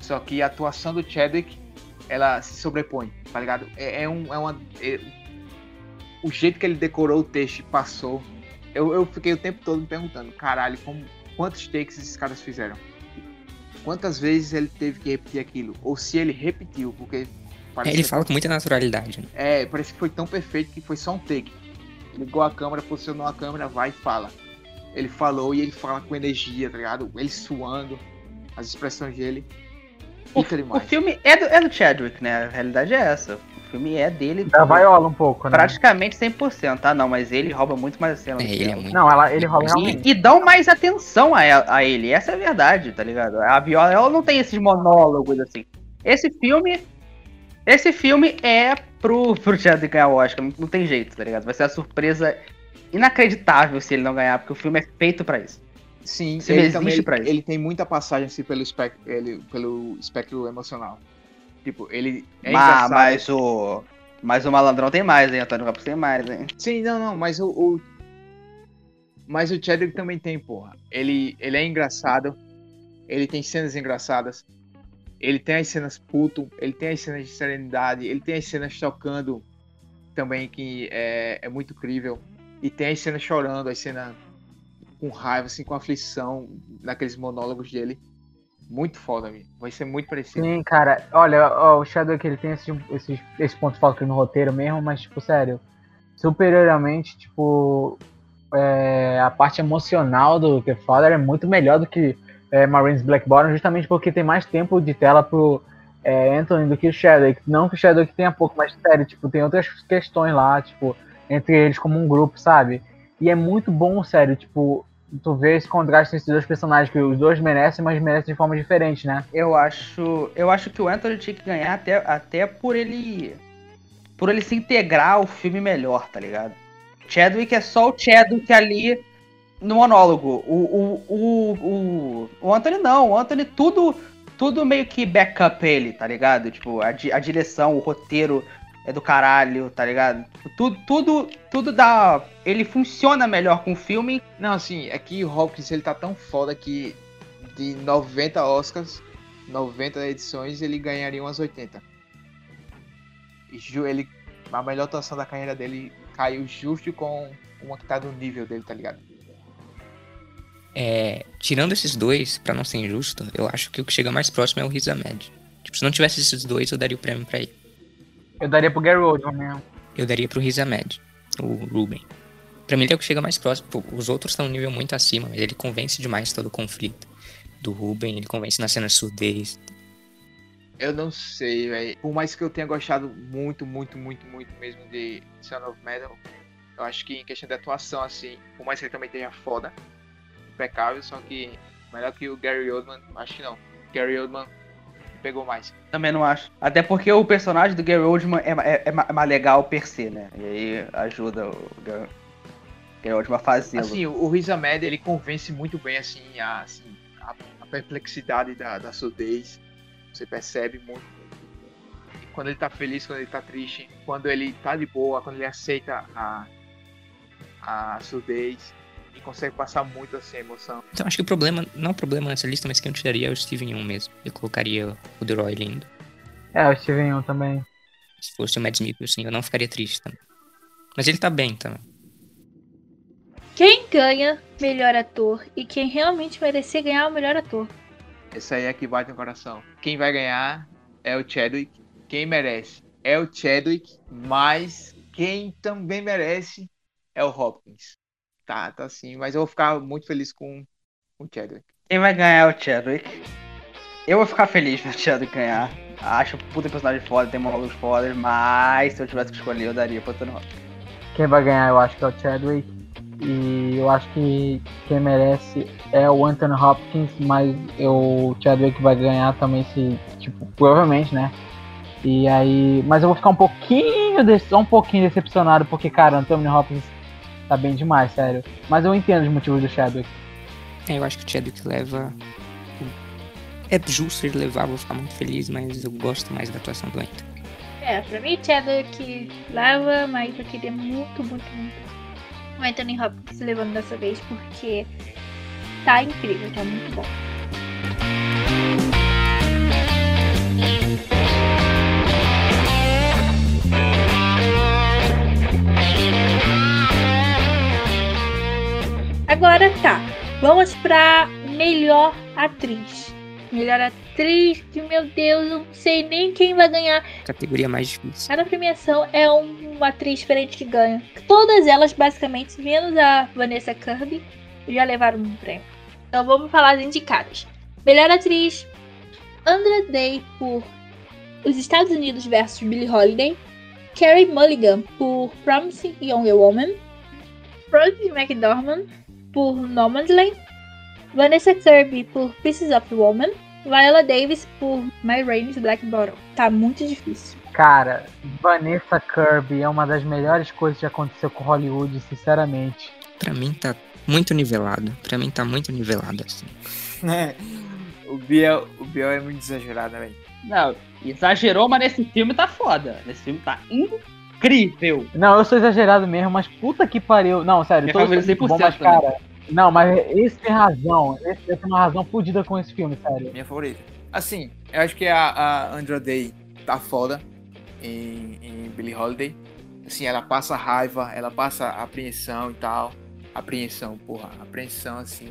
Só que a atuação do Chadwick, ela se sobrepõe, tá ligado? É, é um, é uma, é, o jeito que ele decorou o texto e passou. Eu, eu fiquei o tempo todo me perguntando, caralho, como, quantos takes esses caras fizeram? Quantas vezes ele teve que repetir aquilo? Ou se ele repetiu, porque. É, ele fala com muita naturalidade. Né? É, parece que foi tão perfeito que foi só um take. Ligou a câmera, posicionou a câmera, vai e fala. Ele falou e ele fala com energia, tá ligado? Ele suando, as expressões dele. O, o filme é do, é do Chadwick, né? A realidade é essa. O filme é dele. Da vaiola um pouco, né? Praticamente 100%, tá? Não, mas ele rouba muito mais a cena. É, ele é muito... Não, ela, ele rouba realmente. E, e dão mais atenção a, a ele. Essa é a verdade, tá ligado? A viola, ela não tem esses monólogos assim. Esse filme. Esse filme é pro, pro Chadwick ganhar o Oscar. Não, tem jeito, tá ligado? Vai ser a surpresa inacreditável se ele não ganhar, porque o filme é feito para isso. Sim, ele, também, ele, ele, tem muita passagem assim, pelo, espectro, ele, pelo espectro emocional. Tipo, ele é mas, mas o. Mas o malandrão tem mais, hein? Antônio Campos tem mais, hein? Sim, não, não, mas o. o... Mas o Chadwick também tem, porra. Ele, ele é engraçado. Ele tem cenas engraçadas. Ele tem as cenas puto. Ele tem as cenas de serenidade. Ele tem as cenas tocando também, que é, é muito crível. E tem as cenas chorando, as cenas com raiva, assim, com aflição, naqueles monólogos dele. Muito foda, amigo. Vai ser muito parecido. Sim, cara. Olha, ó, o Shadow que ele tem esse, esse, esse ponto falta no roteiro mesmo, mas, tipo, sério. Superiormente, tipo. É, a parte emocional do The Father é muito melhor do que é, Marines Blackbottom, justamente porque tem mais tempo de tela pro é, Anthony do que o Shadow. Não que o Shadow tenha pouco, mas sério, tipo, tem outras questões lá, tipo, entre eles como um grupo, sabe? E é muito bom, sério, tipo, tu vê esse contraste entre dois personagens, que os dois merecem, mas merecem de forma diferente, né? Eu acho. Eu acho que o Anthony tinha que ganhar até, até por ele. Por ele se integrar ao filme melhor, tá ligado? Chadwick é só o Chadwick ali no monólogo. O, o, o, o, o Anthony não, o Anthony tudo. Tudo meio que backup ele, tá ligado? Tipo, a, a direção, o roteiro, é do caralho, tá ligado? Tudo, tudo, tudo dá. Ele funciona melhor com o filme. Não, assim, é que o Hopkins ele tá tão foda que de 90 Oscars, 90 edições, ele ganharia umas 80. E ele, a melhor atuação da carreira dele caiu justo com uma que tá no nível dele, tá ligado? É, tirando esses dois, para não ser injusto, eu acho que o que chega mais próximo é o Riz Ahmed. Tipo, se não tivesse esses dois, eu daria o prêmio para ele. Eu daria pro Gary Oldman mesmo. Eu daria pro Riz Ahmed, o Ruben. Pra mim ele é o que chega mais próximo. Os outros estão um nível muito acima, mas ele convence demais todo o conflito. Do Ruben, ele convence na cena de surdez. Eu não sei, velho. Por mais que eu tenha gostado muito, muito, muito, muito mesmo de Son of Metal, eu acho que em questão de atuação, assim, por mais que ele também tenha foda, impecável, só que melhor que o Gary Oldman, acho que não. Gary Oldman pegou mais. Também não acho. Até porque o personagem do Gary Oldman é, é, é mais legal per se, né? E aí ajuda o Gary, Gary Oldman a fazer. Assim, o, o Riz Ahmed, ele convence muito bem, assim, a, assim, a, a perplexidade da, da surdez. Você percebe muito. Quando ele tá feliz, quando ele tá triste, quando ele tá de boa, quando ele aceita a, a surdez e consegue passar muito assim a emoção. Então acho que o problema, não o problema nessa lista, mas quem eu tiraria é o Steven Yeun mesmo. Eu colocaria o Deroy lindo. É, o Steven Yeun também. Se fosse o Mads Mikkelsen, eu não ficaria triste também. Mas ele tá bem também. Quem ganha melhor ator e quem realmente merecia ganhar o melhor ator? Esse aí é que bate no coração. Quem vai ganhar é o Chadwick. Quem merece é o Chadwick, mas quem também merece é o Hopkins tá, tá assim. Mas eu vou ficar muito feliz com o Chadwick. Quem vai ganhar é o Chadwick. Eu vou ficar feliz o Chadwick ganhar. Acho o puta personagem foda, tem monólogos fodas, mas se eu tivesse que escolher, eu daria pro Tony Hawk. Quem vai ganhar, eu acho que é o Chadwick. E eu acho que quem merece é o Anthony Hopkins, mas eu, o Chadwick vai ganhar também se, tipo, provavelmente, né? E aí, mas eu vou ficar um pouquinho, só um pouquinho decepcionado porque, cara, Anthony Hopkins tá bem demais, sério. Mas eu entendo os motivos do Chadwick. É, eu acho que o Chadwick leva é justo ele levar, vou ficar muito feliz, mas eu gosto mais da atuação do Anthony. É, pra mim, que leva, mas eu queria muito, muito, muito o Anthony Hopkins levando dessa vez, porque tá incrível, tá muito bom. Agora tá, vamos pra melhor atriz. Melhor atriz, que meu Deus, eu não sei nem quem vai ganhar. Categoria mais difícil. Cada premiação é uma atriz diferente que ganha. Todas elas, basicamente, menos a Vanessa Kirby, já levaram um prêmio. Então vamos falar as indicadas. Melhor atriz, Andra Day por Os Estados Unidos versus Billie Holiday. Carrie Mulligan por Promising Young Woman. Frances McDormand por Nomadland. Vanessa Kirby por Pieces of Woman. Viola Davis por My Rain's Black Bottle. Tá muito difícil. Cara, Vanessa Kirby é uma das melhores coisas que aconteceu com Hollywood, sinceramente. Pra mim tá muito nivelado. Pra mim tá muito nivelado, assim. É, o Biel, o Biel é muito exagerado, velho. Não, exagerou, mas nesse filme tá foda. Nesse filme tá incrível. Não, eu sou exagerado mesmo, mas puta que pariu. Não, sério, família são muito bom, 100% mas cara. Não, mas esse tem razão. Esse tem uma razão fodida com esse filme, sério. Minha favorita. Assim, eu acho que a, a Andra Day tá foda em, em Billie Holiday. Assim, ela passa raiva, ela passa apreensão e tal. Apreensão, porra, apreensão, assim.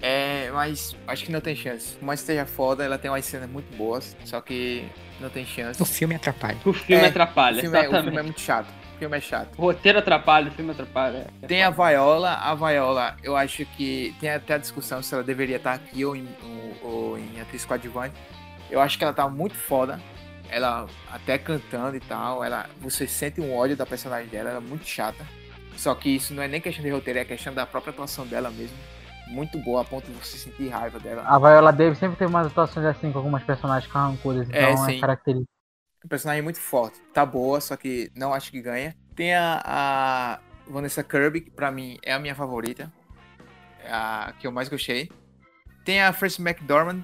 É, mas acho que não tem chance. Por mais que esteja foda, ela tem umas cenas muito boas, só que não tem chance. O filme atrapalha. O filme É, atrapalha, o, filme é, o exatamente. filme é muito chato. O filme é chato. O roteiro atrapalha, o filme atrapalha. É Tem a Viola, a Viola, eu acho que tem até a discussão se ela deveria estar aqui ou em, ou, ou em atriz coadjuvante. Eu acho que ela tá muito foda. Ela até cantando e tal, ela, você sente um ódio da personagem dela, ela é muito chata. Só que isso não é nem questão de roteiro, é questão da própria atuação dela mesmo. Muito boa, a ponto de você sentir raiva dela. A Viola Davis sempre teve umas atuações assim com algumas personagens carrancudas, então É, é, característica. Um personagem muito forte. Tá boa, só que não acho que ganha. Tem a, a Vanessa Kirby, que pra mim é a minha favorita. É a que eu mais gostei. Tem a Frances McDormand,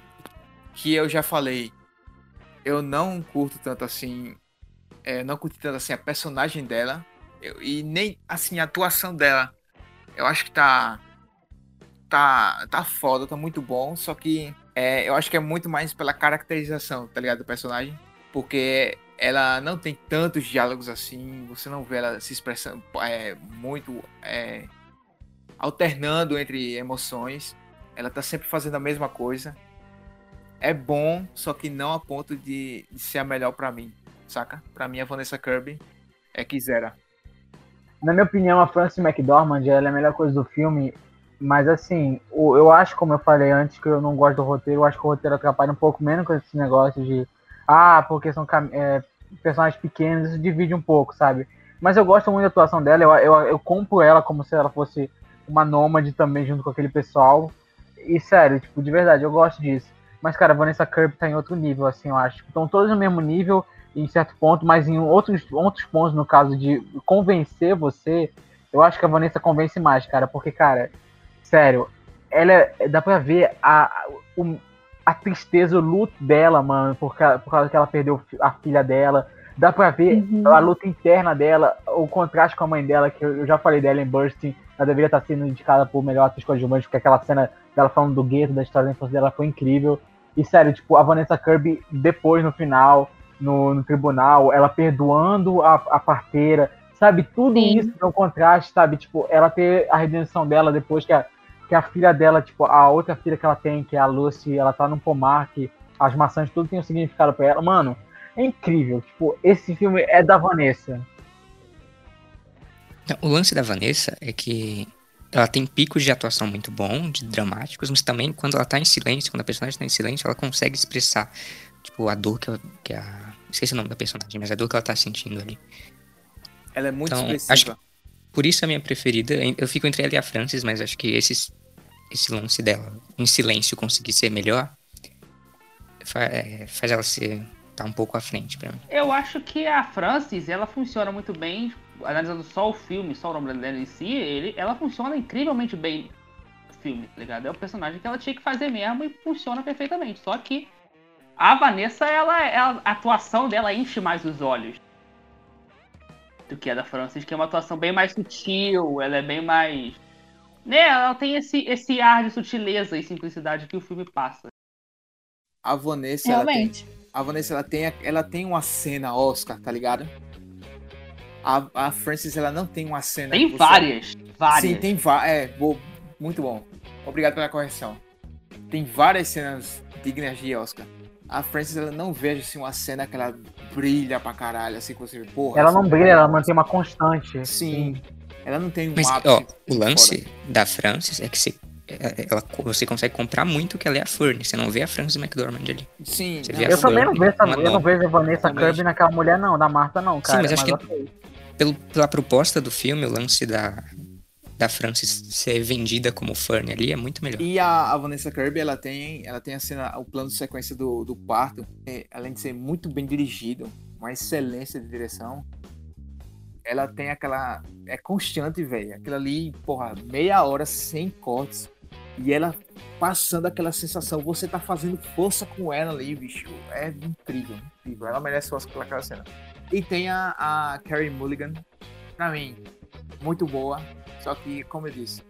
que eu já falei. Eu não curto tanto assim. é, não curti tanto assim a personagem dela. eu- e nem assim a atuação dela. Eu acho que tá. Tá, tá foda, tá muito bom. Só que é, eu acho que é muito mais pela caracterização, tá ligado? Do personagem porque ela não tem tantos diálogos assim, você não vê ela se expressando é, muito é, alternando entre emoções. Ela tá sempre fazendo a mesma coisa. É bom, só que não a ponto de, de ser a melhor pra mim, saca? Pra mim a Vanessa Kirby é que zera. Na minha opinião, a Frances McDormand ela é a melhor coisa do filme, mas assim, eu acho, como eu falei antes, que eu não gosto do roteiro, eu acho que o roteiro atrapalha um pouco menos com esses negócios de ah, porque são é, personagens pequenos, isso divide um pouco, sabe? Mas eu gosto muito da atuação dela, eu, eu, eu compro ela como se ela fosse uma nômade também junto com aquele pessoal. E sério, tipo, de verdade, eu gosto disso. Mas, cara, Vanessa Kirby tá em outro nível, assim, eu acho. Estão todos no mesmo nível, em certo ponto, mas em outros, outros pontos, no caso de convencer você, eu acho que a Vanessa convence mais, cara. Porque, cara, sério, ela é- dá pra ver a, a, o- a tristeza, o luto dela, mano, por, ca- por causa que ela perdeu a filha dela. Dá pra ver Uhum. a luta interna dela, o contraste com a mãe dela, que eu eu já falei dela em Bursting, ela deveria estar sendo indicada por melhor atriz coadjuvante, porque aquela cena dela falando do gueto, da história da infância dela foi incrível. E sério, tipo, a Vanessa Kirby, depois no final, no, no tribunal, ela perdoando a, a parteira, sabe? Tudo Sim. isso no contraste, sabe? Tipo, ela ter a redenção dela depois que a, que a filha dela, tipo, a outra filha que ela tem, que é a Lucy, ela tá num pomar, que as maçãs tudo tem um significado pra ela. Mano, é incrível. Tipo, esse filme é da Vanessa. O lance da Vanessa é que ela tem picos de atuação muito bom, de dramáticos, mas também quando ela tá em silêncio, quando a personagem tá em silêncio, ela consegue expressar, tipo, a dor que, ela, que a... Esqueci o nome da personagem, mas a dor que ela tá sentindo ali. Ela é muito Então, expressiva. Por isso a minha preferida, eu fico entre ela e a Frances, mas acho que esse, esse lance dela, em silêncio, conseguir ser melhor, é, faz ela ser, tá um pouco à frente pra mim. Eu acho que a Francis, ela funciona muito bem, analisando só o filme, só o nome dela em si, ele, ela funciona incrivelmente bem filme, tá ligado? É o personagem que ela tinha que fazer mesmo e funciona perfeitamente. Só que a Vanessa, ela, ela a atuação dela enche mais os olhos do que a da Francis, que é uma atuação bem mais sutil, ela é bem mais. Né, ela tem esse, esse ar de sutileza e simplicidade que o filme passa. A Vanessa, ela tem, Realmente. a Vanessa, ela tem, ela tem uma cena Oscar, tá ligado? A, a Frances, ela não tem uma cena. Tem que você- várias, várias. Sim, tem várias. É, bo- muito bom. Obrigado pela correção. Tem várias cenas dignas de Oscar. A Frances, ela não vejo assim uma cena que ela brilha pra caralho, assim que você porra. Ela não brilha, ela mantém uma constante. Sim. Ela não tem um Mas, ápice ó, o lance foda. da Francis é que você, é- ela, você consegue comprar muito que ela é a Fern. Você não vê a Francis McDormand ali. Sim, Você não, vê a Eu também não vejo essa, eu não vejo a Vanessa. Kirby naquela mulher, não, da Marta, não, cara. mas acho que-. Pelo, pela proposta do filme, o lance da, da Francis ser vendida como Fern ali é muito melhor. E a, a Vanessa Kirby, ela tem, ela tem a cena, o plano de sequência do, do parto, é, além de ser muito bem dirigido, uma excelência de direção, ela tem aquela. É constante, velho. Aquilo ali, porra, meia hora sem cortes. E ela passando aquela sensação, você tá fazendo força com ela ali, bicho. É incrível, incrível. Ela merece o Oscar por aquela cena. E tem a, a Carrie Mulligan, pra mim, muito boa. Só que, como eu disse,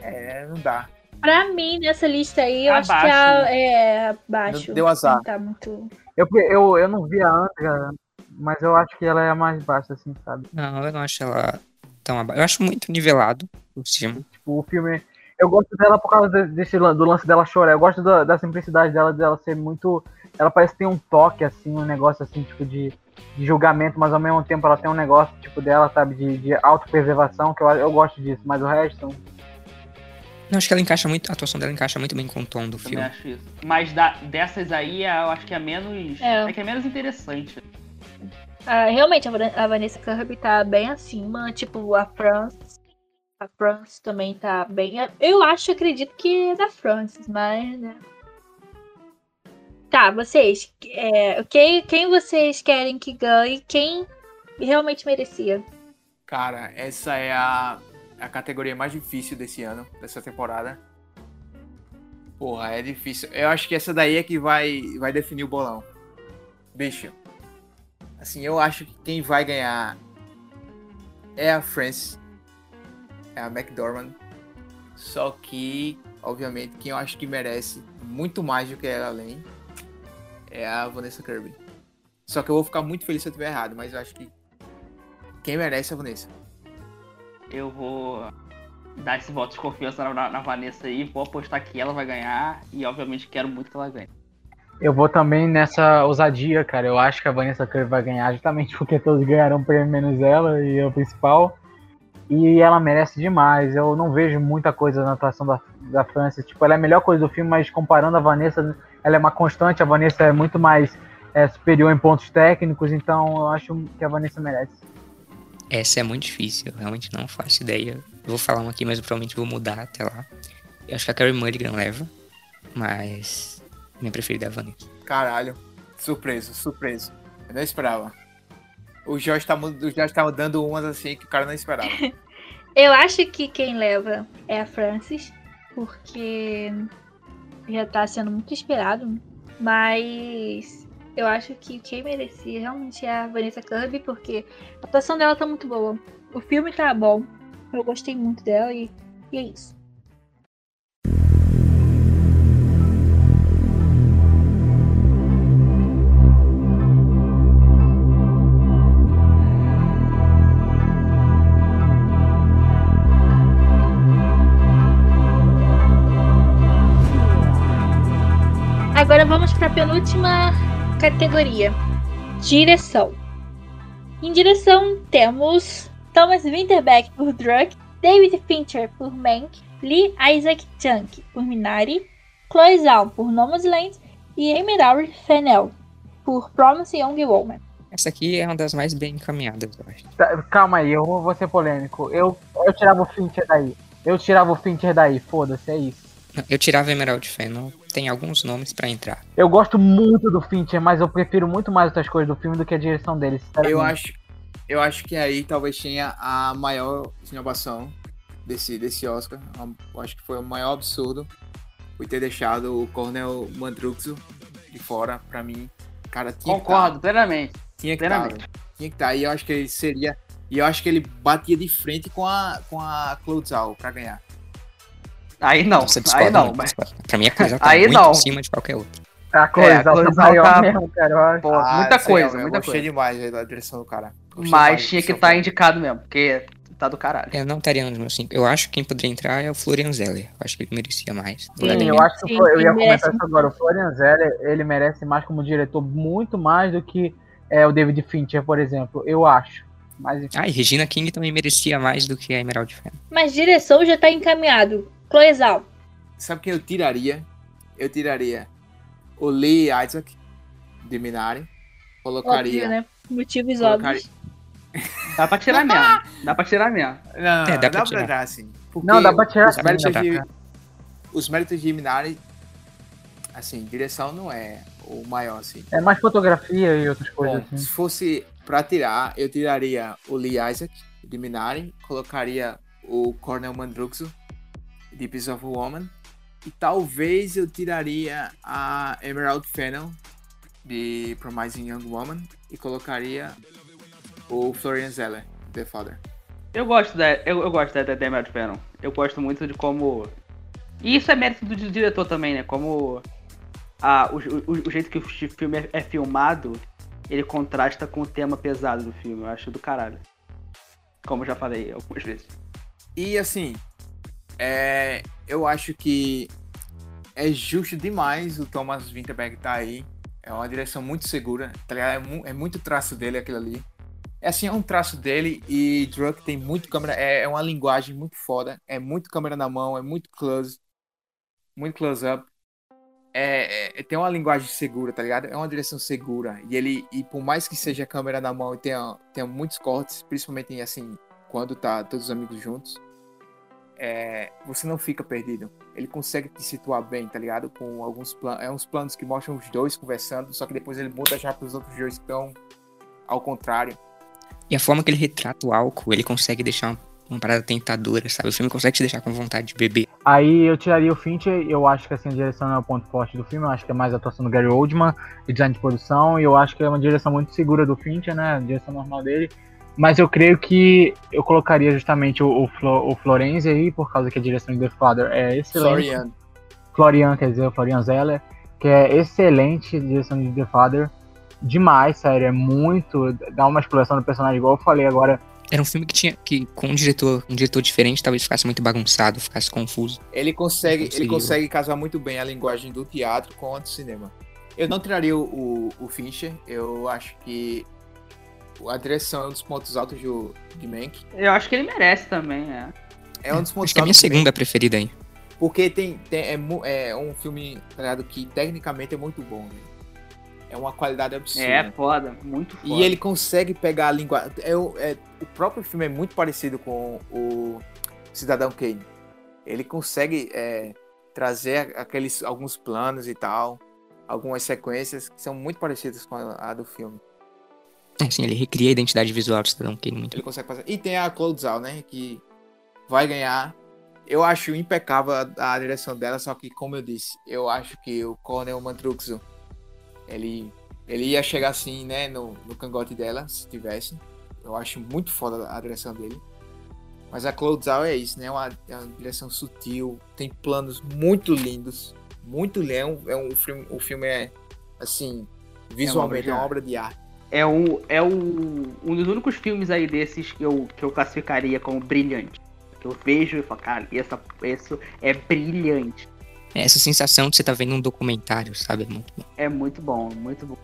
é, não dá. Pra mim, nessa lista aí, eu acho que Abaixo, a, né? é abaixo. Deu azar. Não tá muito. Eu, eu, eu não vi a Andra, mas eu acho que ela é a mais baixa, assim, sabe? Não, eu não acho ela tão abaixo. Eu acho muito nivelado por cima. Tipo, o filme. Eu gosto dela por causa de- desse, do lance dela chorar. Eu gosto da, da simplicidade dela, dela ser muito. Ela parece ter um toque, assim, um negócio assim, tipo, de, de julgamento, mas ao mesmo tempo ela tem um negócio, tipo, dela, sabe, de, de autopreservação, que eu, eu gosto disso, mas o resto. Não, acho que ela encaixa muito, a atuação dela encaixa muito bem com o tom do Também filme. acho isso. Mas da- dessas aí, eu acho que é a menos. É. É, que é menos interessante. Ah, realmente, a Van- a Vanessa Kirby tá bem acima. Tipo, a France. A France também tá bem. Eu acho, acredito que é da Francis, mas. Né. Tá, vocês. É, quem, quem vocês querem que ganhe? Quem realmente merecia? Cara, essa é a, a categoria mais difícil desse ano, dessa temporada. Porra, é difícil. Eu acho que essa daí é que vai, vai definir o bolão. Bicho. Assim, eu acho que quem vai ganhar é a France. É a McDormand. Só que, obviamente, quem eu acho que merece muito mais do que ela além é a Vanessa Kirby. Só que eu vou ficar muito feliz se eu estiver errado, mas eu acho que quem merece é a Vanessa. Eu vou dar esse voto de confiança na, na- na Vanessa aí. Vou apostar que ela vai ganhar. E obviamente quero muito que ela ganhe. Eu vou também nessa ousadia, cara. Eu acho que a Vanessa Kirby vai ganhar, justamente porque todos ganharam prêmio menos ela e o principal. E ela merece demais. Eu não vejo muita coisa na atuação da, da Frances. Tipo, ela é a melhor coisa do filme, mas comparando a Vanessa, ela é uma constante. A Vanessa é muito mais é, superior em pontos técnicos, então eu acho que a Vanessa merece. Essa é muito difícil, eu realmente não faço ideia. Eu vou falar uma aqui, mas eu provavelmente vou mudar até lá. Eu acho que a Carrie Mulligan leva, mas minha preferida é a Vanessa. Caralho. Surpreso, surpreso. Eu não esperava. O Jorge tá, o Jorge tá dando umas assim que o cara não esperava. Eu acho que quem leva é a Francis, porque já tá sendo muito esperado. Mas eu acho que quem merecia realmente é a Vanessa Kirby, porque a atuação dela tá muito boa. O filme tá bom. Eu gostei muito dela e, e é isso. Agora vamos para a penúltima categoria: direção. Em direção temos Thomas Winterbeck por Druk, David Fincher por Mank, Lee Isaac Chung por Minari, Chloe Zhao por Nomadland e Emerald Fennell por Promise Young Woman. Essa aqui é uma das mais bem encaminhadas, eu acho. Tá, calma aí, eu vou, vou ser polêmico. Eu, eu tirava o Fincher daí. Eu tirava o Fincher daí, foda-se, é isso. Eu tirava Emerald Fennel, tem alguns nomes pra entrar. Eu gosto muito do Fincher, mas eu prefiro muito mais outras coisas do filme do que a direção dele. Eu acho, eu acho que aí talvez tenha a maior inovação desse, desse Oscar. Eu acho que foi o maior absurdo foi ter deixado o Cornel Mandruxo de fora, pra mim. Cara, tinha Concordo, que plenamente. tá, tinha que Plenamente. tá, tinha que estar. E eu acho que ele seria. E eu acho que ele batia de frente com a, com a Cloudzal pra ganhar. Aí não, Você aí não, mas. Pra mim a coisa tá Aí muito não. em cima de qualquer outra. A coisa, É, a coisa tá maior tá- mesmo, cara. eu acho. Pô, Ah, muita sei, coisa, eu muita gostei coisa. demais da direção do cara. Gostei Mas demais tinha que estar filme. indicado mesmo, porque tá do caralho. Eu não estaria nos meus cinco. Eu acho que quem poderia entrar é o Florian Zeller. Eu acho que ele merecia mais. Sim, eu acho que Sim, eu ia merece comentar isso agora. O Florian Zeller, ele merece mais como diretor, muito mais do que é, o David Fincher, por exemplo. Eu acho. Mas enfim. Ah, e Regina King também merecia mais do que a Emerald Fennel. Mas direção já tá encaminhado. Cloezal. Sabe quem eu tiraria? Eu tiraria o Lee Isaac de Minari. Óbvio, Colocaria. né? Motivos Colocaria- óbvios. Dá pra tirar mesmo. Dá pra tirar mesmo. Não, É, dá dá, pra pra tirar. assim. Não, dá pra tirar os méritos, de, os méritos de Minari, assim, direção não é o maior, assim. É mais fotografia e outras coisas Bom, assim. se fosse pra tirar, eu tiraria o Lee Isaac de Minari, colocaria o Cornel Mandruxo de Piece of a Woman e talvez eu tiraria a Emerald Fennel de Promising Young Woman e colocaria o Florian Zeller, The Father. Eu gosto da. Eu, eu gosto da, da Emerald Fennel. Eu gosto muito de como. E isso é mérito do di- diretor também, né? Como a, o, o, o jeito que o fi- filme é, é filmado, ele contrasta com o tema pesado do filme. Eu acho do caralho. Como eu já falei algumas vezes. E assim, é, eu acho que é justo demais o Thomas Winterberg tá aí. É uma direção muito segura, tá? É, é muito traço dele aquilo ali. É assim, é um traço dele e Drunk tem muito câmera, é, é uma linguagem muito foda, é muito câmera na mão, é muito close, muito close up. É, é- tem uma linguagem segura, tá ligado? É uma direção segura. E ele, e por mais que seja câmera na mão e tenha, tenha muitos cortes, principalmente assim, quando tá todos os amigos juntos, é, você não fica perdido. Ele consegue te situar bem, tá ligado? Com alguns planos. É uns planos que mostram os dois conversando, só que depois ele muda já pros outros dois que estão ao contrário. E a forma que ele retrata o álcool, ele consegue deixar uma, uma parada tentadora, sabe? O filme consegue te deixar com vontade de beber. Aí eu tiraria o Fincher, eu acho que assim, a direção não é o ponto forte do filme, eu acho que é mais a atuação do Gary Oldman, o design de produção, e eu acho que é uma direção muito segura do Fincher, né, a direção normal dele. Mas eu creio que eu colocaria justamente o, o, Flo, o Florenzi aí, por causa que a direção de The Father é excelente. Florian. Florian, quer dizer, o Florian Zeller, que é excelente direção de The Father. Demais, sério, é muito. Dá uma exploração do personagem, igual eu falei agora. Era um filme que tinha que, com um diretor, um diretor diferente, talvez ficasse muito bagunçado, ficasse confuso. Ele consegue, ele consegue casar muito bem a linguagem do teatro com a do cinema. Eu não tiraria o, o, o Fincher, eu acho que a direção é um dos pontos altos do, de Mank. Eu acho que ele merece também, é. É um dos pontos Acho que é a minha altos segunda preferida aí. porque tem, tem é, é um filme tá ligado, que tecnicamente é muito bom. né? É uma qualidade absurda. É, foda, muito foda. E ele consegue pegar a língua. É, o- é- o próprio filme é muito parecido com o Cidadão Kane. Ele consegue é, trazer aqueles alguns planos e tal, algumas sequências que são muito parecidas com a, a do filme. Assim, ele recria a identidade visual do Cidadão Kane muito Ele consegue fazer. E tem a Cloudzal, né? Que vai ganhar. Eu acho impecável a, a direção dela, só que, como eu disse, eu acho que o Cornel Mantruxo, ele, ele ia chegar assim, né, no, no cangote dela, se tivesse. Eu acho muito foda a direção dele. Mas a Cloudzal é isso, né? Uma, é uma direção sutil, tem planos muito lindos, muito lindo. É um, é um filme, o filme é, assim, visualmente é uma obra de arte. É, um, é um, um dos únicos filmes aí desses que eu, que eu classificaria como brilhante. Que eu vejo e falo, cara, essa, isso é brilhante. É essa sensação de você tá vendo um documentário, sabe? É muito bom. É muito bom, muito bom.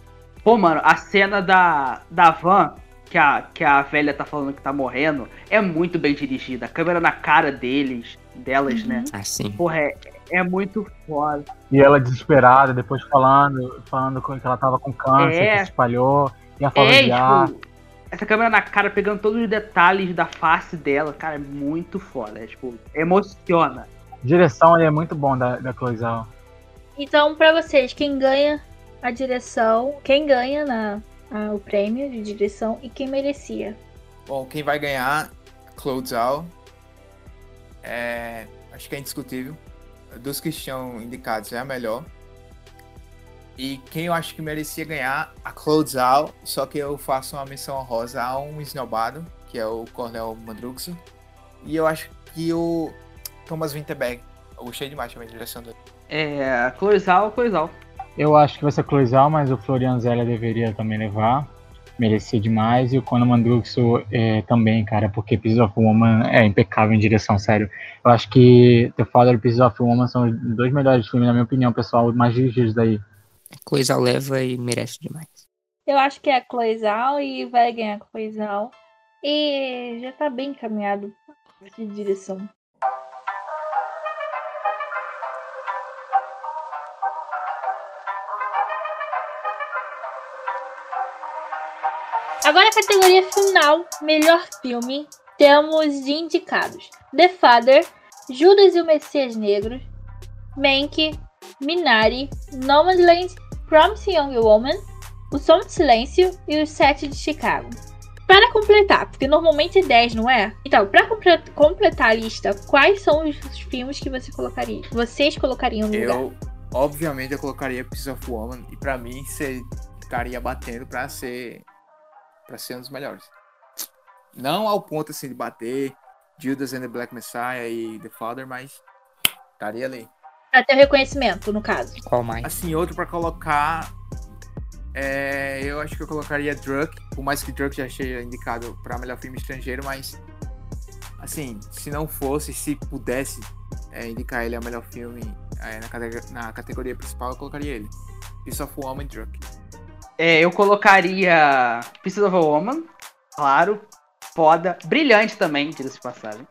Pô, mano, a cena da, da van, que a, que a velha tá falando que tá morrendo, é muito bem dirigida. A câmera na cara deles, delas, Uhum. né? Assim. Porra, é, é muito foda. E ela desesperada, depois falando, falando que ela tava com câncer, É. que se espalhou, e a falta É, de ar. tipo, essa câmera na cara pegando todos os detalhes da face dela, cara, é muito foda. É, tipo, emociona. Direção ele é muito bom da, da Cloizal. Então, pra vocês, quem ganha a direção, quem ganha na, a- o prêmio de direção e quem merecia? Bom, quem vai ganhar? Cloudzal. é, acho que é indiscutível. Dos que estão indicados é a melhor. E quem eu acho que merecia ganhar, a Close Out, só que eu faço uma menção honrosa a um esnobado, que é o Cornel Mandruxo. E eu acho que o Thomas Winterberg, eu gostei demais também da direção dele. É, Cloizal, Cloizal. Eu acho que vai ser Cloizal, mas o Florian Zella deveria também levar. Merecia demais. E o Conan Mandruxo é, também, cara, porque Pieces of Woman é impecável em direção, sério. Eu acho que The Father e Pieces of Woman são os dois melhores filmes, na minha opinião, pessoal, mais dirigidos daí. Coisa leva e merece demais. Eu acho que é a Cloizal e vai ganhar a Cloizal. E já tá bem encaminhado de direção. Agora a categoria final, melhor filme, temos de indicados: The Father, Judas e o Messias Negro, Mank, Minari, Nomadland, Promising Young Woman, O Som de Silêncio e Os Sete de Chicago. Para completar, porque normalmente é 10, não é? Então, para comple completar a lista, quais são os filmes que você colocaria? Vocês colocariam no Eu, lugar? obviamente, eu colocaria Pieces of Woman. E pra mim, você ficaria batendo pra ser, pra ser um dos melhores. Não ao ponto, assim, de bater Judas and the Black Messiah e The Father, mas estaria ali. Pra ter reconhecimento, no caso. Qual mais? Assim, outro pra colocar. É, eu acho que eu colocaria Druk, por mais que Druk já seja indicado pra melhor filme estrangeiro, mas assim, se não fosse, se pudesse é, indicar ele a melhor filme é, na, cate- na categoria principal, eu colocaria ele. Piece of Woman e Druk. É, eu colocaria Pieces of a Woman, claro, foda, brilhante também, diga-se de passagem.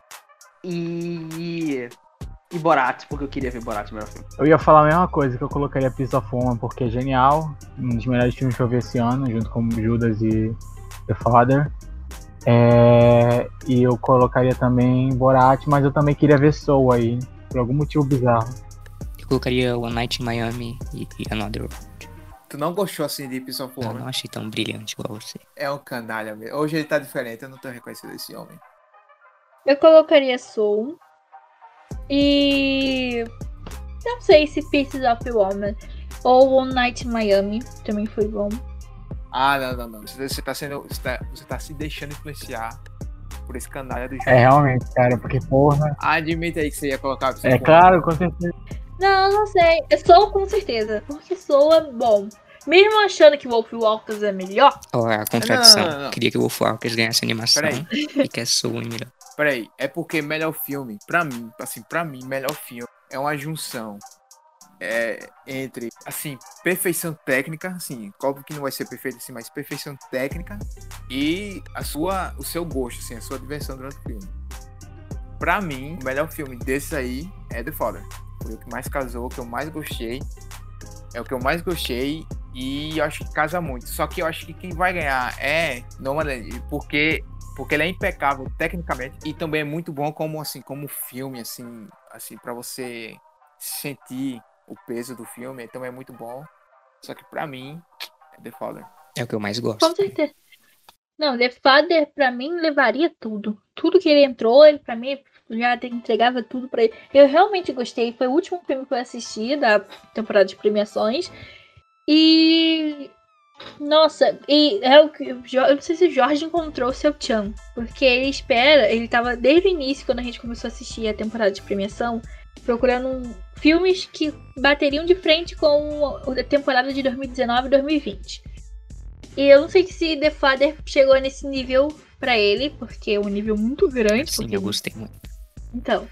E. E Borat, porque eu queria ver Borat meu filme. Eu ia falar a mesma coisa, que eu colocaria Piece of Woman porque é genial. Um dos melhores filmes que eu vi esse ano, junto com Judas e The Father. É, e eu colocaria também Borat, mas eu também queria ver Soul aí, por algum motivo bizarro. Eu colocaria One Night in Miami e e Another Round. Tu não gostou assim de Piece of Eu Woman? não achei tão brilhante igual você. É um canalha mesmo. Hoje ele tá diferente, eu não tô reconhecendo esse homem. Eu colocaria Soul. E. Não sei se Pieces of Woman ou One Night in Miami também foi bom. Ah, não, não, não. Você, você tá sendo. Você tá, você tá se deixando influenciar por esse canalha do jogo. É realmente, cara, porque porra. Admita aí que você ia colocar Piece É claro, com certeza. Não, não sei. Eu Soul com certeza. Porque Soul é bom. Mesmo achando que Wolf Walkers é melhor, Ó, a contradição. não, não. Queria que o Wolf Walkers ganhasse animação Peraí. e que a Soul melhor. Peraí, é porque melhor filme, pra mim, assim, pra mim, melhor filme é uma junção é, entre, assim, perfeição técnica, assim, óbvio que não vai ser perfeito assim, mas perfeição técnica e a sua, o seu gosto, assim, a sua diversão durante o filme. Pra mim, o melhor filme desses aí é The Father. Foi o que mais casou, o que eu mais gostei. É o que eu mais gostei e eu acho que casa muito. Só que eu acho que quem vai ganhar é Nomadland, porque porque ele é impecável tecnicamente e também é muito bom como assim como filme assim assim para você sentir o peso do filme então é muito bom só que pra mim é The Father É o que eu mais gosto. com certeza. Não, The Father pra mim levaria tudo. Tudo que ele entrou, ele pra mim já entregava tudo pra ele. Eu realmente gostei. Foi o último filme que eu assisti da temporada de premiações. E. Nossa, e é o que. Eu não sei se o Jorge encontrou o seu Chan. Porque ele espera. Ele tava desde o início, quando a gente começou a assistir a temporada de premiação, procurando filmes que bateriam de frente com a temporada de 2019 e 2020. E eu não sei se The Father chegou nesse nível pra ele, porque é um nível muito grande. Sim, porque- eu gostei muito. Então.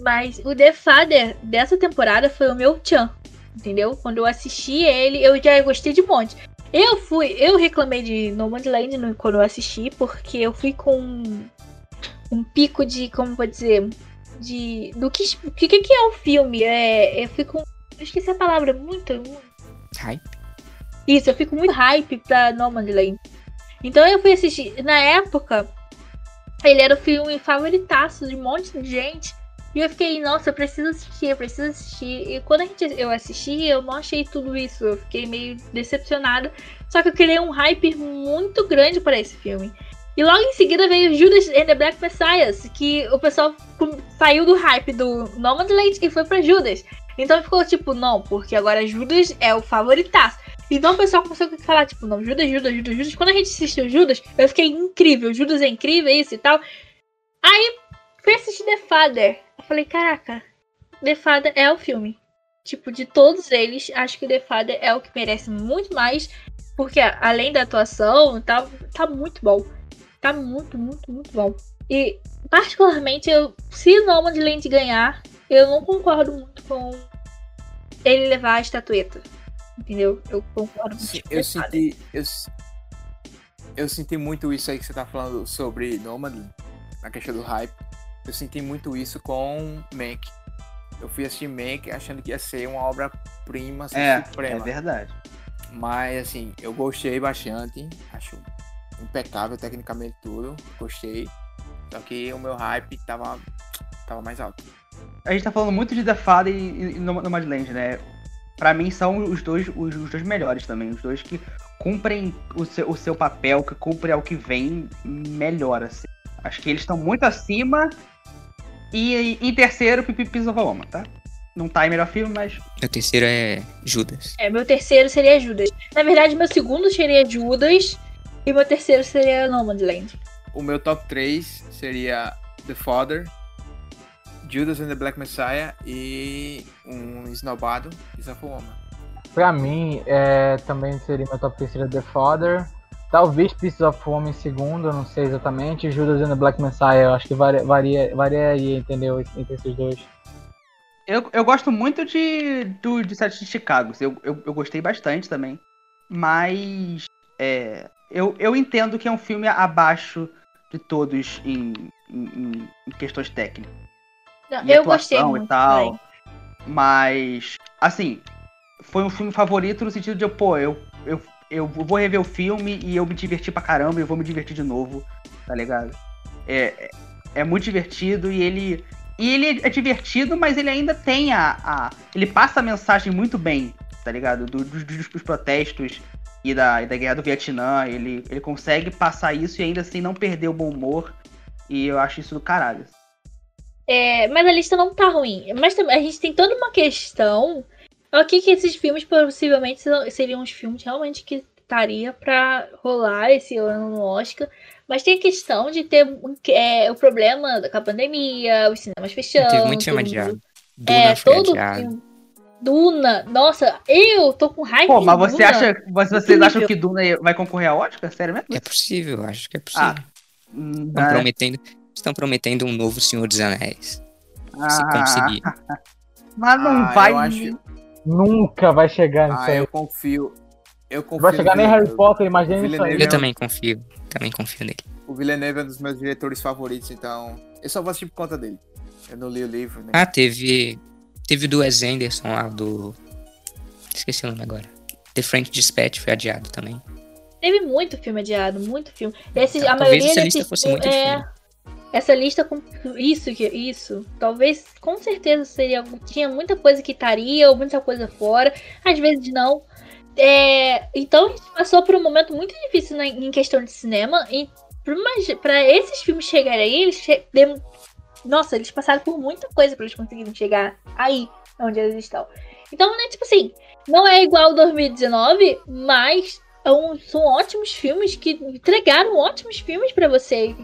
Mas o The Father dessa temporada foi o meu Chan. Entendeu? Quando eu assisti ele, eu já gostei de um monte. Eu fui, eu reclamei de Nomadland no- quando eu assisti, porque eu fui com um, um pico de, como vou dizer, de. Do que, o que, que é o filme? É, eu fui com. Eu esqueci a palavra, muito, muito Hype. isso, eu fico muito hype pra Nomadland. Então eu fui assistir. Na época, ele era o filme favoritaço de um monte de gente. E eu fiquei, nossa, eu preciso assistir, eu preciso assistir. E quando a gente, eu assisti, eu não achei tudo isso. Eu fiquei meio decepcionada. Só que eu criei um hype muito grande para esse filme. E logo em seguida veio Judas and the Black Messiah, que o pessoal saiu do hype do Nomadland e foi pra Judas. Então ficou tipo, não, porque agora Judas é o favoritaço. Então o pessoal começou a falar, tipo, não, Judas, Judas, Judas, Judas. Quando a gente assistiu Judas, eu fiquei incrível. Judas é incrível, isso e tal. Aí fui assistir The Father. Eu falei, caraca, The Father é o filme. Tipo, de todos eles, acho que The Father é o que merece muito mais. Porque além da atuação, tá, tá muito bom. Tá muito, muito, muito bom. E, particularmente, eu, se o Nomadland ganhar, eu não concordo muito com ele levar a estatueta. Entendeu? Eu concordo Sim, com eu senti. Eu, eu senti muito isso aí que você tá falando sobre Nomadland, na questão do hype. Eu senti muito isso com Mank. Eu fui assistir Mank achando que ia ser uma obra-prima, assim, É, é suprema. verdade. Mas assim, eu gostei bastante. Acho impecável tecnicamente tudo. Gostei. Só que o meu hype tava, tava mais alto. A gente tá falando muito de The Father e, e No- Nomadland, né? Pra mim são os dois, os, os dois melhores também. Os dois que cumprem o seu, o seu papel, que cumprem ao que vem melhor, assim. Acho que eles estão muito acima. E em terceiro, Pipi Piece of a Woman, tá? Não tá em melhor filme, mas. Meu terceiro é Judas. É, meu terceiro seria Judas. Na verdade, meu segundo seria Judas. E meu terceiro seria Nomadland. O meu top 3 seria The Father, Judas and the Black Messiah e um esnobado, Is of a Woman. Pra mim, é, também seria meu top 3 seria The Father. Talvez Pieces of Woman em segundo, eu não sei exatamente. Judas and the Black Messiah, eu acho que varia, varia, variaria, entendeu? Entre esses dois. Eu, eu gosto muito de, do, de Sete de Chicago. Eu, eu, eu gostei bastante também. Mas. É, eu, eu entendo que é um filme abaixo de todos em, em, em- questões técnicas. Não, eu gostei atuação e muito. tal. Mas, assim, foi um filme favorito no sentido de, pô, eu, eu, eu vou rever o filme e eu me diverti pra caramba e vou me divertir de novo, tá ligado? É, é, é muito divertido e ele. E ele é divertido, mas ele ainda tem a. a- ele passa a mensagem muito bem, tá ligado? Do- dos, dos- dos protestos e da, e da guerra do Vietnã. Ele, ele consegue passar isso e ainda assim não perder o bom humor. E eu acho isso do caralho. É, mas a lista não tá ruim. Mas a gente tem toda uma questão. Aqui que esses filmes possivelmente seriam os filmes realmente que estaria pra rolar esse ano no Oscar. Mas tem a questão de ter é, o problema da com a pandemia, os cinemas fechando. Teve muito filme adiado. Duna É, foi todo adiado. filme. Duna, nossa, eu tô com raiva. Pô, de mas você Duna. acha. Mas vocês Incrível. acham que Duna vai concorrer ao Oscar? Sério mesmo? É possível, acho que é possível. Ah, Estão ah, prometendo, estão prometendo um novo Senhor dos Anéis. Se ah, conseguir. Mas não Ah, vai. eu acho- Nunca vai chegar nisso Ah, aí. eu confio. Eu confio Não vai chegar nem Harry. Potter, imagina isso aí. Eu é também confio. Também confio nele. O Villeneuve é um dos meus diretores favoritos, então eu só vou assistir por conta dele. Eu não li o livro, né? Ah, teve. Teve do Wes Anderson lá, do. Esqueci o nome agora. The French Dispatch foi adiado também. Teve muito filme adiado, muito filme. Esse, Então, a maioria desses lista fosse filmes- muito é. Essa lista com isso isso, talvez com certeza seria tinha muita coisa que estaria ou muita coisa fora, às vezes não. É, então a gente passou por um momento muito difícil na- em questão de cinema e para esses filmes chegarem aí, eles che- dem- nossa, eles passaram por muita coisa para eles conseguirem chegar aí onde eles estão. Então, né, tipo assim, não é igual 2019, mas um- são ótimos filmes que entregaram ótimos filmes pra você.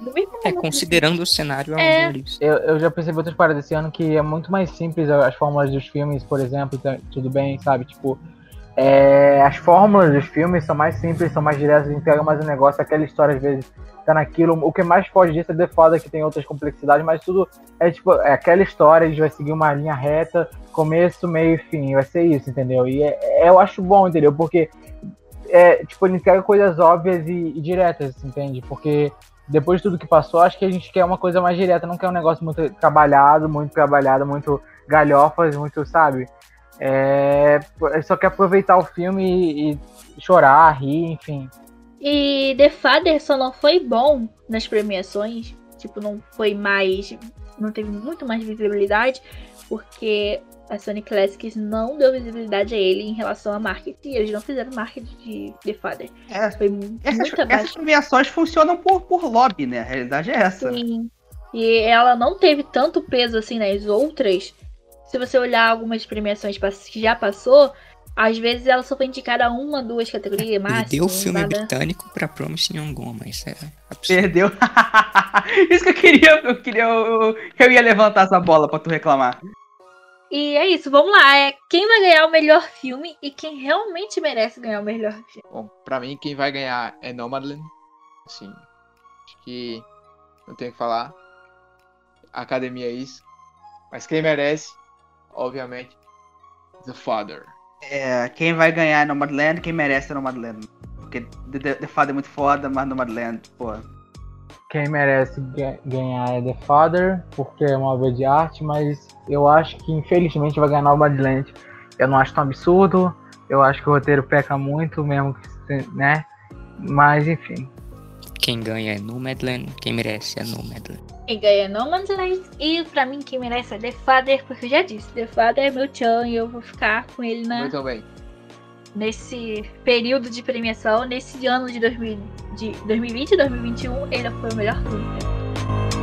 É, considerando o cenário, É. é um. Eu, eu já percebi outras paradas esse ano que é muito mais simples as fórmulas dos filmes, por exemplo, tá- tudo bem, sabe? Tipo, é, as fórmulas dos filmes são mais simples, são mais diretas, a gente pega mais um negócio, aquela história às vezes tá naquilo. O que mais foge disso é The Foda, que tem outras complexidades, mas tudo é tipo, é aquela história, a gente vai seguir uma linha reta, começo, meio e fim, vai ser isso, entendeu? E é- é- eu acho bom, entendeu? Porque é, tipo, ele pega coisas óbvias e, e diretas, entende? Porque depois de tudo que passou, acho que a gente quer uma coisa mais direta, não quer um negócio muito trabalhado, muito trabalhado, muito galhofas, muito, sabe? É, só quer aproveitar o filme e, e chorar, rir, enfim. E The Father só não foi bom nas premiações. Tipo, não foi mais. Não teve muito mais visibilidade. Porque a Sony Classics não deu visibilidade a ele em relação a marketing. Eles não fizeram marketing de The Father. É, Foi essas, muito essas premiações funcionam por, por lobby, né? A realidade é essa. Sim. E ela não teve tanto peso assim nas outras. Se você olhar algumas premiações que já passou, às vezes ela só foi indicada a uma, duas categorias máximo. Perdeu o filme nada- britânico pra Promising Young Woman. Isso é absurdo. Perdeu. Isso que eu queria. Eu queria. Eu, eu ia levantar essa bola pra tu reclamar. E é isso, vamos lá. É quem vai ganhar o melhor filme e quem realmente merece ganhar o melhor filme. Bom, pra mim, quem vai ganhar é Nomadland. Assim, acho que não tenho que falar. A academia é isso. Mas quem merece, obviamente, The Father. É, quem vai ganhar é Nomadland, quem merece é Nomadland. Porque The, The, The Father é muito foda, mas Nomadland, pô. Quem merece ga- ganhar é The Father, porque é uma obra de arte, mas eu acho que infelizmente vai ganhar o Badland. Eu não acho tão absurdo, eu acho que o roteiro peca muito, mesmo né? Mas enfim. Quem ganha é Nomadland, quem merece é Nomadland. Quem ganha é No Man's Land. E pra mim, quem merece é The Father, porque eu já disse, The Father é meu tchan e eu vou ficar com ele na, Muito bem. Nesse período de premiação, nesse ano de, 2000, de 2020 e 2021, ele foi o melhor filme.